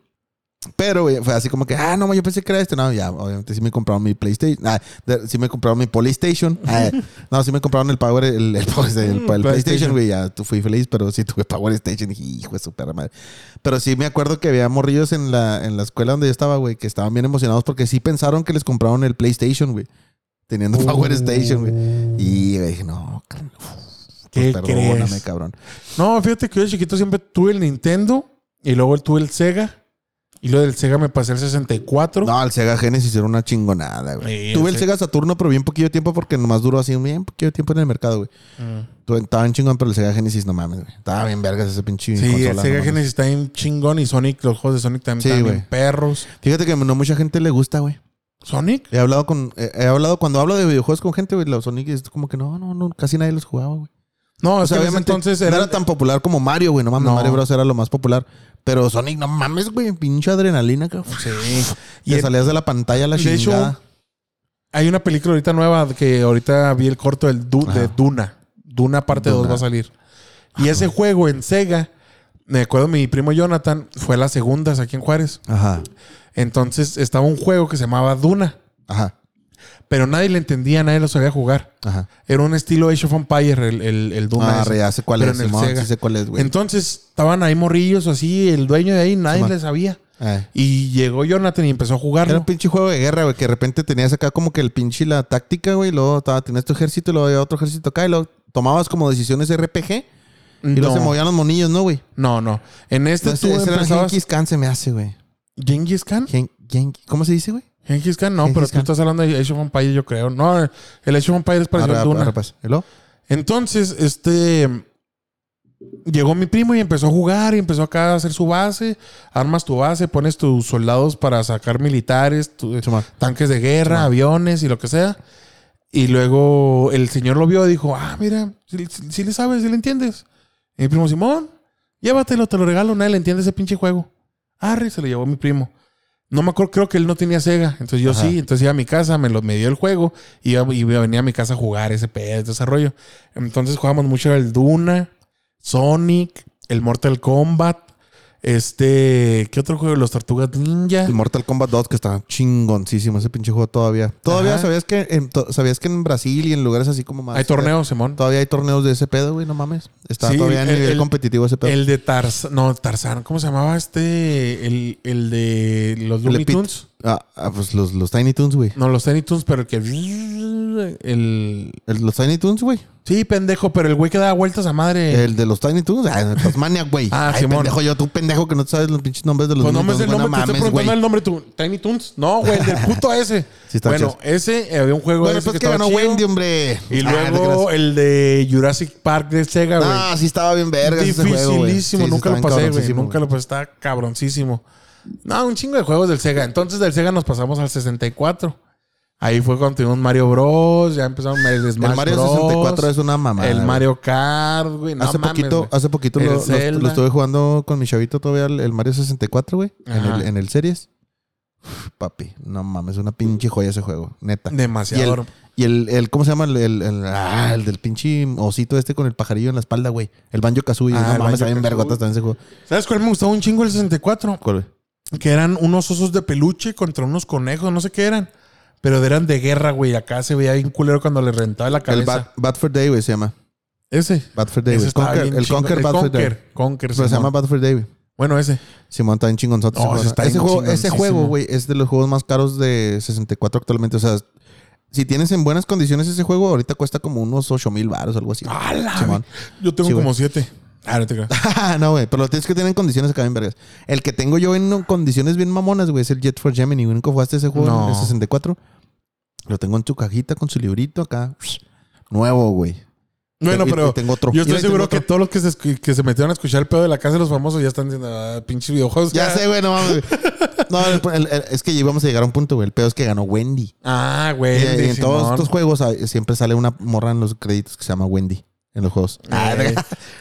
[SPEAKER 2] Pero, güey, fue así como que, ah, no, yo pensé que era este. No, ya, obviamente sí me compraron mi PlayStation. Ah, de- sí me compraron mi Polystation. Ah, no, sí me compraron el Power, el, el, Power- el- el
[SPEAKER 1] Mm,
[SPEAKER 2] PlayStation,
[SPEAKER 1] PlayStation.
[SPEAKER 2] güey. Ya tú fui feliz, pero sí tuve Power Station. Hijo de su perra madre. Pero sí me acuerdo que había morrillos en la, en la escuela donde yo estaba, güey, que estaban bien emocionados porque sí pensaron que les compraron el PlayStation, güey. Teniendo Power Station, güey. Y güey, dije, no, carnal,
[SPEAKER 1] ¿Qué
[SPEAKER 2] pues, perdóname,
[SPEAKER 1] crees?
[SPEAKER 2] cabrón.
[SPEAKER 1] No, fíjate que yo de chiquito siempre tuve el Nintendo y luego tuve el Sega. Y luego del Sega me pasé el 64.
[SPEAKER 2] No, el Sega Genesis era una chingonada, güey.
[SPEAKER 1] Sí,
[SPEAKER 2] Tuve el. Sega Saturno, pero bien poquillo tiempo porque nomás duró así un bien poquillo tiempo en el mercado, güey.
[SPEAKER 1] Mm.
[SPEAKER 2] Estaba en chingón, pero el Sega Genesis no mames, güey. Estaba bien vergas ese pinche
[SPEAKER 1] Sí,
[SPEAKER 2] consola,
[SPEAKER 1] el
[SPEAKER 2] no
[SPEAKER 1] Sega
[SPEAKER 2] mames.
[SPEAKER 1] Genesis está bien chingón y Sonic, los juegos de Sonic también
[SPEAKER 2] Sí,
[SPEAKER 1] están bien perros.
[SPEAKER 2] Fíjate que no mucha gente le gusta, güey.
[SPEAKER 1] ¿Sonic?
[SPEAKER 2] He hablado con... eh, He, hablado... Cuando hablo de videojuegos con gente, güey, los Sonic es como que no, no, no. Casi nadie los jugaba, güey.
[SPEAKER 1] No,
[SPEAKER 2] O sea, obviamente
[SPEAKER 1] entonces
[SPEAKER 2] no
[SPEAKER 1] era,
[SPEAKER 2] era tan popular como Mario, güey. No mames,
[SPEAKER 1] No.
[SPEAKER 2] Mario Bros. era lo más popular. Pero Sonic, no mames, güey. Pinche adrenalina, cabrón.
[SPEAKER 1] Sí.
[SPEAKER 2] Y
[SPEAKER 1] el-
[SPEAKER 2] salías de la pantalla a la
[SPEAKER 1] De hecho, hay una película ahorita nueva que ahorita vi el corto del Du- de. Duna. Duna parte 2
[SPEAKER 2] Duna.
[SPEAKER 1] va a salir. Y ese juego en Sega, me acuerdo mi primo Jonathan, fue las segundas aquí en Juárez.
[SPEAKER 2] Ajá.
[SPEAKER 1] Entonces estaba un juego que se llamaba Duna.
[SPEAKER 2] Ajá.
[SPEAKER 1] Pero nadie le entendía, nadie lo sabía jugar.
[SPEAKER 2] Ajá.
[SPEAKER 1] Era un estilo Age of Empire, el, el, el Duna.
[SPEAKER 2] Ah, ya sé cuál
[SPEAKER 1] pero
[SPEAKER 2] es,
[SPEAKER 1] en el
[SPEAKER 2] Simón,
[SPEAKER 1] Sega.
[SPEAKER 2] sí sé cuál es, güey.
[SPEAKER 1] Entonces estaban ahí morrillos así, el dueño de ahí, nadie
[SPEAKER 2] Simón.
[SPEAKER 1] le sabía.
[SPEAKER 2] Eh.
[SPEAKER 1] Y llegó Jonathan y empezó a
[SPEAKER 2] Era
[SPEAKER 1] jugarlo.
[SPEAKER 2] un pinche juego de guerra, güey, que de repente tenías acá como que el pinche la táctica, güey, y luego estaba, tenías tu ejército y luego había otro ejército acá y luego tomabas como decisiones RPG y luego se
[SPEAKER 1] no,
[SPEAKER 2] movían los monillos, ¿no, güey?
[SPEAKER 1] no, no. En este
[SPEAKER 2] No,
[SPEAKER 1] tú
[SPEAKER 2] ese, ese era
[SPEAKER 1] empezabas...
[SPEAKER 2] Genghis Khan se me hace, güey.
[SPEAKER 1] ¿Genghis Khan?
[SPEAKER 2] Gen- Gen- ¿Cómo se dice, güey?
[SPEAKER 1] Genghis Khan, no,
[SPEAKER 2] Genghis
[SPEAKER 1] pero tú
[SPEAKER 2] Khan.
[SPEAKER 1] estás hablando de Age of Empire, yo creo. No, el Age of Empire es parecido
[SPEAKER 2] Arre,
[SPEAKER 1] al Duna.
[SPEAKER 2] pues.
[SPEAKER 1] Entonces, este. Llegó mi primo y empezó a jugar y empezó acá a hacer su base. Armas tu base, pones tus soldados para sacar militares, tu-
[SPEAKER 2] Simón.
[SPEAKER 1] tanques de guerra, aviones y lo que sea. Y luego el señor lo vio y dijo: Ah, mira, si, le sabes, si le entiendes. Y mi primo Simón, llévatelo, te lo regalo, nadie le entiende ese pinche juego. Arre, se lo llevó mi primo. No me acuerdo, creo que él no tenía Sega. Entonces yo
[SPEAKER 2] Ajá.
[SPEAKER 1] sí, entonces iba a mi casa, me, lo, me dio el juego y iba, y venía a mi casa a jugar ese pedo, ese desarrollo. Entonces jugábamos mucho el Duna, Sonic, el Mortal Kombat, este, ¿qué otro juego? Los Tortugas Ninja.
[SPEAKER 2] El Mortal Kombat 2, que está chingoncísimo ese pinche juego todavía. Todavía
[SPEAKER 1] Ajá.
[SPEAKER 2] sabías que en, to- sabías que en Brasil y en lugares así como más.
[SPEAKER 1] Hay torneos, Simón.
[SPEAKER 2] Todavía hay torneos de ese pedo, güey, no mames. Está
[SPEAKER 1] Sí,
[SPEAKER 2] todavía en
[SPEAKER 1] el-
[SPEAKER 2] nivel
[SPEAKER 1] el-
[SPEAKER 2] competitivo ese pedo.
[SPEAKER 1] El de Tarzan, no, Tarzan, ¿cómo se llamaba este? El, el de los Looney Tunes.
[SPEAKER 2] Ah, ah, pues los, los Tiny Toons, güey.
[SPEAKER 1] No, los Tiny Tunes, pero el que... El...
[SPEAKER 2] El- Los Tiny Toons, güey.
[SPEAKER 1] Sí, pendejo, pero el güey que daba vueltas a madre.
[SPEAKER 2] El de los Tiny Toons. Ah, Tasmania, güey.
[SPEAKER 1] Ah,
[SPEAKER 2] Ay,
[SPEAKER 1] Simón.
[SPEAKER 2] pendejo, yo, tú pendejo que no sabes los pinches nombres de los
[SPEAKER 1] Pues no me sé el nombre, te estoy preguntando el nombre tú. Tiny Toons. No, güey, el del puto ese.
[SPEAKER 2] Sí está
[SPEAKER 1] bueno,
[SPEAKER 2] chido.
[SPEAKER 1] ese había un juego
[SPEAKER 2] Bueno,
[SPEAKER 1] ese
[SPEAKER 2] pues
[SPEAKER 1] que
[SPEAKER 2] que
[SPEAKER 1] estaba
[SPEAKER 2] ganó
[SPEAKER 1] chido.
[SPEAKER 2] Wendy, hombre.
[SPEAKER 1] Y
[SPEAKER 2] Ah,
[SPEAKER 1] luego el de Jurassic Park de Sega, güey.
[SPEAKER 2] Ah, sí estaba bien verga ese juego.
[SPEAKER 1] Dificilísimo,
[SPEAKER 2] Sí,
[SPEAKER 1] nunca
[SPEAKER 2] estaba
[SPEAKER 1] lo
[SPEAKER 2] bien
[SPEAKER 1] pasé, güey. Nunca lo pasé, está cabroncísimo. No, un chingo de juegos del Sega. Entonces del Sega nos pasamos al 64. Ahí fue cuando tuvimos Mario Bros. Ya empezamos el Smash
[SPEAKER 2] El Mario
[SPEAKER 1] Bros.
[SPEAKER 2] 64 es una mamada.
[SPEAKER 1] El. Mario Kart, güey. No
[SPEAKER 2] hace
[SPEAKER 1] mames,
[SPEAKER 2] poquito,
[SPEAKER 1] güey.
[SPEAKER 2] hace poquito lo, lo-
[SPEAKER 1] Zelda.
[SPEAKER 2] lo estuve jugando con mi chavito todavía el, el Mario 64, güey. En el, en el Series. Uf, papi, no mames, una pinche joya ese juego, neta.
[SPEAKER 1] Demasiado.
[SPEAKER 2] Y el, el ¿cómo se llama? El, el, el- ah, el del pinche osito este con el pajarillo en la espalda, güey. El Banjo Kazooie.
[SPEAKER 1] Ah,
[SPEAKER 2] no mames,
[SPEAKER 1] Banjo-Kazooie.
[SPEAKER 2] vergotas también ese juego.
[SPEAKER 1] ¿Sabes cuál me gustaba un chingo el 64?
[SPEAKER 2] ¿Cuál, güey?
[SPEAKER 1] Que eran unos osos de peluche contra unos conejos, no sé qué eran. Pero eran de guerra, güey. Acá se veía bien culero cuando le rentaba la
[SPEAKER 2] El
[SPEAKER 1] cabeza.
[SPEAKER 2] Bad, Bad for Day, güey, se llama.
[SPEAKER 1] Ese.
[SPEAKER 2] Bad for Day,
[SPEAKER 1] Ese
[SPEAKER 2] el
[SPEAKER 1] chingón.
[SPEAKER 2] Conker
[SPEAKER 1] El
[SPEAKER 2] Bad for Day.
[SPEAKER 1] Conker. Conker,
[SPEAKER 2] Pero se llama Bad for Day, güey.
[SPEAKER 1] Bueno, ese.
[SPEAKER 2] Simón está en chingonzote.
[SPEAKER 1] No,
[SPEAKER 2] ese
[SPEAKER 1] está
[SPEAKER 2] juego, ese juego, güey, es de los juegos más caros de 64 actualmente. O sea, si tienes en buenas condiciones ese juego, ahorita cuesta como unos 8 mil baros, algo así.
[SPEAKER 1] ¡Hala!
[SPEAKER 2] Simón.
[SPEAKER 1] Yo tengo
[SPEAKER 2] Sí,
[SPEAKER 1] como siete. Ah, no te creas.
[SPEAKER 2] no, güey, pero lo tienes que tener en condiciones acá bien vergas. El que tengo yo en condiciones bien mamonas, güey, es el Jet for Gemini. güey. ¿Nunca jugaste ese juego
[SPEAKER 1] No.
[SPEAKER 2] en el 64? Lo tengo en tu cajita con su librito acá. Nuevo, güey.
[SPEAKER 1] Bueno,
[SPEAKER 2] Y-
[SPEAKER 1] pero
[SPEAKER 2] tengo otro.
[SPEAKER 1] yo estoy seguro que todos los que se, escu- que se metieron a escuchar el pedo de la casa de los famosos ya están diciendo, ah, pinches videojuegos.
[SPEAKER 2] Ya sé, güey, no mames. No, el- el- el- es que íbamos a llegar a un punto, güey. El pedo es que ganó Wendy.
[SPEAKER 1] Ah,
[SPEAKER 2] Y-
[SPEAKER 1] güey.
[SPEAKER 2] y en todos estos juegos ah, siempre sale una morra en los créditos que se llama Wendy. En los juegos.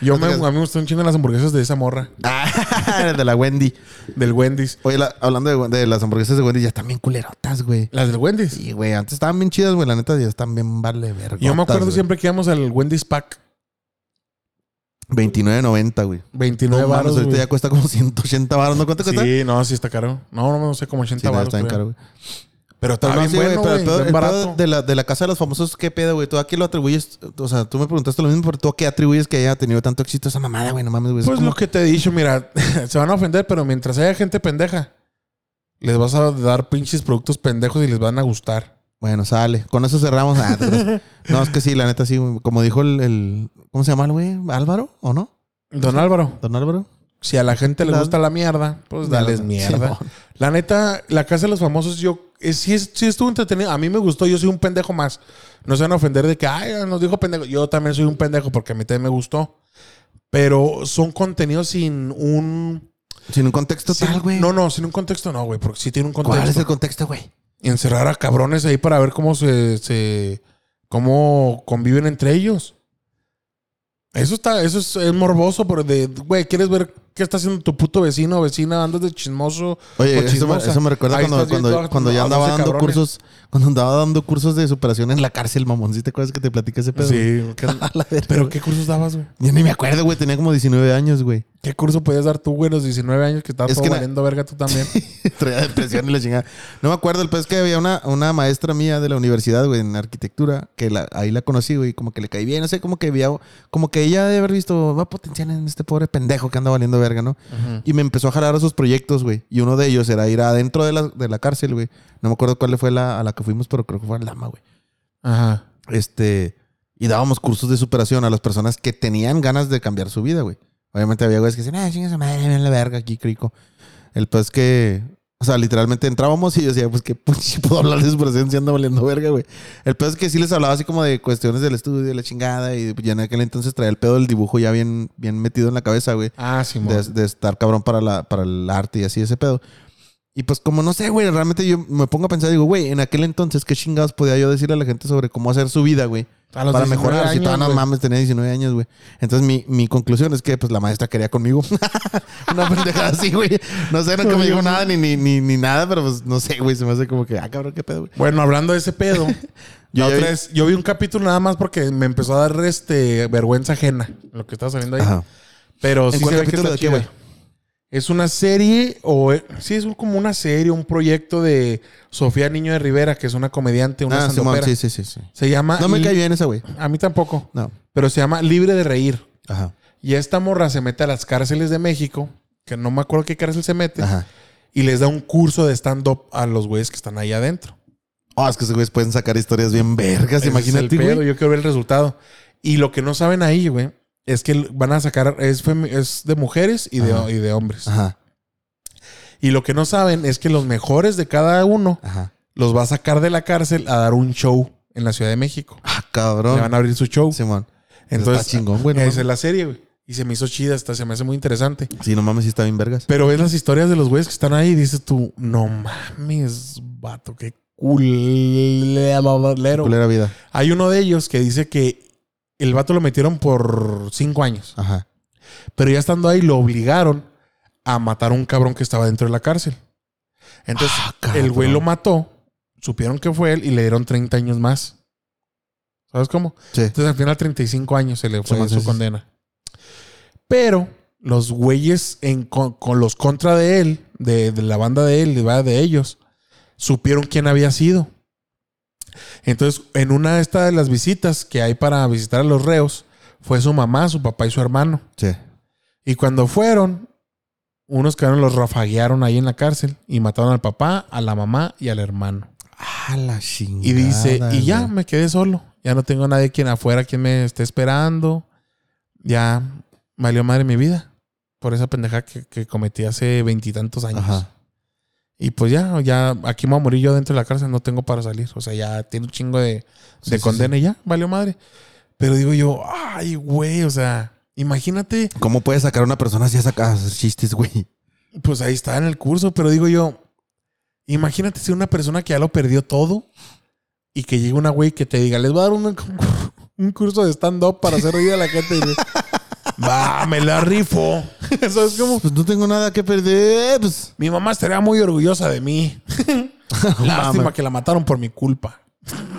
[SPEAKER 1] yo
[SPEAKER 2] no
[SPEAKER 1] me,
[SPEAKER 2] te
[SPEAKER 1] a mí me gustan un chingo las hamburguesas de esa morra.
[SPEAKER 2] Ah, de la Wendy.
[SPEAKER 1] Del Wendy's.
[SPEAKER 2] Oye, la- hablando de, de las hamburguesas de Wendy, ya están bien culerotas, güey.
[SPEAKER 1] Las del Wendy's.
[SPEAKER 2] Sí, güey. Antes estaban bien chidas, güey. La neta, ya están bien vale verga.
[SPEAKER 1] Yo me acuerdo siempre que íbamos al Wendy's Pack.
[SPEAKER 2] 29.90, güey.
[SPEAKER 1] 29
[SPEAKER 2] No
[SPEAKER 1] baros.
[SPEAKER 2] ahorita ya cuesta como 180 baros. ¿No cuánto cuesta?
[SPEAKER 1] Sí, no, sí está caro. No, no, no sé, como 80
[SPEAKER 2] Sí,
[SPEAKER 1] baros.
[SPEAKER 2] está caro, güey.
[SPEAKER 1] Pero está
[SPEAKER 2] no,
[SPEAKER 1] bien
[SPEAKER 2] sí, güey,
[SPEAKER 1] bueno,
[SPEAKER 2] pero el
[SPEAKER 1] güey,
[SPEAKER 2] pedo, el de la, de la casa de los famosos, ¿qué pedo, güey? ¿Tú a qué lo atribuyes? O sea, tú me preguntaste lo mismo, pero ¿tú a qué atribuyes que haya tenido tanto éxito esa mamada, güey? No mames, güey. Es
[SPEAKER 1] Pues
[SPEAKER 2] como-
[SPEAKER 1] lo que te he dicho, mira, se van a ofender, pero mientras haya gente pendeja, les vas a dar pinches productos pendejos y les van a gustar.
[SPEAKER 2] Bueno, sale. Con eso cerramos. Ah, no, es que sí, la neta, sí. Como dijo el, el- ¿Cómo se llama el güey? ¿Álvaro o no?
[SPEAKER 1] Don Álvaro,
[SPEAKER 2] ¿Don Álvaro?
[SPEAKER 1] Si a la gente le gusta la mierda, pues dales
[SPEAKER 2] Sí,
[SPEAKER 1] mierda.
[SPEAKER 2] no.
[SPEAKER 1] La neta, la casa de los famosos, yo eh, sí, sí estuvo entretenido. A mí me gustó, yo soy un pendejo más. No se van a ofender de que, ay, nos dijo pendejo. Yo también soy un pendejo porque a mí también me gustó. Pero son contenidos sin un.
[SPEAKER 2] Sin un contexto
[SPEAKER 1] sin-
[SPEAKER 2] tal, güey.
[SPEAKER 1] no, no, sin un contexto, no, güey, porque sí tiene un contexto.
[SPEAKER 2] ¿Cuál es el contexto, güey?
[SPEAKER 1] encerrar a cabrones ahí para ver cómo se, se cómo conviven entre ellos. Eso está, eso es, es morboso, pero de, güey, ¿quieres ver qué está haciendo tu puto vecino o vecina? Andas de chismoso.
[SPEAKER 2] Oye,
[SPEAKER 1] o
[SPEAKER 2] eso me,
[SPEAKER 1] chismosa.
[SPEAKER 2] eso me recuerda
[SPEAKER 1] Ahí
[SPEAKER 2] cuando, cuando, ya andaba
[SPEAKER 1] 12
[SPEAKER 2] dando
[SPEAKER 1] cabrones.
[SPEAKER 2] cursos, cuando andaba dando cursos de superación en la cárcel, mamón. ¿Sí te acuerdas que te platicé ese pedo?
[SPEAKER 1] Sí, ¿qué- pero. ¿qué cursos dabas, güey?
[SPEAKER 2] Yo ni me acuerdo, güey. Tenía como 19 años, güey.
[SPEAKER 1] ¿Qué curso podías dar tú, güey, los 19 años que estabas
[SPEAKER 2] Es
[SPEAKER 1] todo valiendo verga tú también?
[SPEAKER 2] Traía depresión y la chingada. No me acuerdo, el pez que había una, una maestra mía de la universidad, güey, en arquitectura, que la- ahí la conocí, güey, como que le caí bien, no sé, como que había, como que ella de haber visto, va potencial en este pobre pendejo que anda valiendo verga, ¿no? Y me empezó a jalar a sus proyectos, güey. Y uno de ellos era ir adentro de la, de la cárcel, güey. No me acuerdo cuál fue la, a la que fuimos, pero creo que fue a Lama, güey.
[SPEAKER 1] Ajá.
[SPEAKER 2] Este, y dábamos cursos de superación a las personas que tenían ganas de cambiar su vida, güey. Obviamente había güeyes que decían, ah, chinga su madre, ven la verga aquí, crico. El pues que, o sea, literalmente entrábamos y yo decía, pues que puedo hablar de superación si ando valiendo verga, güey. El pedo es que sí les hablaba así como de cuestiones del estudio, de la chingada, y ya en aquel entonces traía el pedo del dibujo ya bien, bien metido en la cabeza, güey.
[SPEAKER 1] Ah, sí,
[SPEAKER 2] De, de estar cabrón para, la, para el arte y así ese pedo. Y pues como no sé, güey, realmente yo me pongo a pensar, digo, güey, en aquel entonces, ¿qué chingados podía yo decirle a la gente sobre cómo hacer su vida, güey? Para
[SPEAKER 1] 19
[SPEAKER 2] mejorar. si todavía no mames, tenía 19 años, güey. Entonces mi, mi conclusión es que pues la maestra quería conmigo. Una pendejada así, güey. No sé, nunca me dijo nada ni, ni, ni, ni nada, pero pues no sé, güey. Se me hace como que, ah, cabrón, qué pedo, güey.
[SPEAKER 1] Bueno, hablando de ese pedo,
[SPEAKER 2] Yo
[SPEAKER 1] otra
[SPEAKER 2] vi-
[SPEAKER 1] vez- yo vi un capítulo nada más porque me empezó a dar este vergüenza ajena lo que estaba saliendo ahí.
[SPEAKER 2] Ajá.
[SPEAKER 1] Pero
[SPEAKER 2] ¿En
[SPEAKER 1] sí
[SPEAKER 2] cuál
[SPEAKER 1] se ve que
[SPEAKER 2] capítulo
[SPEAKER 1] está
[SPEAKER 2] de qué,
[SPEAKER 1] chida.
[SPEAKER 2] güey?
[SPEAKER 1] Es una serie o eh, sí es como una serie, un proyecto de Sofía Niño de Rivera, que es una comediante, una
[SPEAKER 2] Ah, sí, sí, sí, sí.
[SPEAKER 1] Se llama
[SPEAKER 2] No me cae bien esa, güey.
[SPEAKER 1] A mí tampoco,
[SPEAKER 2] No.
[SPEAKER 1] pero se llama Libre de reír.
[SPEAKER 2] Ajá.
[SPEAKER 1] Y esta morra se mete a las cárceles de México, que no me acuerdo qué cárcel se mete,
[SPEAKER 2] Ajá.
[SPEAKER 1] y les da un curso de stand up a los güeyes que están ahí adentro.
[SPEAKER 2] Oh, es que esos güeyes pueden sacar historias bien vergas,
[SPEAKER 1] Ese es
[SPEAKER 2] imagínate,
[SPEAKER 1] el pedo,
[SPEAKER 2] güey.
[SPEAKER 1] Yo quiero ver el resultado. Y lo que no saben ahí, güey, es que van a sacar, es, es de mujeres y de, y de hombres.
[SPEAKER 2] Ajá,
[SPEAKER 1] Y lo que no saben es que los mejores de cada uno
[SPEAKER 2] ajá.
[SPEAKER 1] los va a sacar de la cárcel a dar un show en la Ciudad de México.
[SPEAKER 2] Ah,
[SPEAKER 1] Le
[SPEAKER 2] cabrón.
[SPEAKER 1] van a abrir su show.
[SPEAKER 2] Simón.
[SPEAKER 1] Entonces,
[SPEAKER 2] está chingón, güey.
[SPEAKER 1] esa es la serie, güey. Y se me hizo chida, hasta se me hace muy interesante.
[SPEAKER 2] Sí, no mames, sí está bien vergas.
[SPEAKER 1] Pero ves las historias de los güeyes que están ahí y dices tú, no mames, vato, qué culero.
[SPEAKER 2] Culera vida.
[SPEAKER 1] Hay uno de ellos que dice que el vato lo metieron por cinco años.
[SPEAKER 2] Ajá.
[SPEAKER 1] Pero ya estando ahí lo obligaron a matar a un cabrón que estaba dentro de la cárcel. Entonces,
[SPEAKER 2] Ah,
[SPEAKER 1] el güey lo mató, supieron que fue él y le dieron 30 años más. ¿Sabes cómo?
[SPEAKER 2] Sí.
[SPEAKER 1] Entonces, al final, 35 años se le fue
[SPEAKER 2] Sí,
[SPEAKER 1] su
[SPEAKER 2] sí.
[SPEAKER 1] condena. Pero los güeyes en, con, con los contra de él, de, de la banda de él, de, de ellos, supieron quién había sido. Entonces, en una de estas de las visitas que hay para visitar a los reos, fue su mamá, su papá y su hermano.
[SPEAKER 2] Sí.
[SPEAKER 1] Y cuando fueron, unos que los rafaguearon ahí en la cárcel y mataron al papá, a la mamá y al hermano.
[SPEAKER 2] Ah, la chingada.
[SPEAKER 1] Y dice, y ya me quedé solo. Ya no tengo nadie quien afuera quien me esté esperando. Ya valió madre mi vida. Por esa pendeja que, que cometí hace veintitantos años.
[SPEAKER 2] Ajá.
[SPEAKER 1] Y pues ya, ya aquí me voy a morir yo dentro de la cárcel, no tengo para salir. O sea, ya tiene un chingo de,
[SPEAKER 2] Sí,
[SPEAKER 1] de
[SPEAKER 2] sí,
[SPEAKER 1] condena y ya, valió madre. Pero digo yo, ay, güey, o sea, imagínate,
[SPEAKER 2] ¿Cómo puede sacar a una persona así a sacar chistes, güey?
[SPEAKER 1] pues ahí está en el curso, pero digo yo, imagínate si una persona que ya lo perdió todo y que llega una güey que te diga, les voy a dar un, un curso de stand-up para hacer reír a la gente. Y Va, me la rifo. Eso es como,
[SPEAKER 2] Pues no tengo nada que perder. Pues.
[SPEAKER 1] mi mamá estaría muy orgullosa de mí. Lástima
[SPEAKER 2] mames.
[SPEAKER 1] que la mataron por mi culpa.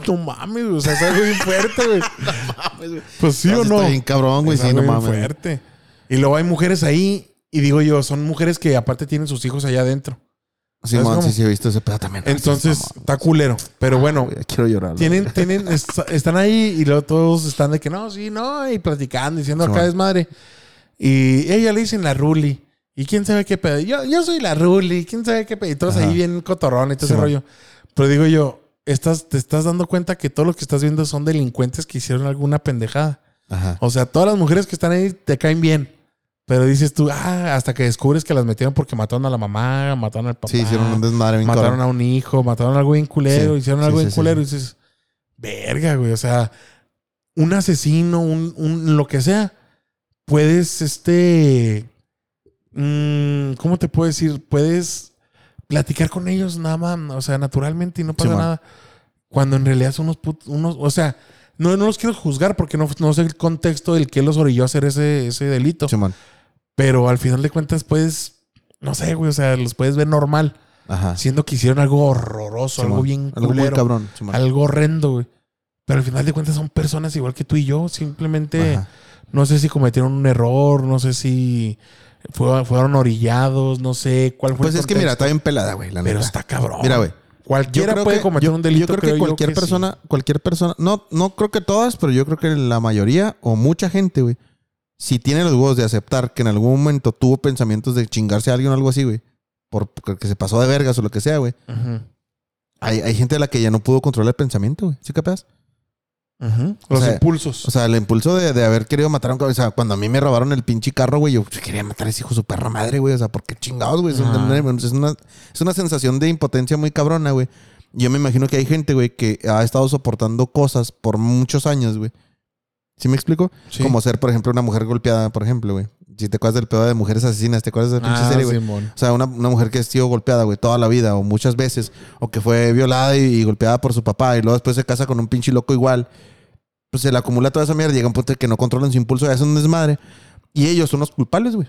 [SPEAKER 1] No mames, o sea, es algo bien fuerte, güey. Pues sí o
[SPEAKER 2] Está
[SPEAKER 1] no.
[SPEAKER 2] bien cabrón, güey.
[SPEAKER 1] Es
[SPEAKER 2] Sí,
[SPEAKER 1] algo
[SPEAKER 2] no
[SPEAKER 1] bien
[SPEAKER 2] mames.
[SPEAKER 1] fuerte. Y luego hay mujeres ahí, y digo yo, son mujeres que aparte tienen sus hijos allá adentro.
[SPEAKER 2] Sí,
[SPEAKER 1] ¿Sabes
[SPEAKER 2] man,
[SPEAKER 1] cómo?
[SPEAKER 2] sí, sí, he visto ese pedo también.
[SPEAKER 1] Entonces,
[SPEAKER 2] Sí, mamá.
[SPEAKER 1] está culero. Pero bueno,
[SPEAKER 2] Güey, quiero llorar.
[SPEAKER 1] tienen, tienen, est- están ahí y luego todos están de que no, sí, no, y platicando, diciendo
[SPEAKER 2] Sí,
[SPEAKER 1] acá es madre. Y ella le dicen la Ruli. ¿Y quién sabe qué pedo? Yo, yo soy la Ruli. ¿Quién sabe qué pedo? Y todos
[SPEAKER 2] Ajá.
[SPEAKER 1] ahí bien cotorrón y todo
[SPEAKER 2] Sí,
[SPEAKER 1] ese
[SPEAKER 2] man.
[SPEAKER 1] rollo. Pero digo yo, estás, te estás dando cuenta que todo lo que estás viendo son delincuentes que hicieron alguna pendejada.
[SPEAKER 2] Ajá.
[SPEAKER 1] O sea, todas las mujeres que están ahí te caen bien. Pero dices tú, ah, hasta que descubres que las metieron porque mataron a la mamá, mataron al papá.
[SPEAKER 2] Sí, hicieron un desmadre bien
[SPEAKER 1] mataron a un hijo, mataron a algo bien culero,
[SPEAKER 2] Sí,
[SPEAKER 1] hicieron algo
[SPEAKER 2] sí,
[SPEAKER 1] bien
[SPEAKER 2] sí,
[SPEAKER 1] culero. Y dices, verga, güey. O sea, un asesino, un, un- lo que sea, puedes, este. mm, ¿Cómo te puedo decir? Puedes platicar con ellos nada más, o sea, naturalmente y no pasa nada. Cuando en realidad son unos put- unos, o sea, no, no los quiero juzgar porque no, no sé el contexto del que los orilló a hacer ese, ese delito.
[SPEAKER 2] Simón.
[SPEAKER 1] Pero al final de cuentas, puedes, no sé, güey, o sea, los puedes ver normal,
[SPEAKER 2] Ajá.
[SPEAKER 1] siendo que hicieron algo horroroso, algo bien
[SPEAKER 2] Algo muy cabrón.
[SPEAKER 1] Algo horrendo, güey. Pero al final de cuentas son personas igual que tú y yo, simplemente
[SPEAKER 2] Ajá.
[SPEAKER 1] no sé si cometieron un error, no sé si fue- fueron orillados, no sé cuál fue
[SPEAKER 2] Pues
[SPEAKER 1] el
[SPEAKER 2] es que mira, está bien pelada, güey. La
[SPEAKER 1] pero
[SPEAKER 2] neta.
[SPEAKER 1] está cabrón.
[SPEAKER 2] Mira, güey.
[SPEAKER 1] Cualquiera puede
[SPEAKER 2] que-
[SPEAKER 1] cometer
[SPEAKER 2] yo-
[SPEAKER 1] un delito.
[SPEAKER 2] Yo creo que cualquier persona, cualquier persona, no, no creo que todas, pero yo creo que la mayoría o mucha gente, güey, si tiene los huevos de aceptar que en algún momento tuvo pensamientos de chingarse a alguien o algo así, güey, por porque se pasó de vergas o lo que sea, güey. Hay, hay gente a la que ya no pudo controlar el pensamiento, güey. ¿Sí capaz? O
[SPEAKER 1] Los
[SPEAKER 2] sea,
[SPEAKER 1] impulsos.
[SPEAKER 2] O sea, el impulso de, de haber querido matar a un cabrón. O sea, cuando a mí me robaron el pinche carro, güey, yo quería matar a ese hijo de su perra madre, güey. O sea, ¿por qué chingados, güey? Una, es una- es una sensación de impotencia muy cabrona, güey. Yo me imagino que hay gente, güey, que ha estado soportando cosas por muchos años, güey. ¿Sí me explico?
[SPEAKER 1] Sí.
[SPEAKER 2] Como ser, por ejemplo, una mujer golpeada, por ejemplo, güey. Si te acuerdas del pedo de mujeres asesinas, ¿te acuerdas de la pinche
[SPEAKER 1] Ah,
[SPEAKER 2] serie, güey? O sea, una, una mujer que ha sido golpeada, güey, toda la vida o muchas veces, o que fue violada y, y golpeada por su papá y luego después se casa con un pinche loco igual, pues se le acumula toda esa mierda, llega un punto que no controlan su impulso y hacen un desmadre. Y ellos son los culpables, güey.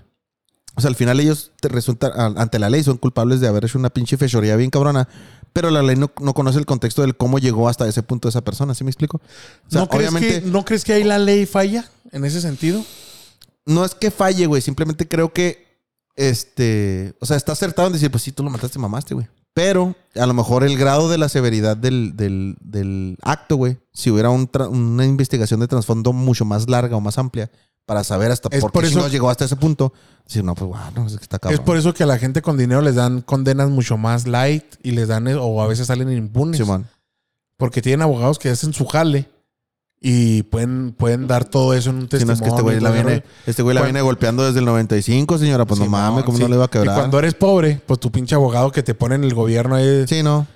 [SPEAKER 2] O sea, al final ellos te resultan, ante la ley son culpables de haber hecho una pinche fechoría bien cabrona, pero la ley no, no conoce el contexto del cómo llegó hasta ese punto esa persona, ¿sí me explico? O sea,
[SPEAKER 1] ¿No, crees
[SPEAKER 2] obviamente
[SPEAKER 1] que, ¿No crees que ahí la ley falla en ese sentido?
[SPEAKER 2] no es que falle, güey, simplemente creo que este, o sea, está acertado en decir, pues sí, tú lo mataste, mamaste, güey. Pero a lo mejor el grado de la severidad del, del, del acto, güey, si hubiera un una investigación de trasfondo mucho más larga o más amplia para saber hasta
[SPEAKER 1] Es
[SPEAKER 2] por,
[SPEAKER 1] por
[SPEAKER 2] qué
[SPEAKER 1] eso-
[SPEAKER 2] chingados llegó hasta ese punto, decir, no, pues bueno, es que está cabrón.
[SPEAKER 1] Es por eso que a la gente con dinero les dan condenas mucho más light y les dan, o a veces salen impunes. Porque tienen abogados que hacen su jale y pueden, pueden dar todo eso en un
[SPEAKER 2] Si no
[SPEAKER 1] testimonio.
[SPEAKER 2] es que este güey la viene,
[SPEAKER 1] rollo.
[SPEAKER 2] este güey la
[SPEAKER 1] Cuando-
[SPEAKER 2] viene golpeando desde el 95, señora, pues no
[SPEAKER 1] Simón,
[SPEAKER 2] mames, ¿cómo
[SPEAKER 1] sí.
[SPEAKER 2] no le va a
[SPEAKER 1] Y
[SPEAKER 2] quebrar?
[SPEAKER 1] cuando eres pobre, pues tu pinche abogado que te pone en el gobierno ahí.
[SPEAKER 2] Sí, no.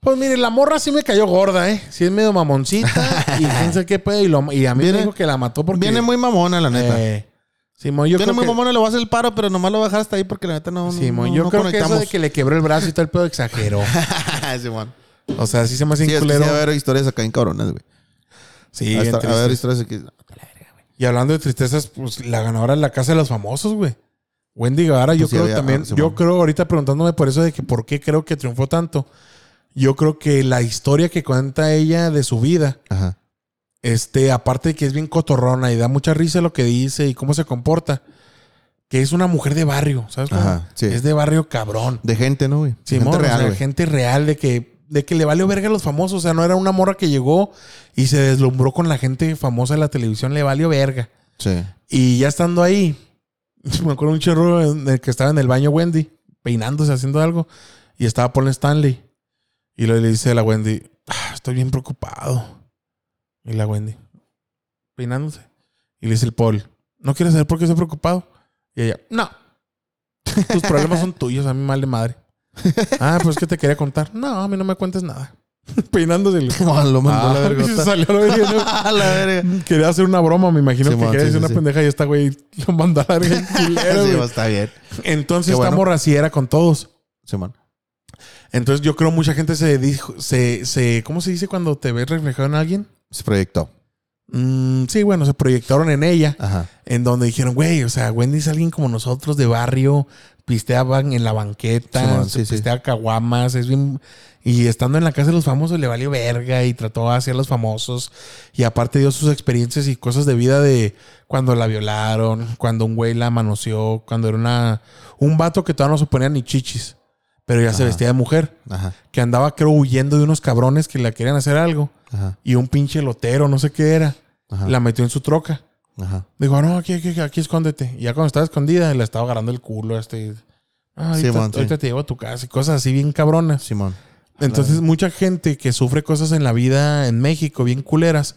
[SPEAKER 1] Pues mire, la morra sí me cayó gorda, ¿eh? Sí es medio mamoncita y quién sabe qué pedo. Y, lo- y a mí
[SPEAKER 2] Viene-
[SPEAKER 1] me dijo que la mató porque...
[SPEAKER 2] Viene muy mamona, la neta.
[SPEAKER 1] eh, Simón, yo
[SPEAKER 2] Viene
[SPEAKER 1] creo
[SPEAKER 2] muy
[SPEAKER 1] que...
[SPEAKER 2] mamona, le voy a hacer el paro, pero nomás lo voy a dejar hasta ahí porque la neta no,
[SPEAKER 1] Simón,
[SPEAKER 2] no-
[SPEAKER 1] yo
[SPEAKER 2] no
[SPEAKER 1] creo que eso
[SPEAKER 2] conectamos.
[SPEAKER 1] de que le quebró el brazo y todo el pedo exageró.
[SPEAKER 2] Simón.
[SPEAKER 1] O sea, sí se me hace
[SPEAKER 2] Sí, es que sí, a haber historias acá en cabronas, güey.
[SPEAKER 1] Sí,
[SPEAKER 2] a,
[SPEAKER 1] bien
[SPEAKER 2] estar- a ver historias aquí.
[SPEAKER 1] Y hablando de tristezas, pues la ganadora de la casa de los famosos, güey. Wendy Guevara, yo
[SPEAKER 2] Pues sí
[SPEAKER 1] creo
[SPEAKER 2] había-
[SPEAKER 1] también,
[SPEAKER 2] ah,
[SPEAKER 1] yo creo ahorita preguntándome por eso de que por qué creo que triunfó tanto. Yo creo que la historia que cuenta ella de su vida,
[SPEAKER 2] Ajá.
[SPEAKER 1] este, aparte de que es bien cotorrona y da mucha risa lo que dice y cómo se comporta, que es una mujer de barrio, ¿sabes? cómo?
[SPEAKER 2] Ajá, sí.
[SPEAKER 1] Es de barrio cabrón.
[SPEAKER 2] De gente, ¿no, güey?
[SPEAKER 1] Simón,
[SPEAKER 2] gente real,
[SPEAKER 1] sea, gente real de que, de que le valió verga a los famosos. O sea, no era una morra que llegó y se deslumbró con la gente famosa de la televisión, le valió verga.
[SPEAKER 2] Sí.
[SPEAKER 1] Y ya estando ahí, Me acuerdo un chorro en el que estaba en el baño Wendy, peinándose, haciendo algo. Y estaba Paul Stanley. Y luego le dice a la Wendy, "Ah, estoy bien preocupado. Y la Wendy, peinándose. Y le dice el Paul, ¿no quieres saber por qué estoy preocupado? Y ella, no. Tus problemas son tuyos, a mí mal de madre. Ah, pues que te quería contar. No, a mí no me cuentes nada. Peinándose.
[SPEAKER 2] No, lo mandó a la
[SPEAKER 1] Ah,
[SPEAKER 2] verga.
[SPEAKER 1] y se salió la verga,
[SPEAKER 2] la verga.
[SPEAKER 1] Quería hacer una broma, me imagino que quería
[SPEAKER 2] sí,
[SPEAKER 1] decir
[SPEAKER 2] sí,
[SPEAKER 1] una
[SPEAKER 2] sí.
[SPEAKER 1] pendeja y esta güey lo mandó a la verga. culero,
[SPEAKER 2] Sí, está bien.
[SPEAKER 1] Entonces esta
[SPEAKER 2] bueno.
[SPEAKER 1] morra era con todos.
[SPEAKER 2] Simón.
[SPEAKER 1] Entonces yo creo mucha gente se dijo, se, se, ¿cómo se dice cuando te ves reflejado en alguien?
[SPEAKER 2] Se proyectó.
[SPEAKER 1] Mm, sí, bueno, se proyectaron en ella,
[SPEAKER 2] Ajá.
[SPEAKER 1] en donde dijeron, güey, o sea, Wendy es alguien como nosotros de barrio, pisteaban en la banqueta,
[SPEAKER 2] sí, sí.
[SPEAKER 1] pistea caguamas, es bien... Y estando en la casa de los famosos le valió verga y trató de hacer los famosos. Y aparte dio sus experiencias y cosas de vida de cuando la violaron, cuando un güey la manoseó, cuando era una, un vato que todavía no se ponía ni chichis, pero ya se vestía de mujer,
[SPEAKER 2] Ajá.
[SPEAKER 1] que andaba creo huyendo de unos cabrones que le querían hacer algo.
[SPEAKER 2] Ajá.
[SPEAKER 1] Y un pinche lotero, no sé qué era,
[SPEAKER 2] Ajá.
[SPEAKER 1] la metió en su troca.
[SPEAKER 2] Ajá.
[SPEAKER 1] Dijo, no, aquí, aquí, aquí escóndete. Y ya cuando estaba escondida, le estaba agarrando el culo. Este, ah, ahorita,
[SPEAKER 2] Simón, sí.
[SPEAKER 1] ahorita te llevo a tu casa y cosas así bien cabronas.
[SPEAKER 2] Simón.
[SPEAKER 1] Entonces, mucha gente que sufre cosas en la vida en México bien culeras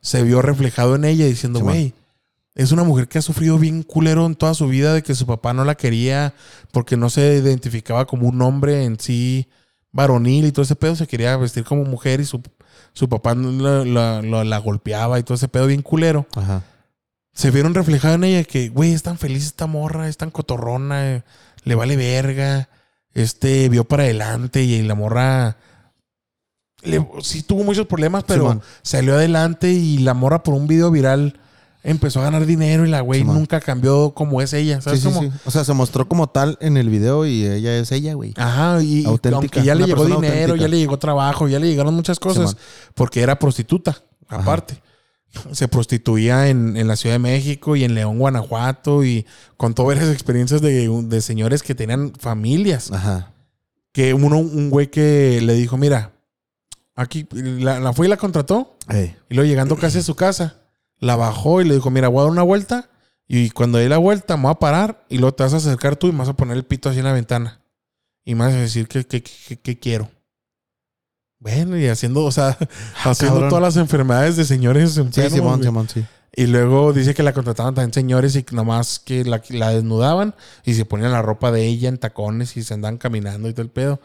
[SPEAKER 1] se vio reflejado en ella diciendo, güey, es una mujer que ha sufrido bien culero en toda su vida de que su papá no la quería porque no se identificaba como un hombre en sí varonil y todo ese pedo. Se quería vestir como mujer y su, su papá la, la- la- la golpeaba y todo ese pedo bien culero
[SPEAKER 2] Ajá.
[SPEAKER 1] se vieron reflejados en ella que, güey, es tan feliz esta morra, es tan cotorrona, eh, le vale verga. Este vio para adelante y la morra le- sí tuvo muchos problemas, pero salió adelante y la morra por un video viral empezó a ganar dinero y la güey nunca cambió como es ella, ¿sabes
[SPEAKER 2] sí,
[SPEAKER 1] cómo?
[SPEAKER 2] sí. O sea, se mostró como tal en el video y ella es ella, güey.
[SPEAKER 1] Ajá, y,
[SPEAKER 2] Auténtica,
[SPEAKER 1] aunque ya le llegó dinero,
[SPEAKER 2] auténtica.
[SPEAKER 1] ya le llegó trabajo, ya le llegaron muchas cosas, porque era prostituta, aparte. Se prostituía en, en la Ciudad de México y en León, Guanajuato, y contó varias experiencias de, de señores que tenían familias.
[SPEAKER 2] Ajá.
[SPEAKER 1] Que uno, un güey que le dijo, mira, aquí, la, la fue y la contrató,
[SPEAKER 2] Ey.
[SPEAKER 1] y luego llegando casi a su casa, la bajó y le dijo, mira, voy a dar una vuelta, y cuando dé la vuelta me voy a parar, y luego te vas a acercar tú y me vas a poner el pito así en la ventana. Y me vas a decir que, que, que- que quiero. Bueno, y haciendo, o sea, haciendo
[SPEAKER 2] cabrón.
[SPEAKER 1] todas las enfermedades de señores
[SPEAKER 2] Sí,
[SPEAKER 1] enfermos.
[SPEAKER 2] Simón,
[SPEAKER 1] güey.
[SPEAKER 2] Simón, sí.
[SPEAKER 1] Y luego dice que la contrataban también señores y nomás que la, la desnudaban y se ponían la ropa de ella en tacones y se andaban caminando y todo el pedo.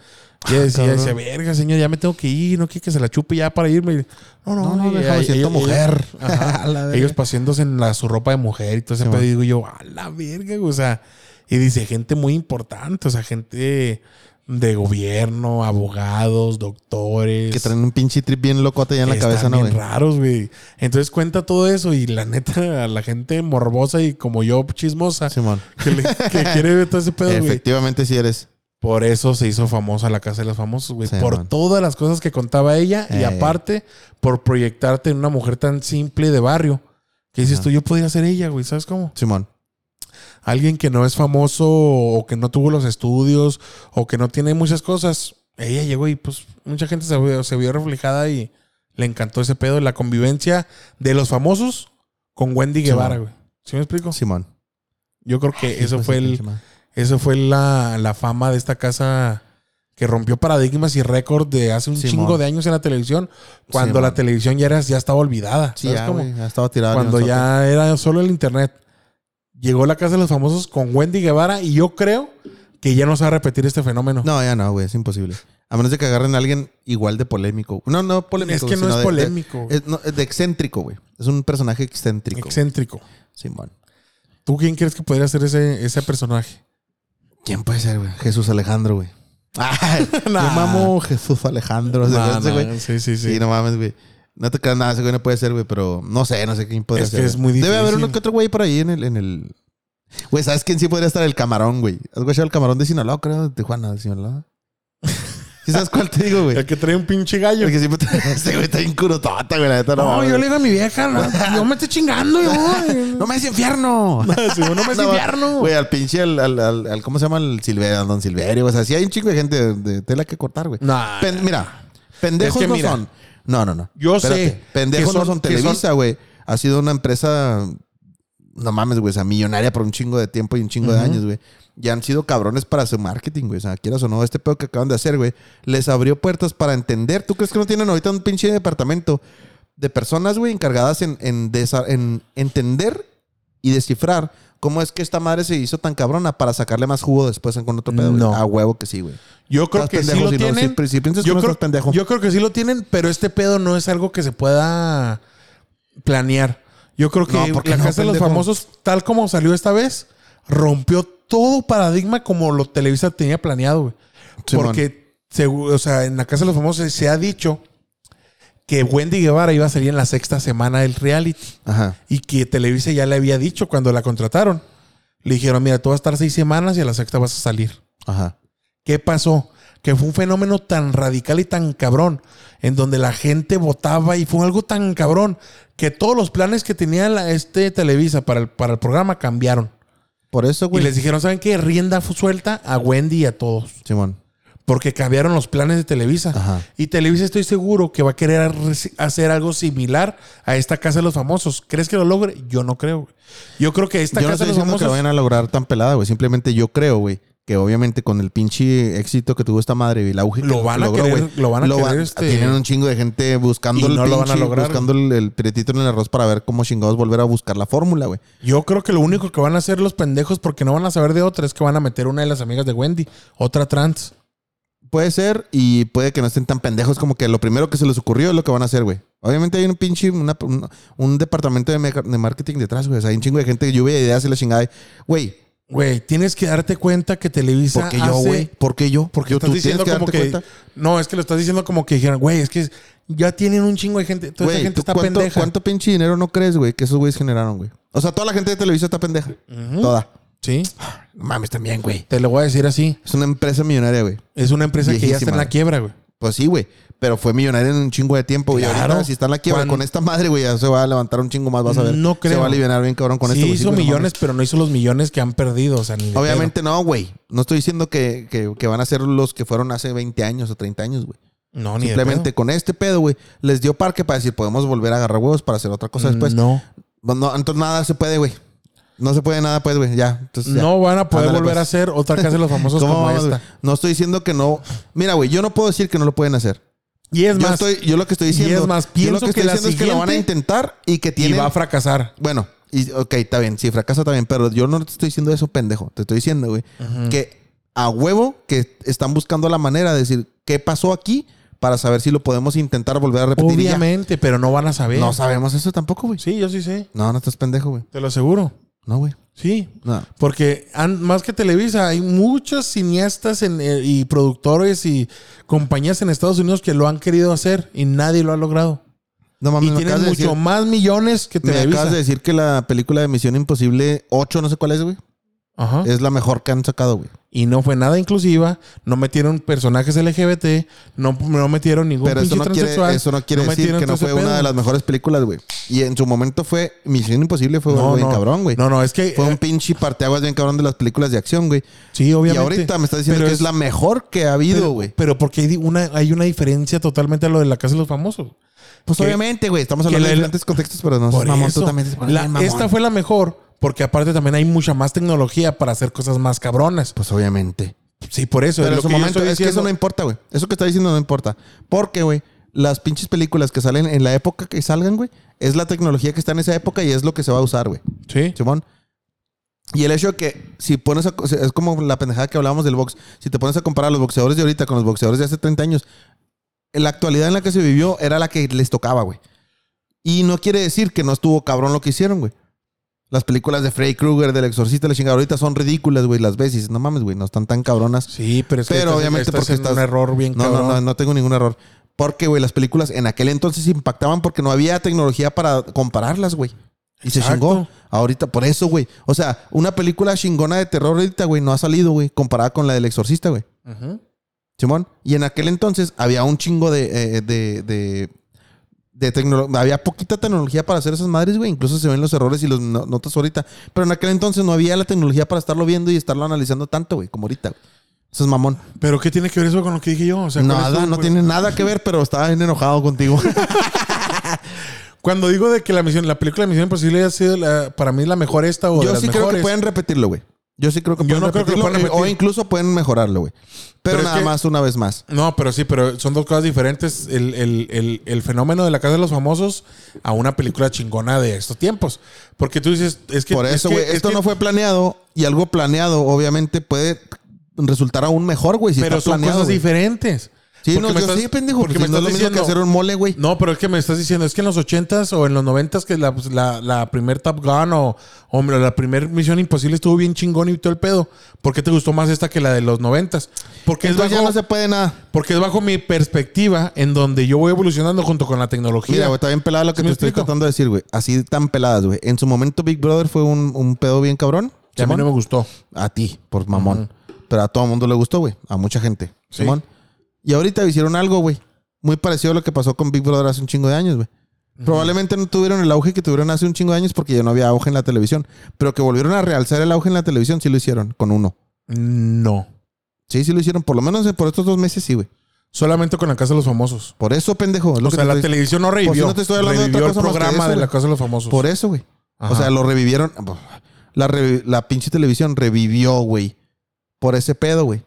[SPEAKER 1] Y decía,
[SPEAKER 2] cabrón.
[SPEAKER 1] decía, verga, señor, ya me tengo que ir, no quiere que se la chupe ya para irme. No, no,
[SPEAKER 2] No, no, déjame, siento
[SPEAKER 1] y-
[SPEAKER 2] mujer.
[SPEAKER 1] Ajá.
[SPEAKER 2] La
[SPEAKER 1] ellos paseándose en la, su ropa de mujer y todo ese
[SPEAKER 2] Sí,
[SPEAKER 1] pedo. digo yo, a la verga, o sea. Y dice, gente muy importante, o sea, gente de gobierno, abogados, doctores.
[SPEAKER 2] Que traen un pinche trip bien locote ya en la cabeza, ¿no,
[SPEAKER 1] bien raros, güey. Entonces cuenta todo eso y la neta, a la gente morbosa y como yo chismosa,
[SPEAKER 2] Simón.
[SPEAKER 1] que, le- que quiere ver todo ese pedo, güey.
[SPEAKER 2] Efectivamente, sí eres.
[SPEAKER 1] Por eso se hizo famosa la Casa de los Famosos, güey.
[SPEAKER 2] Sí,
[SPEAKER 1] por
[SPEAKER 2] man.
[SPEAKER 1] todas las cosas que contaba ella y
[SPEAKER 2] Eh.
[SPEAKER 1] aparte por proyectarte en una mujer tan simple de barrio. Que dices
[SPEAKER 2] Ajá.
[SPEAKER 1] tú, yo podría ser ella, güey. ¿Sabes cómo?
[SPEAKER 2] Simón.
[SPEAKER 1] Alguien que no es famoso o que no tuvo los estudios o que no tiene muchas cosas. Ella llegó y pues mucha gente se vio, se vio reflejada y le encantó ese pedo de la convivencia de los famosos con Wendy Guevara, güey. ¿Sí me explico?
[SPEAKER 2] Simón.
[SPEAKER 1] Yo creo que eso
[SPEAKER 2] de
[SPEAKER 1] fue el, eso fue la, la fama de esta casa que rompió paradigmas y récord de hace un
[SPEAKER 2] Simón.
[SPEAKER 1] chingo de años en la televisión, cuando
[SPEAKER 2] Simón.
[SPEAKER 1] la televisión ya, era, ya estaba olvidada.
[SPEAKER 2] Sí,
[SPEAKER 1] ¿sabes
[SPEAKER 2] ya,
[SPEAKER 1] cómo?
[SPEAKER 2] estado tirado.
[SPEAKER 1] Cuando ya era solo el internet. Llegó la casa de los famosos con Wendy Guevara y yo creo que ya no se va a repetir este fenómeno.
[SPEAKER 2] No, ya no, güey. Es imposible. A menos de que agarren a alguien igual de polémico. No, no polémico.
[SPEAKER 1] es que no es
[SPEAKER 2] de- de-
[SPEAKER 1] polémico.
[SPEAKER 2] es- no, es de excéntrico, güey. Es un personaje excéntrico.
[SPEAKER 1] excéntrico.
[SPEAKER 2] Simón.
[SPEAKER 1] ¿Tú quién crees que podría ser ese, ese personaje?
[SPEAKER 2] ¿Quién puede ser, güey? Jesús Alejandro, güey. Ay,
[SPEAKER 1] Nah.
[SPEAKER 2] Yo mamo Jesús Alejandro. ¿se
[SPEAKER 1] Nah,
[SPEAKER 2] güey?
[SPEAKER 1] sí, sí, sí.
[SPEAKER 2] Sí, no mames, güey. No te creas nada, ese güey no puede ser, güey, pero no sé, no sé quién podría
[SPEAKER 1] Es que
[SPEAKER 2] ser.
[SPEAKER 1] es
[SPEAKER 2] güey.
[SPEAKER 1] muy
[SPEAKER 2] Debe haber
[SPEAKER 1] difícil.
[SPEAKER 2] uno que otro güey por ahí en el, en el. Güey, ¿sabes quién sí podría estar? El camarón, güey. ¿Has guachado el camarón de Sinaloa, creo? De Tijuana, de Sinaloa. ¿Sí sabes cuál te digo, güey?
[SPEAKER 1] El que trae un pinche gallo.
[SPEAKER 2] El que siempre te... Ese güey está bien curotota, güey, la neta. No,
[SPEAKER 1] No, yo le digo a mi vieja, no, yo me estoy chingando, yo.
[SPEAKER 2] ¡No me des infierno!
[SPEAKER 1] Sí, no me es
[SPEAKER 2] No,
[SPEAKER 1] infierno.
[SPEAKER 2] Güey, al pinche, al, al, al- al- ¿cómo se llama? El Silverio, al Don Silverio. O sea, sí hay un chico de gente de, de tela que cortar, güey. Pen- mira, pendejos
[SPEAKER 1] Es que
[SPEAKER 2] no
[SPEAKER 1] mira,
[SPEAKER 2] son. No, no, no.
[SPEAKER 1] yo sé
[SPEAKER 2] Pendejos no
[SPEAKER 1] son-
[SPEAKER 2] Televisa, güey. Ha sido una empresa no mames, güey, o sea, millonaria por un chingo de tiempo y un chingo de años, güey. Ya han sido cabrones para su marketing, güey. O sea, quieras o no, este pedo que acaban de hacer, güey, les abrió puertas para entender. ¿Tú crees que no tienen ahorita un pinche departamento de personas, güey, encargadas en, en, desa- en entender y descifrar cómo es que esta madre se hizo tan cabrona para sacarle más jugo después con otro pedo?
[SPEAKER 1] No.
[SPEAKER 2] A huevo que sí, güey.
[SPEAKER 1] Yo creo
[SPEAKER 2] Estás
[SPEAKER 1] que sí
[SPEAKER 2] pendejo
[SPEAKER 1] lo
[SPEAKER 2] si no-
[SPEAKER 1] tienen.
[SPEAKER 2] si- si piensas
[SPEAKER 1] yo, creo,
[SPEAKER 2] pendejo.
[SPEAKER 1] yo creo que sí lo tienen, pero este pedo no es algo que se pueda planear. Yo creo que
[SPEAKER 2] No, ¿por qué
[SPEAKER 1] la
[SPEAKER 2] no,
[SPEAKER 1] Casa de los? Famosos, tal como salió esta vez, rompió todo paradigma como lo Televisa tenía planeado, güey. Porque, o sea, en la Casa de los Famosos se ha dicho que Wendy Guevara iba a salir en la sexta semana del reality.
[SPEAKER 2] Ajá.
[SPEAKER 1] Y que Televisa ya le había dicho cuando la contrataron. Le dijeron, mira, tú vas a estar seis semanas y a la sexta vas a salir.
[SPEAKER 2] Ajá.
[SPEAKER 1] ¿Qué pasó? Que fue un fenómeno tan radical y tan cabrón, en donde la gente votaba y fue algo tan cabrón que todos los planes que tenía la- este Televisa para el, para el programa cambiaron.
[SPEAKER 2] Por eso,
[SPEAKER 1] Y
[SPEAKER 2] güey.
[SPEAKER 1] les dijeron, ¿saben qué? Rienda suelta a Wendy y a todos.
[SPEAKER 2] Simón.
[SPEAKER 1] Porque cambiaron los planes de Televisa.
[SPEAKER 2] Ajá.
[SPEAKER 1] Y Televisa estoy seguro que va a querer hacer algo similar a esta Casa de los Famosos. ¿Crees que lo logre? Yo no creo. güey. Yo creo que esta
[SPEAKER 2] yo no
[SPEAKER 1] Casa
[SPEAKER 2] estoy
[SPEAKER 1] de los
[SPEAKER 2] que
[SPEAKER 1] Famosos...
[SPEAKER 2] lo vayan a lograr tan pelada, güey. Simplemente yo creo, güey, que obviamente con el pinche éxito que tuvo esta madre y el auge
[SPEAKER 1] Lo
[SPEAKER 2] que
[SPEAKER 1] van a querer-
[SPEAKER 2] güey,
[SPEAKER 1] lo van a querer, este-
[SPEAKER 2] Tienen un chingo de gente buscando el
[SPEAKER 1] no lo van a
[SPEAKER 2] pinche-
[SPEAKER 1] lograr,
[SPEAKER 2] buscando el, el en el arroz para ver cómo chingados volver a buscar la fórmula, güey.
[SPEAKER 1] Yo creo que lo único que van a hacer los pendejos, porque no van a saber de otra, es que van a meter una de las amigas de Wendy, otra trans.
[SPEAKER 2] Puede ser y puede que no estén tan pendejos como que lo primero que se les ocurrió es lo que van a hacer, güey. Obviamente hay un pinche, una- un, un departamento de marketing detrás, güey. O sea, hay un chingo de gente que lluvia de ideas y la chingada. Güey,
[SPEAKER 1] Güey, tienes que darte cuenta que Televisa
[SPEAKER 2] ¿por qué yo, güey? ¿Por qué yo?
[SPEAKER 1] Porque
[SPEAKER 2] Yo-
[SPEAKER 1] estás
[SPEAKER 2] tú
[SPEAKER 1] diciendo
[SPEAKER 2] tienes
[SPEAKER 1] como que...
[SPEAKER 2] cuenta.
[SPEAKER 1] No, es que lo estás diciendo como que dijeron, güey, es que ya tienen un chingo de gente. Toda esa gente
[SPEAKER 2] ¿tú
[SPEAKER 1] está
[SPEAKER 2] cuánto,
[SPEAKER 1] pendeja.
[SPEAKER 2] ¿cuánto pinche dinero no crees, güey, que esos güeyes generaron, güey? O sea, toda la gente de Televisa está pendeja. Toda.
[SPEAKER 1] Sí,
[SPEAKER 2] No mames, también, güey.
[SPEAKER 1] te lo voy a decir así.
[SPEAKER 2] Es una empresa millonaria, güey.
[SPEAKER 1] Es una empresa que ya está en la quiebra, güey.
[SPEAKER 2] Pues sí, güey. Pero fue millonaria en un chingo de tiempo, güey.
[SPEAKER 1] Claro.
[SPEAKER 2] Ahorita, si está en la quiebra
[SPEAKER 1] Cuando-
[SPEAKER 2] con esta madre, güey, ya se va a levantar un chingo más, vas a ver.
[SPEAKER 1] No creo.
[SPEAKER 2] Se va a aliviar bien cabrón con
[SPEAKER 1] sí
[SPEAKER 2] esto, güey.
[SPEAKER 1] hizo millones, pero no hizo los millones que han perdido. O sea, ni de.
[SPEAKER 2] Obviamente no, güey. No estoy diciendo que, que- que van a ser los que fueron hace 20 años o 30 años, güey.
[SPEAKER 1] No, ni de
[SPEAKER 2] Simplemente
[SPEAKER 1] pedo.
[SPEAKER 2] con este pedo, güey, les dio parque para decir, podemos volver a agarrar huevos para hacer otra cosa después.
[SPEAKER 1] No.
[SPEAKER 2] No, entonces nada se puede, güey. No se puede nada, pues, güey. Ya. Entonces, ya.
[SPEAKER 1] No van a poder
[SPEAKER 2] Ándale,
[SPEAKER 1] volver
[SPEAKER 2] pues.
[SPEAKER 1] a hacer otra casa de los famosos
[SPEAKER 2] ¿Cómo
[SPEAKER 1] como esta.
[SPEAKER 2] No estoy diciendo que no. Mira, güey, yo no puedo decir que no lo pueden hacer.
[SPEAKER 1] Y es
[SPEAKER 2] yo,
[SPEAKER 1] más,
[SPEAKER 2] estoy, yo lo que estoy
[SPEAKER 1] y
[SPEAKER 2] diciendo.
[SPEAKER 1] es más,
[SPEAKER 2] yo lo
[SPEAKER 1] pienso
[SPEAKER 2] que estoy diciendo es que lo van a intentar y que
[SPEAKER 1] y
[SPEAKER 2] tienen.
[SPEAKER 1] va a fracasar.
[SPEAKER 2] Bueno, y, ok, está bien. Si fracasa, está bien. Pero yo no te estoy diciendo eso, pendejo. Te estoy diciendo, güey, que a huevo que están buscando la manera de decir qué pasó aquí para saber si lo podemos intentar volver a repetir. y.
[SPEAKER 1] Obviamente, pero no van a saber.
[SPEAKER 2] No sabemos eso tampoco, güey.
[SPEAKER 1] Sí, yo sí sé.
[SPEAKER 2] No, no estás pendejo, güey.
[SPEAKER 1] Te lo aseguro.
[SPEAKER 2] No, güey.
[SPEAKER 1] Sí.
[SPEAKER 2] No.
[SPEAKER 1] Porque han- más que Televisa, hay muchos cineastas en- eh, y productores y compañías en Estados Unidos que lo han querido hacer y nadie lo ha logrado.
[SPEAKER 2] No mames,
[SPEAKER 1] y
[SPEAKER 2] me
[SPEAKER 1] tienen mucho
[SPEAKER 2] decir,
[SPEAKER 1] más millones que
[SPEAKER 2] me
[SPEAKER 1] Televisa.
[SPEAKER 2] acabas de decir que la película de Misión Imposible 8, no sé cuál es, güey.
[SPEAKER 1] Ajá.
[SPEAKER 2] Es la mejor que han sacado, güey.
[SPEAKER 1] Y no fue nada inclusiva, no metieron personajes LGBT, no, no metieron ningún
[SPEAKER 2] Pero eso no, quiere, eso no quiere decir que no fue una de las mejores películas, güey. Y en su momento fue Misión Imposible, fue
[SPEAKER 1] No,
[SPEAKER 2] algo bien
[SPEAKER 1] no.
[SPEAKER 2] cabrón, güey.
[SPEAKER 1] No, no, es que
[SPEAKER 2] Fue un
[SPEAKER 1] eh,
[SPEAKER 2] pinche parteaguas bien cabrón de las películas de acción, güey.
[SPEAKER 1] sí,
[SPEAKER 2] Y
[SPEAKER 1] obviamente.
[SPEAKER 2] ahorita me estás diciendo que es,
[SPEAKER 1] es-
[SPEAKER 2] la mejor que ha habido, güey.
[SPEAKER 1] pero porque hay una, hay una diferencia totalmente a lo de la casa de los famosos.
[SPEAKER 2] Pues
[SPEAKER 1] que-
[SPEAKER 2] obviamente, güey. Estamos hablando de diferentes contextos, pero no
[SPEAKER 1] Por
[SPEAKER 2] mamón,
[SPEAKER 1] eso,
[SPEAKER 2] tú también
[SPEAKER 1] la-
[SPEAKER 2] mamón.
[SPEAKER 1] esta fue la mejor porque aparte también hay mucha más tecnología para hacer cosas más cabronas.
[SPEAKER 2] Pues obviamente.
[SPEAKER 1] Sí, por eso.
[SPEAKER 2] Pero
[SPEAKER 1] es
[SPEAKER 2] en su
[SPEAKER 1] que
[SPEAKER 2] momento, es que eso no importa, güey. Eso que está diciendo no importa. Porque, güey, las pinches películas que salen en la época que salgan, güey, es la tecnología que está en esa época y es lo que se va a usar, güey.
[SPEAKER 1] Sí.
[SPEAKER 2] Simón. Y el hecho de que si pones a, es como la pendejada que hablábamos del box. Si te pones a comparar a los boxeadores de ahorita con los boxeadores de hace 30 años, la actualidad en la que se vivió era la que les tocaba, güey. Y no quiere decir que no estuvo cabrón lo que hicieron, güey. Las películas de Freddy Krueger, del exorcista, la chingada, ahorita son ridículas, güey. Las dices, no mames, güey, no están tan cabronas.
[SPEAKER 1] Sí, pero es que
[SPEAKER 2] Pero
[SPEAKER 1] estás-
[SPEAKER 2] obviamente
[SPEAKER 1] estás
[SPEAKER 2] porque estás-
[SPEAKER 1] un error bien
[SPEAKER 2] No, no,
[SPEAKER 1] cabrón.
[SPEAKER 2] no, no tengo ningún error. Porque, güey, las películas en aquel entonces impactaban porque no había tecnología para compararlas, güey. Y se chingó. Ahorita, por eso, güey. O sea, una película chingona de terror ahorita, güey, no ha salido, güey, comparada con la del exorcista, güey. Simón. Y en aquel entonces había un chingo de, eh, de, de, de tecnología. Había poquita tecnología para hacer esas madres, güey. Incluso se ven los errores y los no- notas ahorita. Pero en aquel entonces no había la tecnología para estarlo viendo y estarlo analizando tanto, güey, como ahorita, güey. Eso es mamón.
[SPEAKER 1] Pero ¿qué tiene que ver eso con lo que dije yo? O sea, ¿cuál es
[SPEAKER 2] Nada, no tiene nada que ver, pero estaba bien enojado contigo.
[SPEAKER 1] Cuando digo de que la misión, la película de Misión Imposible ha sido la- para mí la mejor esta o de
[SPEAKER 2] Yo
[SPEAKER 1] las
[SPEAKER 2] sí creo que
[SPEAKER 1] mejores.
[SPEAKER 2] pueden repetirlo, güey. Yo sí creo que
[SPEAKER 1] Yo
[SPEAKER 2] pueden
[SPEAKER 1] no creo que lo
[SPEAKER 2] repetirlo.
[SPEAKER 1] puedan
[SPEAKER 2] eh, O
[SPEAKER 1] repetir.
[SPEAKER 2] incluso pueden mejorarlo, güey. Pero,
[SPEAKER 1] Pero es
[SPEAKER 2] nada
[SPEAKER 1] que-
[SPEAKER 2] más una vez más.
[SPEAKER 1] No, pero sí, pero son dos cosas diferentes. El, el- el- el fenómeno de la casa de los famosos a una película chingona de estos tiempos. Porque tú dices, es que.
[SPEAKER 2] Por
[SPEAKER 1] es
[SPEAKER 2] eso,
[SPEAKER 1] que-
[SPEAKER 2] güey.
[SPEAKER 1] es
[SPEAKER 2] Esto
[SPEAKER 1] que-
[SPEAKER 2] no fue planeado. Y algo planeado, obviamente, puede resultar aún mejor, güey. Si
[SPEAKER 1] Pero
[SPEAKER 2] está
[SPEAKER 1] son
[SPEAKER 2] planeado,
[SPEAKER 1] cosas
[SPEAKER 2] güey.
[SPEAKER 1] diferentes.
[SPEAKER 2] Sí,
[SPEAKER 1] Porque
[SPEAKER 2] no,
[SPEAKER 1] me
[SPEAKER 2] yo
[SPEAKER 1] estás-
[SPEAKER 2] sí, pendejo.
[SPEAKER 1] porque
[SPEAKER 2] Porque
[SPEAKER 1] me
[SPEAKER 2] no es lo
[SPEAKER 1] estás
[SPEAKER 2] mismo que
[SPEAKER 1] diciendo-
[SPEAKER 2] hacer un mole, güey.
[SPEAKER 1] No, pero es que me estás diciendo, es que en los 80s o en los 90s que la, pues, la, la primer Top Gun o, hombre, la primer Misión Imposible estuvo bien chingón y todo el pedo. ¿Por qué te gustó más esta que la de los 90s? Porque es,
[SPEAKER 2] Entonces ya
[SPEAKER 1] bajo,
[SPEAKER 2] no se puede nada.
[SPEAKER 1] porque es bajo mi perspectiva en donde yo voy evolucionando junto con la tecnología.
[SPEAKER 2] Mira, güey, está bien pelada lo que
[SPEAKER 1] ¿Sí
[SPEAKER 2] te estoy
[SPEAKER 1] explico?
[SPEAKER 2] tratando de decir, güey. Así tan peladas, güey. En su momento Big Brother fue un, un pedo bien cabrón.
[SPEAKER 1] que a mí
[SPEAKER 2] Simón.
[SPEAKER 1] no me gustó.
[SPEAKER 2] A ti, por mamón. Pero a todo el mundo le gustó, güey. A mucha gente.
[SPEAKER 1] Sí.
[SPEAKER 2] Y ahorita hicieron algo, güey. Muy parecido a lo que pasó con Big Brother hace un chingo de años, güey. Probablemente no tuvieron el auge que tuvieron hace un chingo de años porque ya no había auge en la televisión. Pero que volvieron a realzar el auge en la televisión, sí lo hicieron, con uno.
[SPEAKER 1] No.
[SPEAKER 2] Sí, sí lo hicieron. Por lo menos por estos dos meses, sí, güey.
[SPEAKER 1] Solamente con la Casa de los Famosos.
[SPEAKER 2] Por eso, pendejo. es lo
[SPEAKER 1] O
[SPEAKER 2] que
[SPEAKER 1] sea,
[SPEAKER 2] te
[SPEAKER 1] la televisión no revivió.
[SPEAKER 2] Pues no te estoy hablando de otra cosa
[SPEAKER 1] el
[SPEAKER 2] más
[SPEAKER 1] programa
[SPEAKER 2] eso,
[SPEAKER 1] de la. Casa de los Famosos.
[SPEAKER 2] Por eso, güey. O sea, lo revivieron. La, revi- la pinche televisión revivió, güey. Por ese pedo, güey.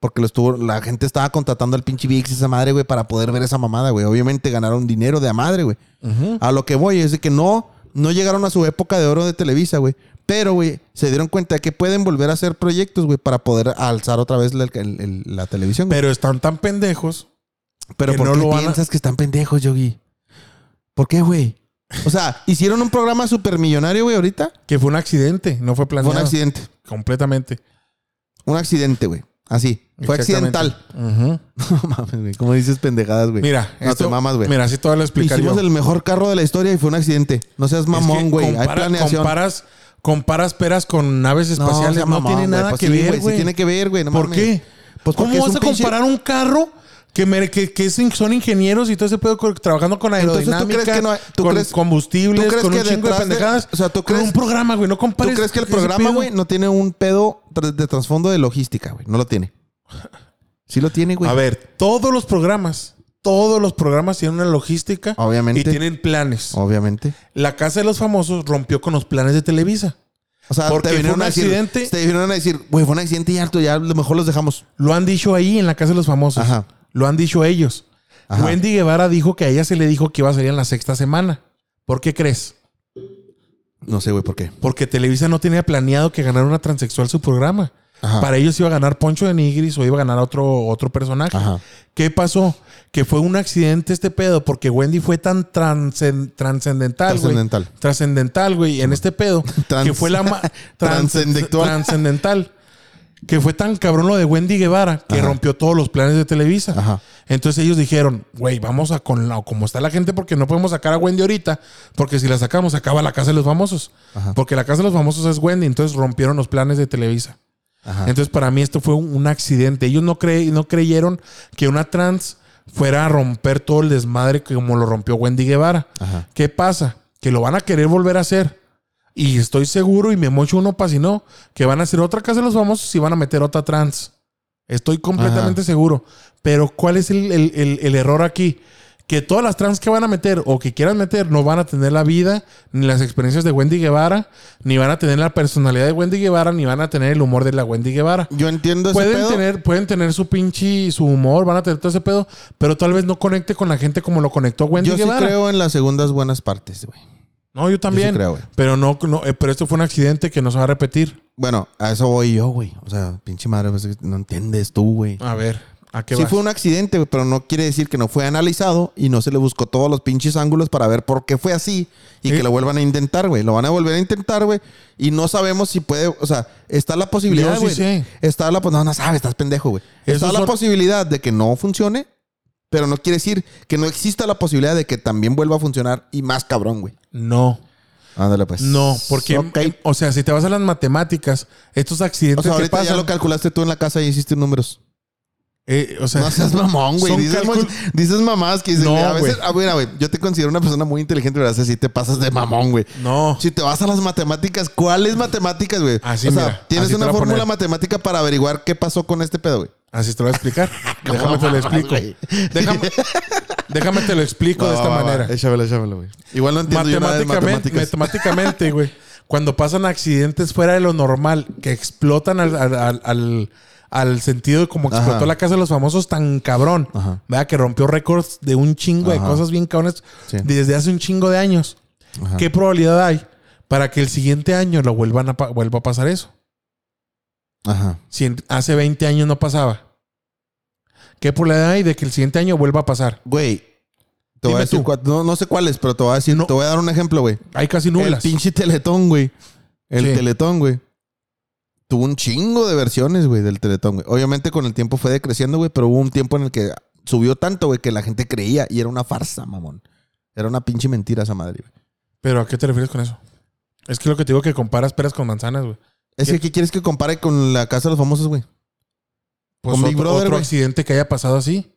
[SPEAKER 2] Porque lo estuvo, la gente estaba contratando al pinche VIX y esa madre, güey, para poder ver esa mamada, güey. Obviamente ganaron dinero de a madre, güey. A lo que voy es de que no, no llegaron a su época de oro de Televisa, güey. Pero, güey, se dieron cuenta de que pueden volver a hacer proyectos, güey, para poder alzar otra vez la, el- el- la televisión. güey.
[SPEAKER 1] Pero están tan pendejos.
[SPEAKER 2] Pero ¿por
[SPEAKER 1] no
[SPEAKER 2] qué
[SPEAKER 1] lo a-
[SPEAKER 2] piensas que están pendejos, Yogi? ¿Por qué, güey? O sea, hicieron un programa supermillonario, güey, ahorita.
[SPEAKER 1] Que fue un accidente, no fue
[SPEAKER 2] Fue
[SPEAKER 1] planeado.
[SPEAKER 2] un accidente.
[SPEAKER 1] Completamente.
[SPEAKER 2] Un accidente, güey. Así. Fue accidental.
[SPEAKER 1] Ujú.
[SPEAKER 2] No mames, güey. ¿Cómo dices pendejadas, güey?
[SPEAKER 1] Mira,
[SPEAKER 2] No
[SPEAKER 1] esto,
[SPEAKER 2] te mamas, güey.
[SPEAKER 1] Mira, así te voy a explicar
[SPEAKER 2] Hicimos
[SPEAKER 1] yo.
[SPEAKER 2] el mejor carro de la historia y fue un accidente. No seas
[SPEAKER 1] Es que
[SPEAKER 2] mamón, güey. Hay planeación.
[SPEAKER 1] Comparas, comparas peras con naves espaciales.
[SPEAKER 2] sea
[SPEAKER 1] No,
[SPEAKER 2] mamón,
[SPEAKER 1] tiene
[SPEAKER 2] güey.
[SPEAKER 1] nada
[SPEAKER 2] Pues
[SPEAKER 1] que
[SPEAKER 2] sí,
[SPEAKER 1] ver,
[SPEAKER 2] Sí
[SPEAKER 1] güey.
[SPEAKER 2] tiene que ver, güey. No
[SPEAKER 1] ¿Por
[SPEAKER 2] mames.
[SPEAKER 1] qué?
[SPEAKER 2] Pues
[SPEAKER 1] ¿Cómo vas a
[SPEAKER 2] pinche-
[SPEAKER 1] comparar un carro que, me- que, son ingenieros y todo ese pedo trabajando con
[SPEAKER 2] Entonces, ¿tú
[SPEAKER 1] aerodinámica,
[SPEAKER 2] crees que no hay- tú
[SPEAKER 1] con
[SPEAKER 2] crees-
[SPEAKER 1] combustibles,
[SPEAKER 2] tú crees
[SPEAKER 1] con
[SPEAKER 2] que
[SPEAKER 1] un chingo de pendejadas?
[SPEAKER 2] o sea, ¿tú
[SPEAKER 1] con
[SPEAKER 2] crees-
[SPEAKER 1] un programa, güey. No
[SPEAKER 2] ¿Tú
[SPEAKER 1] compares.
[SPEAKER 2] crees que el programa, güey, no tiene un pedo de trasfondo de logística, güey? No lo tiene. Sí lo tiene, güey.
[SPEAKER 1] A ver, todos los programas, todos los programas tienen una logística
[SPEAKER 2] Obviamente.
[SPEAKER 1] y tienen planes.
[SPEAKER 2] Obviamente.
[SPEAKER 1] La Casa de los Famosos rompió con los planes de Televisa.
[SPEAKER 2] O sea,
[SPEAKER 1] Porque
[SPEAKER 2] te vinieron
[SPEAKER 1] fue un
[SPEAKER 2] decir,
[SPEAKER 1] accidente.
[SPEAKER 2] Te vinieron a decir, güey, fue un accidente y harto, ya a lo mejor los dejamos.
[SPEAKER 1] Lo han dicho ahí en la Casa de los Famosos.
[SPEAKER 2] Ajá.
[SPEAKER 1] Lo han dicho ellos.
[SPEAKER 2] Ajá.
[SPEAKER 1] Wendy Guevara dijo que a ella se le dijo que iba a salir en la sexta semana. ¿Por qué crees?
[SPEAKER 2] No sé, güey, por qué.
[SPEAKER 1] Porque Televisa no tenía planeado que ganara una transexual su programa.
[SPEAKER 2] Ajá.
[SPEAKER 1] Para ellos iba a ganar Poncho de Nigris o iba a ganar otro, otro personaje.
[SPEAKER 2] Ajá.
[SPEAKER 1] ¿Qué pasó? Que fue un accidente este pedo porque Wendy fue tan trascendental, güey.
[SPEAKER 2] Trascendental.
[SPEAKER 1] Trascendental, güey, en este pedo.
[SPEAKER 2] Trans-
[SPEAKER 1] que fue la trans-
[SPEAKER 2] Transcendental.
[SPEAKER 1] Trascendental. Que fue tan cabrón lo de Wendy Guevara que
[SPEAKER 2] Ajá.
[SPEAKER 1] rompió todos los planes de Televisa.
[SPEAKER 2] Ajá.
[SPEAKER 1] Entonces ellos dijeron, güey, vamos a con la, como está la gente porque no podemos sacar a Wendy ahorita, porque si la sacamos acaba la casa de los famosos.
[SPEAKER 2] Ajá.
[SPEAKER 1] Porque la casa de los famosos es Wendy, entonces rompieron los planes de Televisa.
[SPEAKER 2] Ajá.
[SPEAKER 1] Entonces para mí esto fue un, un accidente. Ellos no, cre- no creyeron que una trans fuera a romper todo el desmadre como lo rompió Wendy Guevara. ¿Qué pasa? Que lo van a querer volver a hacer. Y estoy seguro, y me mocho uno pasinó, que van a hacer otra casa de los famosos y van a meter otra trans. Estoy completamente seguro. Pero ¿cuál es el, el- el- el error aquí? Que todas las trans que van a meter o que quieran meter no van a tener la vida, ni las experiencias de Wendy Guevara, ni van a tener la personalidad de Wendy Guevara, ni van a tener el humor de la Wendy Guevara.
[SPEAKER 2] Yo entiendo ese
[SPEAKER 1] Pueden
[SPEAKER 2] pedo.
[SPEAKER 1] tener, pueden tener su pinche, su humor, van a tener todo ese pedo, pero tal vez no conecte con la gente como lo conectó Wendy
[SPEAKER 2] Yo sí
[SPEAKER 1] Guevara.
[SPEAKER 2] creo en las segundas buenas partes, güey.
[SPEAKER 1] No, yo también.
[SPEAKER 2] creo, güey.
[SPEAKER 1] pero no, no eh, pero esto fue un accidente que no se va a repetir.
[SPEAKER 2] Bueno, a eso voy yo, güey. O sea, pinche madre, pues, no entiendes tú, güey.
[SPEAKER 1] A ver, ¿a qué
[SPEAKER 2] Sí
[SPEAKER 1] vas?
[SPEAKER 2] fue un accidente, pero no quiere decir que no fue analizado y no se le buscó todos los pinches ángulos para ver por qué fue así y
[SPEAKER 1] Sí.
[SPEAKER 2] que lo vuelvan a intentar, güey. Lo van a volver a intentar, güey. Y no sabemos si puede, o sea, está la posibilidad,
[SPEAKER 1] Yo sí
[SPEAKER 2] güey.
[SPEAKER 1] sé.
[SPEAKER 2] Está la, no, no sabes, estás pendejo, güey. Está la
[SPEAKER 1] son-
[SPEAKER 2] posibilidad de que no funcione, pero no quiere decir que no exista la posibilidad de que también vuelva a funcionar y más cabrón, güey.
[SPEAKER 1] No,
[SPEAKER 2] Ándale, pues.
[SPEAKER 1] no, porque, eh, o sea, si te vas a las matemáticas, estos
[SPEAKER 2] O
[SPEAKER 1] accidentes
[SPEAKER 2] sea,
[SPEAKER 1] que
[SPEAKER 2] ahorita
[SPEAKER 1] pasan,
[SPEAKER 2] ya lo calculaste tú en la casa y hiciste números.
[SPEAKER 1] eh, o sea,
[SPEAKER 2] No seas mamón, güey. Dices, mamás que dicen,
[SPEAKER 1] No,
[SPEAKER 2] a veces, ah, mira, güey, yo te considero una persona muy inteligente, ¿verdad? Si te pasas de mamón, güey.
[SPEAKER 1] no,
[SPEAKER 2] Si te vas a las matemáticas, ¿cuáles matemáticas, güey?
[SPEAKER 1] Así,
[SPEAKER 2] o sea,
[SPEAKER 1] mira,
[SPEAKER 2] tienes
[SPEAKER 1] así
[SPEAKER 2] una
[SPEAKER 1] a
[SPEAKER 2] fórmula matemática para averiguar qué pasó con este pedo, güey.
[SPEAKER 1] Así te lo voy a explicar. Déjame te lo explico. Déjame, Déjame te lo explico de esta
[SPEAKER 2] va, va.
[SPEAKER 1] manera.
[SPEAKER 2] Échamelo, échamelo, güey. Igual no entiendo yo nada de
[SPEAKER 1] Matemáticamente,
[SPEAKER 2] matemáticas.
[SPEAKER 1] matemáticamente, güey. Cuando pasan accidentes fuera de lo normal, que explotan al, al- al- sentido de como explotó
[SPEAKER 2] Ajá.
[SPEAKER 1] la casa de los famosos tan cabrón.
[SPEAKER 2] Ajá.
[SPEAKER 1] ¿Verdad? Que rompió récords de un chingo de cosas bien cabrones
[SPEAKER 2] Sí.
[SPEAKER 1] desde hace un chingo de años. ¿Qué probabilidad hay para que el siguiente año lo vuelvan a vuelva a pasar eso?
[SPEAKER 2] Ajá.
[SPEAKER 1] Si hace 20 años no pasaba. ¿Qué probabilidad hay de que el siguiente año vuelva a pasar?
[SPEAKER 2] Güey. Te voy
[SPEAKER 1] Dime
[SPEAKER 2] a decir
[SPEAKER 1] tú.
[SPEAKER 2] cuál- no, no sé cuáles, pero te voy a decir,
[SPEAKER 1] No.
[SPEAKER 2] te voy a dar un ejemplo, güey.
[SPEAKER 1] Hay casi
[SPEAKER 2] El
[SPEAKER 1] nulas.
[SPEAKER 2] pinche Teletón, güey. El
[SPEAKER 1] Sí.
[SPEAKER 2] Teletón, güey. Tuvo un chingo de versiones, güey, del Teletón, güey. Obviamente con el tiempo fue decreciendo, güey, pero hubo un tiempo en el que subió tanto, güey, que la gente creía y era una farsa, mamón. Era una pinche mentira esa madre, güey.
[SPEAKER 1] ¿Pero a qué te refieres con eso? Es que lo que te digo que comparas peras con manzanas, güey.
[SPEAKER 2] Es que, ¿qué quieres que compare con la casa de los famosos, güey?
[SPEAKER 1] Pues
[SPEAKER 2] Con
[SPEAKER 1] otro,
[SPEAKER 2] Big Brother,
[SPEAKER 1] otro
[SPEAKER 2] güey.
[SPEAKER 1] accidente que haya pasado así.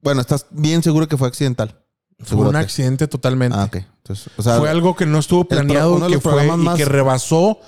[SPEAKER 2] Bueno, estás bien seguro que fue accidental.
[SPEAKER 1] Fue un accidente totalmente.
[SPEAKER 2] Ah, ok. Entonces, o sea,
[SPEAKER 1] fue algo que no estuvo planeado que fue, y que rebasó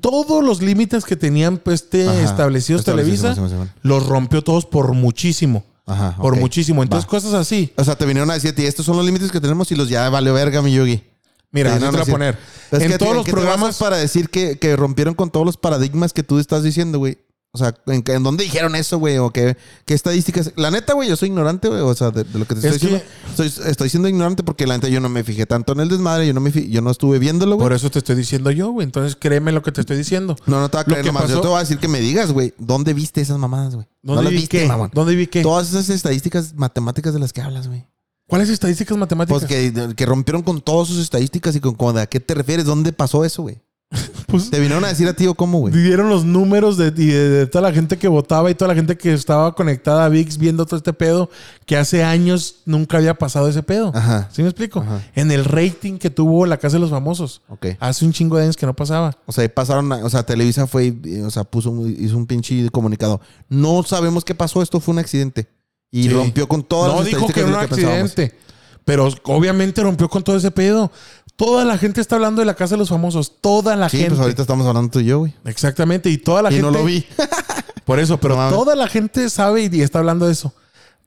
[SPEAKER 1] todos los límites que tenían pues, este,
[SPEAKER 2] ajá.
[SPEAKER 1] establecidos Televisa. Los rompió todos por muchísimo.
[SPEAKER 2] Ajá.
[SPEAKER 1] Por muchísimo. Entonces,
[SPEAKER 2] Va.
[SPEAKER 1] cosas así.
[SPEAKER 2] O sea, te vinieron a decir, "Ti, estos son los límites que tenemos y los ya vale verga, mi yogi.
[SPEAKER 1] Mira,
[SPEAKER 2] no,
[SPEAKER 1] te voy a poner.
[SPEAKER 2] Es
[SPEAKER 1] en
[SPEAKER 2] que,
[SPEAKER 1] todos
[SPEAKER 2] ¿en
[SPEAKER 1] los programas.
[SPEAKER 2] para decir que, que rompieron con todos los paradigmas que tú estás diciendo, güey. O sea, ¿en, en dónde dijeron eso, güey? ¿O qué, qué estadísticas? La neta, güey, yo soy ignorante, güey. O sea, de, de lo que te
[SPEAKER 1] Es
[SPEAKER 2] estoy
[SPEAKER 1] que-
[SPEAKER 2] diciendo. Soy- estoy siendo ignorante porque la neta yo no me fijé tanto en el desmadre. Yo no, me fi- yo no estuve viéndolo, güey.
[SPEAKER 1] Por eso te estoy diciendo yo, güey. Entonces créeme lo que te estoy diciendo.
[SPEAKER 2] No, no te voy a creer nomás. Yo
[SPEAKER 1] pasó-
[SPEAKER 2] te voy a decir que me digas, güey. ¿Dónde viste esas mamadas, güey?
[SPEAKER 1] ¿Dónde vi
[SPEAKER 2] viste,
[SPEAKER 1] qué?
[SPEAKER 2] mamón.
[SPEAKER 1] ¿Dónde vi qué?
[SPEAKER 2] Todas esas estadísticas matemáticas de las que hablas, güey.
[SPEAKER 1] ¿Cuáles estadísticas matemáticas?
[SPEAKER 2] Pues que, que rompieron con todas sus estadísticas y con, con a qué te refieres, ¿dónde pasó eso, güey?
[SPEAKER 1] Pues,
[SPEAKER 2] Te vinieron a decir a ti o cómo, güey.
[SPEAKER 1] dieron los números de, de, de toda la gente que votaba y toda la gente que estaba conectada a VIX viendo todo este pedo, que hace años nunca había pasado ese pedo.
[SPEAKER 2] Ajá.
[SPEAKER 1] ¿Sí me explico?
[SPEAKER 2] Ajá.
[SPEAKER 1] En el rating que tuvo la Casa de los Famosos.
[SPEAKER 2] Ok.
[SPEAKER 1] Hace un chingo de años que no pasaba.
[SPEAKER 2] O sea, pasaron, o sea, Televisa fue, y, o sea, puso, un- hizo un pinche comunicado. No sabemos qué pasó, esto fue un accidente. Y
[SPEAKER 1] Sí.
[SPEAKER 2] rompió con todas
[SPEAKER 1] no
[SPEAKER 2] las
[SPEAKER 1] dijo que era un
[SPEAKER 2] pensábamos.
[SPEAKER 1] accidente. Pero obviamente rompió con todo ese pedo. Toda la gente está hablando de la Casa de los Famosos. Toda la
[SPEAKER 2] Sí,
[SPEAKER 1] gente.
[SPEAKER 2] pues ahorita estamos hablando tú y yo, güey.
[SPEAKER 1] Exactamente. Y toda la
[SPEAKER 2] Y
[SPEAKER 1] gente.
[SPEAKER 2] no lo vi.
[SPEAKER 1] Por eso, pero
[SPEAKER 2] No
[SPEAKER 1] toda la gente sabe y, y está hablando de eso.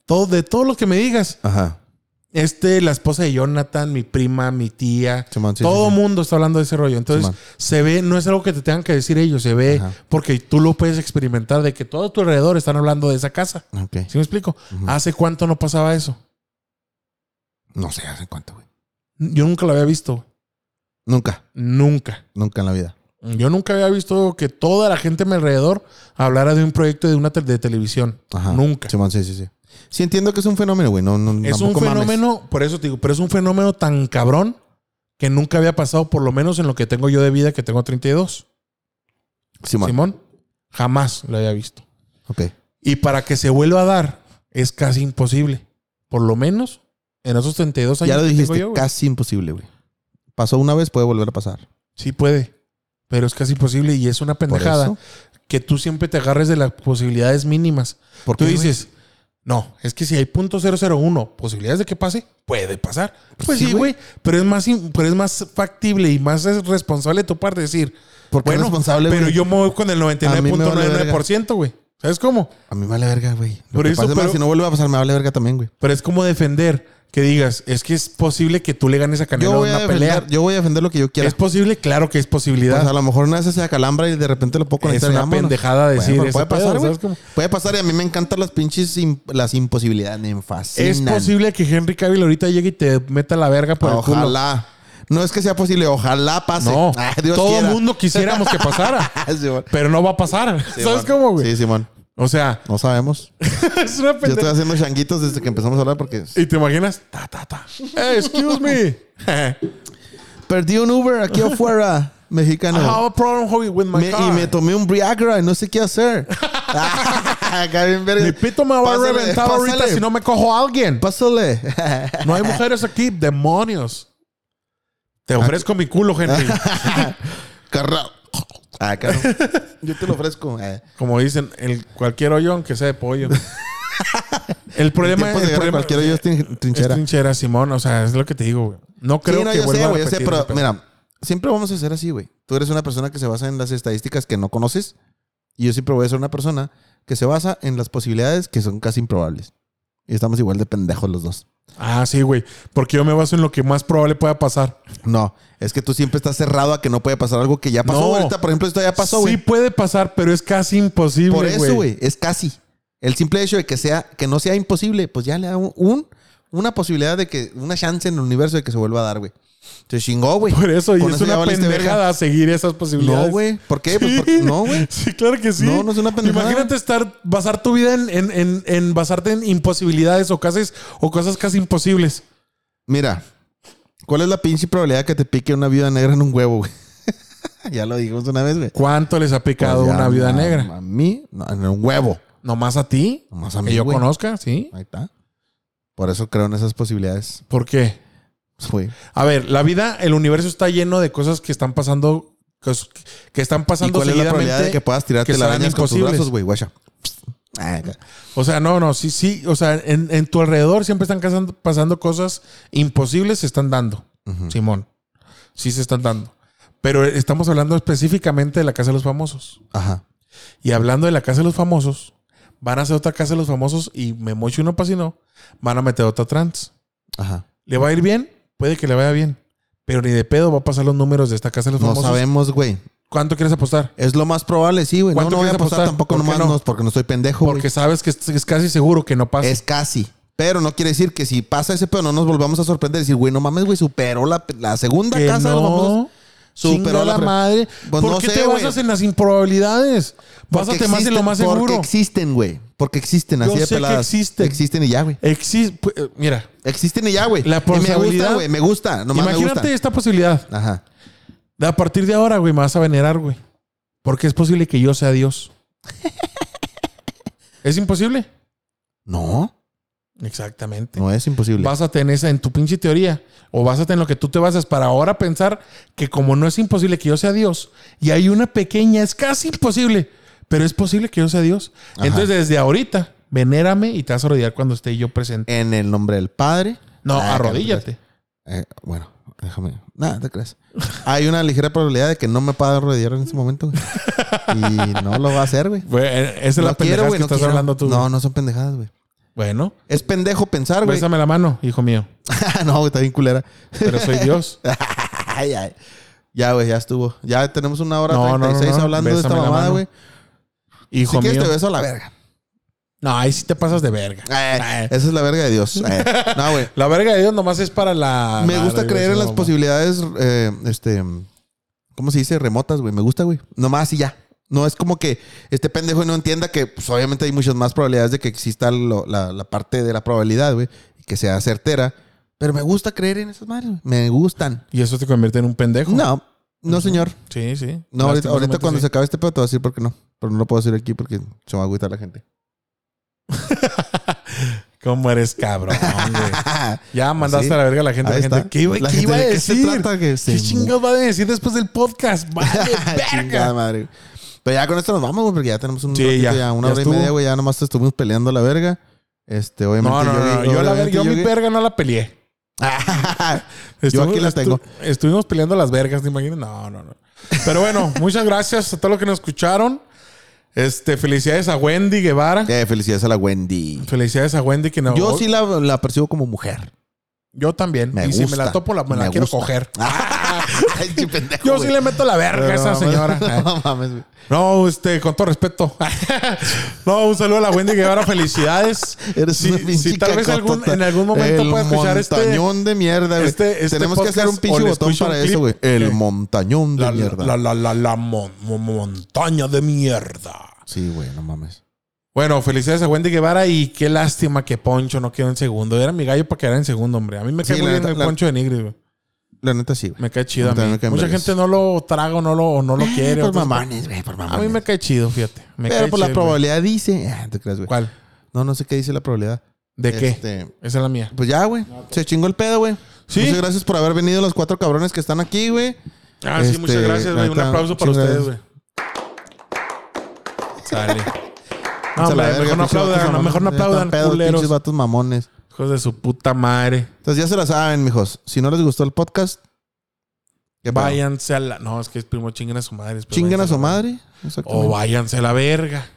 [SPEAKER 1] Todo, de todo lo que me digas.
[SPEAKER 2] Ajá.
[SPEAKER 1] Este, la esposa de Jonathan, mi prima, mi tía.
[SPEAKER 2] Simón, sí,
[SPEAKER 1] todo
[SPEAKER 2] sí, sí.
[SPEAKER 1] mundo está hablando de ese rollo. Entonces,
[SPEAKER 2] Simón.
[SPEAKER 1] se ve, no es algo que te tengan que decir ellos, se ve
[SPEAKER 2] Ajá.
[SPEAKER 1] porque tú lo puedes experimentar de que todo a tu alrededor están hablando de esa casa.
[SPEAKER 2] Ok.
[SPEAKER 1] ¿Sí me explico? ¿Hace cuánto no pasaba eso?
[SPEAKER 2] No sé hace cuánto, güey.
[SPEAKER 1] Yo nunca lo había visto.
[SPEAKER 2] Nunca.
[SPEAKER 1] Nunca.
[SPEAKER 2] Nunca en la vida.
[SPEAKER 1] Yo nunca había visto que toda la gente a mi alrededor hablara de un proyecto de una de televisión.
[SPEAKER 2] Ajá.
[SPEAKER 1] Nunca.
[SPEAKER 2] Simón, sí, sí, sí. Sí entiendo que es un fenómeno, güey. No, no,
[SPEAKER 1] Es un
[SPEAKER 2] mames.
[SPEAKER 1] fenómeno, por eso te digo, pero es un fenómeno tan cabrón que nunca había pasado, por lo menos en lo que tengo yo de vida, que tengo 32.
[SPEAKER 2] Simón.
[SPEAKER 1] Simón, jamás lo había visto.
[SPEAKER 2] Ok.
[SPEAKER 1] Y para que se vuelva a dar, es casi imposible. Por lo menos en esos 32 años
[SPEAKER 2] Ya lo
[SPEAKER 1] que
[SPEAKER 2] dijiste,
[SPEAKER 1] tengo yo, güey.
[SPEAKER 2] casi imposible, güey. Pasó una vez, puede volver a pasar.
[SPEAKER 1] Sí puede, pero es casi imposible y es una pendejada
[SPEAKER 2] eso.
[SPEAKER 1] que tú siempre te agarres de las posibilidades mínimas.
[SPEAKER 2] ¿Por
[SPEAKER 1] Tú
[SPEAKER 2] güey?
[SPEAKER 1] dices, no, es que si hay punto .001 posibilidades de que pase, puede pasar. Pues
[SPEAKER 2] sí,
[SPEAKER 1] sí, güey, pero es más pero es más factible y más es responsable de tu parte decir,
[SPEAKER 2] ¿Por qué
[SPEAKER 1] bueno,
[SPEAKER 2] responsable,
[SPEAKER 1] pero
[SPEAKER 2] güey?
[SPEAKER 1] yo me voy con el
[SPEAKER 2] A mí me vale
[SPEAKER 1] 99.99%, güey. ¿Sabes cómo?
[SPEAKER 2] A mí me vale verga, güey. Lo
[SPEAKER 1] Por
[SPEAKER 2] que
[SPEAKER 1] eso,
[SPEAKER 2] pasa es más,
[SPEAKER 1] pero-
[SPEAKER 2] si no vuelve a pasar, me vale verga también, güey.
[SPEAKER 1] Pero es como defender que digas, es que es posible que tú le ganes a Canelo
[SPEAKER 2] Yo
[SPEAKER 1] en
[SPEAKER 2] voy, a
[SPEAKER 1] una pelea.
[SPEAKER 2] yo voy a defender lo que yo quiera.
[SPEAKER 1] ¿Es posible? Claro que es posibilidad.
[SPEAKER 2] Pues a lo mejor una vez se calambra y de repente lo puedo
[SPEAKER 1] es
[SPEAKER 2] conectar. y
[SPEAKER 1] una
[SPEAKER 2] vámonos.
[SPEAKER 1] pendejada decir ese
[SPEAKER 2] puede pasar, güey.
[SPEAKER 1] ¿sabes cómo?
[SPEAKER 2] Puede pasar y a mí me encantan las pinches im- las imposibilidades. Me fascinan.
[SPEAKER 1] Es posible que Henry Cavill ahorita llegue y te meta la verga por el culo.
[SPEAKER 2] Ojalá. No es que sea posible, ojalá pase.
[SPEAKER 1] No,
[SPEAKER 2] Ah, Dios
[SPEAKER 1] todo el mundo quisiéramos que pasara,
[SPEAKER 2] Simón.
[SPEAKER 1] pero no va a pasar. ¿Sabes cómo, güey?
[SPEAKER 2] Sí, Simón.
[SPEAKER 1] O sea,
[SPEAKER 2] No sabemos.
[SPEAKER 1] es una
[SPEAKER 2] Yo estoy haciendo changuitos desde que empezamos a hablar porque
[SPEAKER 1] Y te imaginas, ta, ta, ta. Hey, excuse me.
[SPEAKER 2] perdí un Uber aquí afuera,
[SPEAKER 1] I
[SPEAKER 2] mexicano.
[SPEAKER 1] have a problem with my
[SPEAKER 2] Me-
[SPEAKER 1] car.
[SPEAKER 2] y me tomé un Viagra y no sé qué hacer. Verga.
[SPEAKER 1] Mi pito me va a reventar ahorita si no me cojo a alguien.
[SPEAKER 2] Pásale.
[SPEAKER 1] No hay mujeres aquí, demonios. Te ofrezco mi culo, Henry.
[SPEAKER 2] Carra. Ah, caro. Yo te lo ofrezco. Eh.
[SPEAKER 1] Como dicen, el cualquier hoyo, aunque sea de pollo. El problema, el problema
[SPEAKER 2] cualquier hoyo es trin-
[SPEAKER 1] es
[SPEAKER 2] trinchera.
[SPEAKER 1] trinchera, Simón. O sea, es lo que te digo, güey. No creo
[SPEAKER 2] sí, no,
[SPEAKER 1] que
[SPEAKER 2] yo
[SPEAKER 1] vuelva
[SPEAKER 2] sé,
[SPEAKER 1] a
[SPEAKER 2] güey, yo sé, pero mira, siempre vamos a ser así, güey. Tú eres una persona que se basa en las estadísticas que no conoces y yo siempre voy a ser una persona que se basa en las posibilidades que son casi improbables. Y estamos igual de pendejos los dos.
[SPEAKER 1] Ah, sí, güey. Porque yo me baso en lo que más probable pueda pasar.
[SPEAKER 2] No, es que tú siempre estás cerrado a que no puede pasar algo que ya pasó.
[SPEAKER 1] No.
[SPEAKER 2] Ahorita, por ejemplo, esto ya pasó, güey.
[SPEAKER 1] Sí puede pasar, pero es casi imposible,
[SPEAKER 2] por eso, güey, es casi. El simple hecho de que sea que no sea imposible, pues ya le da un, un- una posibilidad de que una chance en el universo de que se vuelva a dar, güey. Se chingó, güey.
[SPEAKER 1] Por eso, y
[SPEAKER 2] Con
[SPEAKER 1] es
[SPEAKER 2] eso
[SPEAKER 1] una pendejada seguir esas posibilidades.
[SPEAKER 2] No, güey. ¿Por qué? Pues porque- no, güey.
[SPEAKER 1] Sí, claro que sí.
[SPEAKER 2] No, no es una pendejada.
[SPEAKER 1] Imagínate estar, basar tu vida en, en- en- en basarte en imposibilidades o cosas, o cosas casi imposibles.
[SPEAKER 2] Mira, ¿cuál es la pinche probabilidad que te pique una viuda negra en un huevo, güey? ya lo dijimos una vez, güey.
[SPEAKER 1] ¿Cuánto les ha picado
[SPEAKER 2] Pues ya,
[SPEAKER 1] una vida negra?
[SPEAKER 2] A mí, no, en un huevo.
[SPEAKER 1] ¿Nomás a ti?
[SPEAKER 2] Nomás a
[SPEAKER 1] que
[SPEAKER 2] mí,
[SPEAKER 1] yo
[SPEAKER 2] güey.
[SPEAKER 1] conozca, sí.
[SPEAKER 2] Ahí está. Por eso creo en esas posibilidades,
[SPEAKER 1] ¿Por qué?
[SPEAKER 2] güey.
[SPEAKER 1] A ver, la vida, el universo está lleno de cosas que están pasando, que están
[SPEAKER 2] ¿Y
[SPEAKER 1] pasando
[SPEAKER 2] cuál es la probabilidad de que puedas tirarte
[SPEAKER 1] que
[SPEAKER 2] la con tus brazos, güey?
[SPEAKER 1] O sea, no, no, sí, sí. O sea, en, en tu alrededor siempre están pasando cosas imposibles, se están dando. Simón. Sí se están dando. Pero estamos hablando específicamente de la Casa de los Famosos.
[SPEAKER 2] Ajá.
[SPEAKER 1] Y hablando de la Casa de los Famosos, van a hacer otra Casa de los Famosos y Memocho y no Pasino van a meter otra trans.
[SPEAKER 2] Ajá.
[SPEAKER 1] ¿Le va a ir bien? Puede que le vaya bien. Pero ni de pedo va a pasar los números de esta Casa de los
[SPEAKER 2] No
[SPEAKER 1] Famosos.
[SPEAKER 2] sabemos, güey.
[SPEAKER 1] ¿Cuánto quieres apostar?
[SPEAKER 2] Es lo más probable, sí, güey. No,
[SPEAKER 1] ¿Cuánto
[SPEAKER 2] no voy a
[SPEAKER 1] quieres
[SPEAKER 2] apostar
[SPEAKER 1] apostar?
[SPEAKER 2] tampoco
[SPEAKER 1] ¿Por qué
[SPEAKER 2] nomás
[SPEAKER 1] no?
[SPEAKER 2] no, porque no estoy pendejo.
[SPEAKER 1] Porque sabes que es, es casi seguro que no pasa.
[SPEAKER 2] Es casi. Pero no quiere decir que si pasa ese pedo no nos volvamos a sorprender y decir, güey, no mames, güey, superó la, la segunda
[SPEAKER 1] que
[SPEAKER 2] casa de los famosos.
[SPEAKER 1] no.
[SPEAKER 2] Superó la
[SPEAKER 1] la madre.
[SPEAKER 2] Pues
[SPEAKER 1] ¿Por
[SPEAKER 2] no
[SPEAKER 1] qué
[SPEAKER 2] sé,
[SPEAKER 1] te basas en las improbabilidades?
[SPEAKER 2] Porque
[SPEAKER 1] Básate más en lo más
[SPEAKER 2] Porque
[SPEAKER 1] seguro.
[SPEAKER 2] existen, güey. Porque existen, así
[SPEAKER 1] Yo
[SPEAKER 2] de
[SPEAKER 1] sé que
[SPEAKER 2] peladas.
[SPEAKER 1] existen.
[SPEAKER 2] Existen y ya, güey.
[SPEAKER 1] Existe, pu- eh, mira,
[SPEAKER 2] Existen y ya, güey.
[SPEAKER 1] La
[SPEAKER 2] Y me gusta,
[SPEAKER 1] posibilidad-
[SPEAKER 2] güey. Me gusta. Nomás me
[SPEAKER 1] imagínate
[SPEAKER 2] gusta.
[SPEAKER 1] esta posibilidad.
[SPEAKER 2] Ajá.
[SPEAKER 1] A partir de ahora, güey, me vas a venerar, güey. Porque es posible que yo sea Dios. ¿Es imposible?
[SPEAKER 2] No,
[SPEAKER 1] Exactamente.
[SPEAKER 2] no es imposible.
[SPEAKER 1] Básate en esa, en tu pinche teoría. O básate en lo que tú te basas para ahora pensar que como no es imposible que yo sea Dios, y hay una pequeña, es casi imposible, pero es posible que yo sea Dios.
[SPEAKER 2] Ajá.
[SPEAKER 1] Entonces, desde ahorita, venérame y te vas a arrodillar cuando esté yo presente.
[SPEAKER 2] En el nombre del Padre.
[SPEAKER 1] No,
[SPEAKER 2] Ah,
[SPEAKER 1] arrodíllate.
[SPEAKER 2] Eh, bueno, déjame. Nada, te crees. Hay una ligera probabilidad de que no me pueda arrodillar en ese momento. güey. Y no lo va a hacer, güey.
[SPEAKER 1] Eh, esa es
[SPEAKER 2] No
[SPEAKER 1] la pendejada que
[SPEAKER 2] no
[SPEAKER 1] estás
[SPEAKER 2] quiero.
[SPEAKER 1] hablando tú.
[SPEAKER 2] No, no son pendejadas, güey.
[SPEAKER 1] Bueno,
[SPEAKER 2] Es pendejo pensar, güey.
[SPEAKER 1] bésame la mano, hijo mío.
[SPEAKER 2] no, güey, está bien culera.
[SPEAKER 1] Pero soy Dios.
[SPEAKER 2] Ay, ay. Ya, güey, ya estuvo. Ya tenemos una hora
[SPEAKER 1] No, no, no,
[SPEAKER 2] 36
[SPEAKER 1] no.
[SPEAKER 2] hablando de esta mamada, güey.
[SPEAKER 1] Hijo
[SPEAKER 2] Si quieres
[SPEAKER 1] mío.
[SPEAKER 2] te beso a la verga.
[SPEAKER 1] No, ahí sí te pasas de verga.
[SPEAKER 2] Eh, esa es la verga de Dios. Eh, No, güey.
[SPEAKER 1] La verga de Dios nomás es para la.
[SPEAKER 2] Me gusta
[SPEAKER 1] la-
[SPEAKER 2] creer en las posibilidades, eh, este, ¿cómo se dice? Remotas, güey. Me gusta, güey. Nomás y ya. No es como que este pendejo no entienda que pues, obviamente hay muchas más probabilidades de que exista lo- la, la parte de la probabilidad, güey. Y que sea certera. Pero me gusta creer en esas madres. Me gustan.
[SPEAKER 1] Y eso te convierte en un pendejo.
[SPEAKER 2] No, no, señor.
[SPEAKER 1] Sí, sí.
[SPEAKER 2] No, ahorita, ahorita cuando
[SPEAKER 1] sí.
[SPEAKER 2] se acabe este pedo te voy a decir por qué no. Pero no lo puedo decir aquí porque se va a agüitar la gente.
[SPEAKER 1] ¿Cómo eres cabrón, güey? Ya mandaste
[SPEAKER 2] ¿Sí?
[SPEAKER 1] a la verga a la gente. La gente. ¿Qué,
[SPEAKER 2] La
[SPEAKER 1] qué
[SPEAKER 2] gente,
[SPEAKER 1] iba a
[SPEAKER 2] ¿de qué se
[SPEAKER 1] decir?
[SPEAKER 2] trata?
[SPEAKER 1] ¿Qué chingados va a decir después del podcast? Vale,
[SPEAKER 2] Chingada
[SPEAKER 1] verga.
[SPEAKER 2] madre. Pero ya con esto nos vamos, güey, porque ya tenemos un
[SPEAKER 1] Sí,
[SPEAKER 2] ratito
[SPEAKER 1] ya.
[SPEAKER 2] ya, una
[SPEAKER 1] Ya
[SPEAKER 2] hora
[SPEAKER 1] estuvo.
[SPEAKER 2] y media, güey. Ya nomás estuvimos peleando la verga. Este, obviamente.
[SPEAKER 1] No, no, no. no. Yo, la verga, yo mi verga no la peleé.
[SPEAKER 2] Yo aquí la
[SPEAKER 1] estu-
[SPEAKER 2] tengo.
[SPEAKER 1] Estuvimos peleando las vergas, ¿te imaginas? No, no, no. Pero bueno, muchas gracias a todos los que nos escucharon. Este, felicidades a Wendy Guevara.
[SPEAKER 2] Eh, felicidades a la Wendy.
[SPEAKER 1] Felicidades a Wendy que no.
[SPEAKER 2] Yo sí la, la percibo como mujer.
[SPEAKER 1] Yo también.
[SPEAKER 2] Me
[SPEAKER 1] y si me la
[SPEAKER 2] gusta.
[SPEAKER 1] topo, la, me la quiero
[SPEAKER 2] gusta.
[SPEAKER 1] coger.
[SPEAKER 2] Ay, qué pendejo,
[SPEAKER 1] Yo
[SPEAKER 2] güey.
[SPEAKER 1] sí le meto la verga a esa señora.
[SPEAKER 2] No mames, güey.
[SPEAKER 1] No, este, con todo respeto. no, un saludo a la Wendy Guevara, felicidades.
[SPEAKER 2] Eres
[SPEAKER 1] Si-
[SPEAKER 2] una pinche
[SPEAKER 1] si tal vez algún- en algún momento
[SPEAKER 2] el
[SPEAKER 1] pueda escuchar este-
[SPEAKER 2] montañón de mierda, güey.
[SPEAKER 1] este- este
[SPEAKER 2] Tenemos que hacer un pinche botón para eso, güey. El montañón de
[SPEAKER 1] La,
[SPEAKER 2] mierda.
[SPEAKER 1] la, la, la, la mon- mon- montaña de mierda.
[SPEAKER 2] Sí, güey, no mames.
[SPEAKER 1] Bueno, felicidades a Wendy Guevara y qué lástima que Poncho no quedó en segundo. Era mi gallo para quedar en segundo, hombre. A mí me cae
[SPEAKER 2] Sí,
[SPEAKER 1] muy bien el Poncho de Nigris, güey.
[SPEAKER 2] La neta sí, güey.
[SPEAKER 1] Me cae chido a
[SPEAKER 2] También
[SPEAKER 1] mí. Mucha
[SPEAKER 2] vergas.
[SPEAKER 1] gente no lo traga o no lo, o no lo quiere.
[SPEAKER 2] Por mamones, güey, por mamones.
[SPEAKER 1] A mí me cae chido, fíjate. Me
[SPEAKER 2] Pero
[SPEAKER 1] cae
[SPEAKER 2] por la probabilidad dice. Ah, ¿te crees,
[SPEAKER 1] güey. ¿Cuál?
[SPEAKER 2] No, no sé qué dice la probabilidad.
[SPEAKER 1] ¿De qué?
[SPEAKER 2] Este,
[SPEAKER 1] Esa es la mía.
[SPEAKER 2] Pues ya, güey. Se chingó el pedo, güey.
[SPEAKER 1] Sí.
[SPEAKER 2] Muchas gracias por haber venido los cuatro cabrones que están aquí, güey.
[SPEAKER 1] Ah, sí,
[SPEAKER 2] Este,
[SPEAKER 1] muchas gracias, güey. Un aplauso para ustedes, güey. Sale. No,
[SPEAKER 2] a
[SPEAKER 1] hombre, mejor no aplaudan, no, mejor no aplaudan, culeros.
[SPEAKER 2] Pinches vatos mamones.
[SPEAKER 1] Hijos de su puta madre.
[SPEAKER 2] Entonces ya se la saben, mijos. Si no les gustó el podcast.
[SPEAKER 1] Váyanse a la. No, es que es primo, chinguen a su madre.
[SPEAKER 2] Chinguen a su
[SPEAKER 1] la-
[SPEAKER 2] madre.
[SPEAKER 1] O váyanse a la verga.